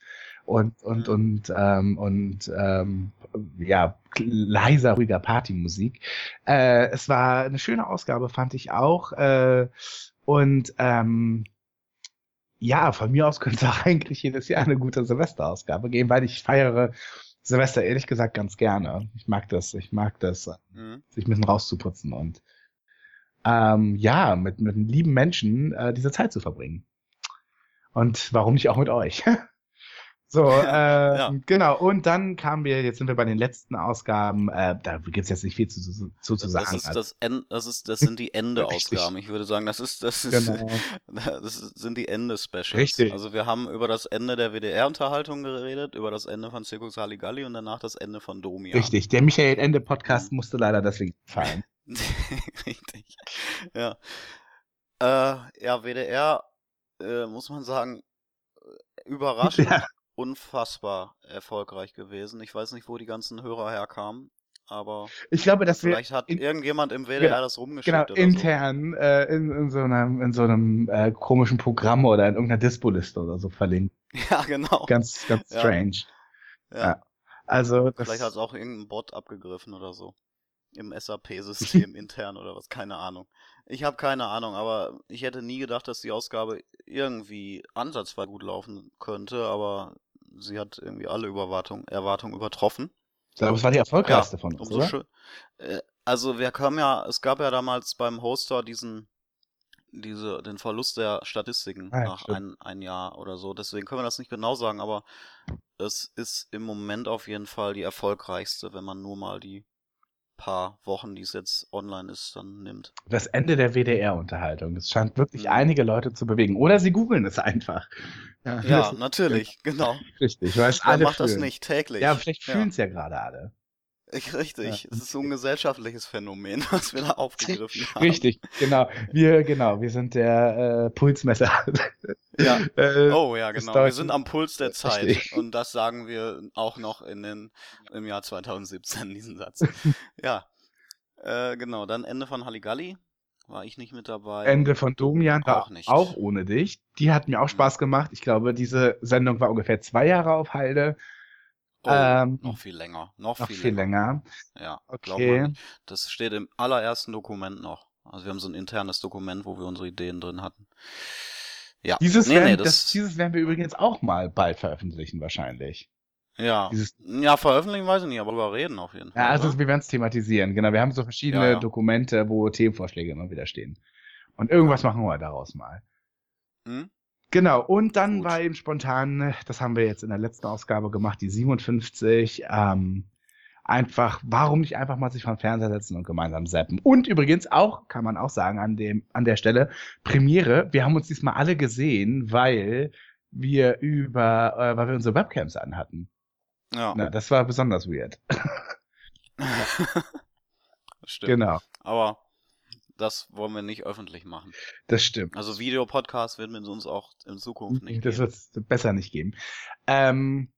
Und, und, und, ähm, und ähm, ja, leiser, ruhiger Partymusik. Äh, es war eine schöne Ausgabe, fand ich auch. Äh, und ähm, ja, von mir aus könnte es auch eigentlich jedes Jahr eine gute Silvesterausgabe geben, weil ich feiere Silvester ehrlich gesagt ganz gerne. Ich mag das, ich mag das, Mhm. sich ein bisschen rauszuputzen und ähm, ja, mit, mit lieben Menschen äh, diese Zeit zu verbringen. Und warum nicht auch mit euch? So, äh, Ja. genau. Und dann kamen wir, jetzt sind wir bei den letzten Ausgaben, äh, da gibt's jetzt nicht viel zu, zu, zu, zu sagen. Das ist das End, das ist, das sind die Ende-Ausgaben. Ich würde sagen, das ist, das ist, genau. das sind die Ende-Specials. Richtig. Also wir haben über das Ende der WDR-Unterhaltung geredet, über das Ende von Zirkus Halligalli und danach das Ende von Domia. Richtig, der Michael Ende Podcast musste leider deswegen fallen. Richtig. Ja. Äh, ja, WDR, äh, muss man sagen, überraschend Ja. Unfassbar erfolgreich gewesen. Ich weiß nicht, wo die ganzen Hörer herkamen, aber Ich glaube, dass wir vielleicht hat in- irgendjemand im WDR Genau, das rumgeschickt genau oder so. intern äh, in, in so einem, in so einem äh, komischen Programm oder in irgendeiner Dispo-Liste oder so verlinkt. Ja, genau. Ganz, ganz Ja. strange. ja. ja. Also Vielleicht hat es auch irgendein Bot abgegriffen oder so. Im SAP-System intern oder was, keine Ahnung. Ich habe keine Ahnung, aber ich hätte nie gedacht, dass die Ausgabe irgendwie ansatzweise gut laufen könnte, aber sie hat irgendwie alle Überwartung, Erwartungen übertroffen. glaube, es war die erfolgreichste von uns, Umso oder? schön. Äh, also wir kamen ja, es gab ja damals beim Hoster diesen, diese, den Verlust der Statistiken Ah, ja, nach ein, ein Jahr oder so. Deswegen können wir das nicht genau sagen, aber es ist im Moment auf jeden Fall die erfolgreichste, wenn man nur mal die paar Wochen, die es jetzt online ist, dann nimmt. Das Ende der WDR-Unterhaltung. Es scheint wirklich Mhm. einige Leute zu bewegen. Oder sie googeln es einfach. Ja, das ist natürlich, genau. richtig. Weil es alle macht das fühlen. nicht täglich? Ja, vielleicht Ja. fühlen es ja gerade alle. Ich, richtig, es ist so ein gesellschaftliches Phänomen, was wir da aufgegriffen haben. Richtig, genau. Wir, genau, wir sind der äh, Pulsmesser. Ja. äh, Oh ja, genau. Wir sind am Puls der Zeit. Richtig. Und das sagen wir auch noch in den, im Jahr 2017, diesen Satz. ja. Äh, genau, dann Ende von Halligalli. War ich nicht mit dabei. Ende von Domian war Auch nicht. auch ohne dich. Die hat mir auch Spaß gemacht. Ich glaube, diese Sendung war ungefähr zwei Jahre auf Halde. Oh, ähm, noch viel länger. Noch, Noch viel, viel länger. Ja, glaub Okay. Das steht im allerersten Dokument noch. Also wir haben so ein internes Dokument, wo wir unsere Ideen drin hatten. Ja. Dieses, nee, werden, nee, das, das, dieses werden wir übrigens auch mal bald veröffentlichen, wahrscheinlich. ja. Dieses, Ja, veröffentlichen weiß ich nicht, aber darüber reden auf jeden Fall. ja, also oder? wir werden es thematisieren. Genau, wir haben so verschiedene Ja, ja. Dokumente, wo Themenvorschläge immer wieder stehen. Und irgendwas machen wir daraus mal. Hm? Genau, und dann Gut. war eben spontan, das haben wir jetzt in der letzten Ausgabe gemacht, die 57, ähm, einfach, warum nicht einfach mal sich den Fernseher setzen und gemeinsam zappen. Und übrigens auch, kann man auch sagen, an dem, an der Stelle, Premiere, wir haben uns diesmal alle gesehen, weil wir über, äh, weil wir unsere Webcams anhatten. Ja. Na, das war besonders weird. Stimmt. Genau, Aber das wollen wir nicht öffentlich machen. das stimmt. Also Videopodcast werden wir uns auch in Zukunft nicht das geben. wird es besser nicht geben. Ähm,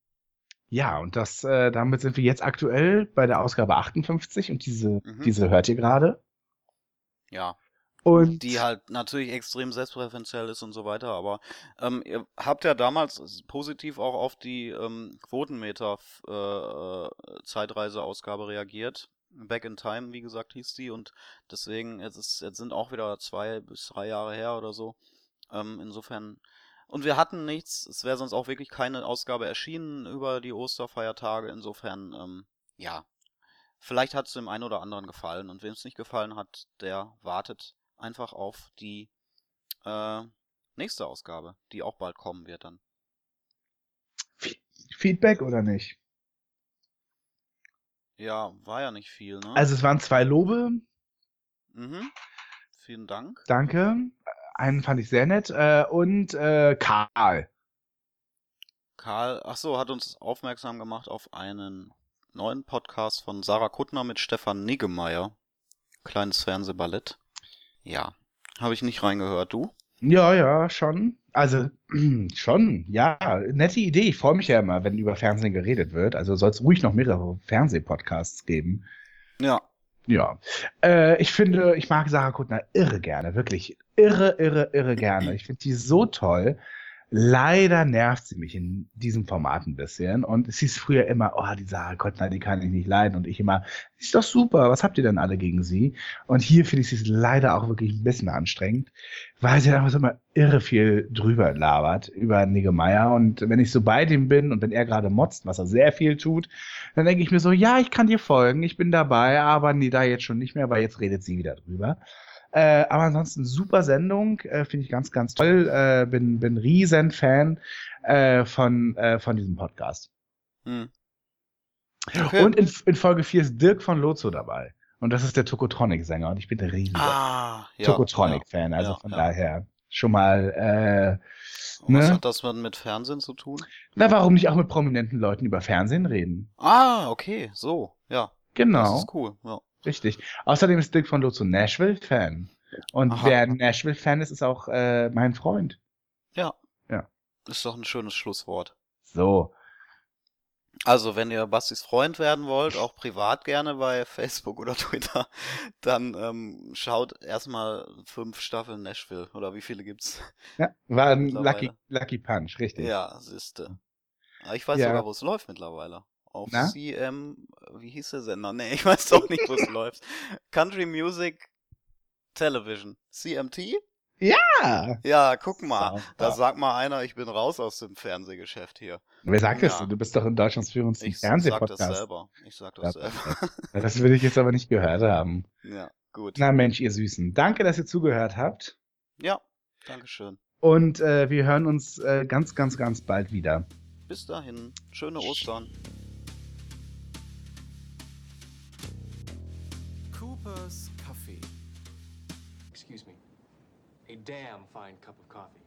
ja, und das, äh, damit sind wir jetzt aktuell bei der Ausgabe 58 und diese, Mhm. diese hört ihr gerade. Ja. Und Die halt natürlich extrem selbstpräferenziell ist und so weiter, aber ähm, ihr habt ja damals positiv auch auf die ähm, Quotenmeter äh, äh, Zeitreise-Ausgabe reagiert. Back in Time, wie gesagt, hieß die und deswegen, jetzt, ist, jetzt sind auch wieder zwei bis drei Jahre her oder so. Ähm, insofern. Und wir hatten nichts, es wäre sonst auch wirklich keine Ausgabe erschienen über die Osterfeiertage. Insofern, ähm, ja. Vielleicht hat es dem einen oder anderen gefallen und wem es nicht gefallen hat, der wartet einfach auf die äh, nächste Ausgabe, die auch bald kommen wird dann. Feedback oder nicht? Ja, war ja nicht viel, ne? Also es waren zwei Lobe, mhm. Vielen Dank. danke. Einen fand ich sehr nett. Äh, und äh, Karl. Karl, ach so, hat uns aufmerksam gemacht auf einen neuen Podcast von Sarah Kuttner mit Stefan Niggemeier. Kleines Fernsehballett. Ja. Habe ich nicht reingehört, du? Ja, ja, schon. Also schon, ja, nette Idee. Ich freue mich ja immer, wenn über Fernsehen geredet wird. Also soll es ruhig noch mehrere Fernsehpodcasts geben. Ja. Ja, äh, ich finde, ich mag Sarah Kuttner irre gerne, wirklich irre, irre, irre gerne. Ich finde die so toll. Leider nervt sie mich in diesem Format ein bisschen. Und es hieß früher immer, oh, die Sarah Kuttner, die kann ich nicht leiden. Und ich immer, ist doch super, was habt ihr denn alle gegen sie? Und hier finde ich sie leider auch wirklich ein bisschen anstrengend, weil sie einfach so immer irre viel drüber labert über Niggemeier. Und wenn ich so bei dem bin und wenn er gerade motzt, was er sehr viel tut, dann denke ich mir so, ja, ich kann dir folgen, ich bin dabei, aber nee, da jetzt schon nicht mehr, weil jetzt redet sie wieder drüber. Äh, aber ansonsten super Sendung, äh, finde ich ganz, ganz toll. Äh, bin, bin riesen Fan äh, von, äh, von diesem Podcast. Hm. Okay. Und in, in Folge 4 ist Dirk von Lozo dabei. Und das ist der Tokotronic-Sänger und ich bin der riesige ah, ja. Tokotronic-Fan. Also ja, von ja. daher schon mal, äh, Und Was ne? hat das mit Fernsehen zu tun? na, warum nicht auch mit prominenten Leuten über Fernsehen reden? Ah, okay, so, ja. Genau. Das ist cool, ja. Richtig. Außerdem ist Dirk von Lozo Nashville-Fan. Und Aha. wer Nashville-Fan ist, ist auch äh, mein Freund. Ja. Ja. Ist doch ein schönes Schlusswort. So. Also, wenn ihr Bastis Freund werden wollt, auch privat gerne bei Facebook oder Twitter, dann ähm, schaut erstmal fünf Staffeln Nashville. Oder wie viele gibt's? Ja, war ein. Lucky, Lucky Punch, richtig. Ja, siehste. Ah, Ich weiß Ja. sogar, wo es läuft mittlerweile. Auf Na? CM, wie hieß der Sender? Nee, ich weiß doch nicht, wo es läuft. Country Music Television. CMT? Ja. Ja, guck mal. Super. Da sagt mal einer, ich bin raus aus dem Fernsehgeschäft hier. Wer sagt das? Ja. denn? Du bist doch in Deutschlands führendsten Ich sag das Fernsehpodcast. selber. Ich sag das Ja, selber. Ja, Das will ich jetzt aber nicht gehört haben. Ja, gut. Na Mensch, ihr Süßen. Danke, dass ihr zugehört habt. Ja, Dankeschön. Und äh, wir hören uns äh, ganz, ganz, ganz bald wieder. Bis dahin. Schöne Ostern. Coffee. Excuse me. A damn fine cup of coffee.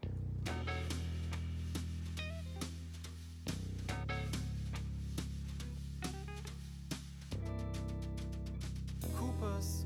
Cooper's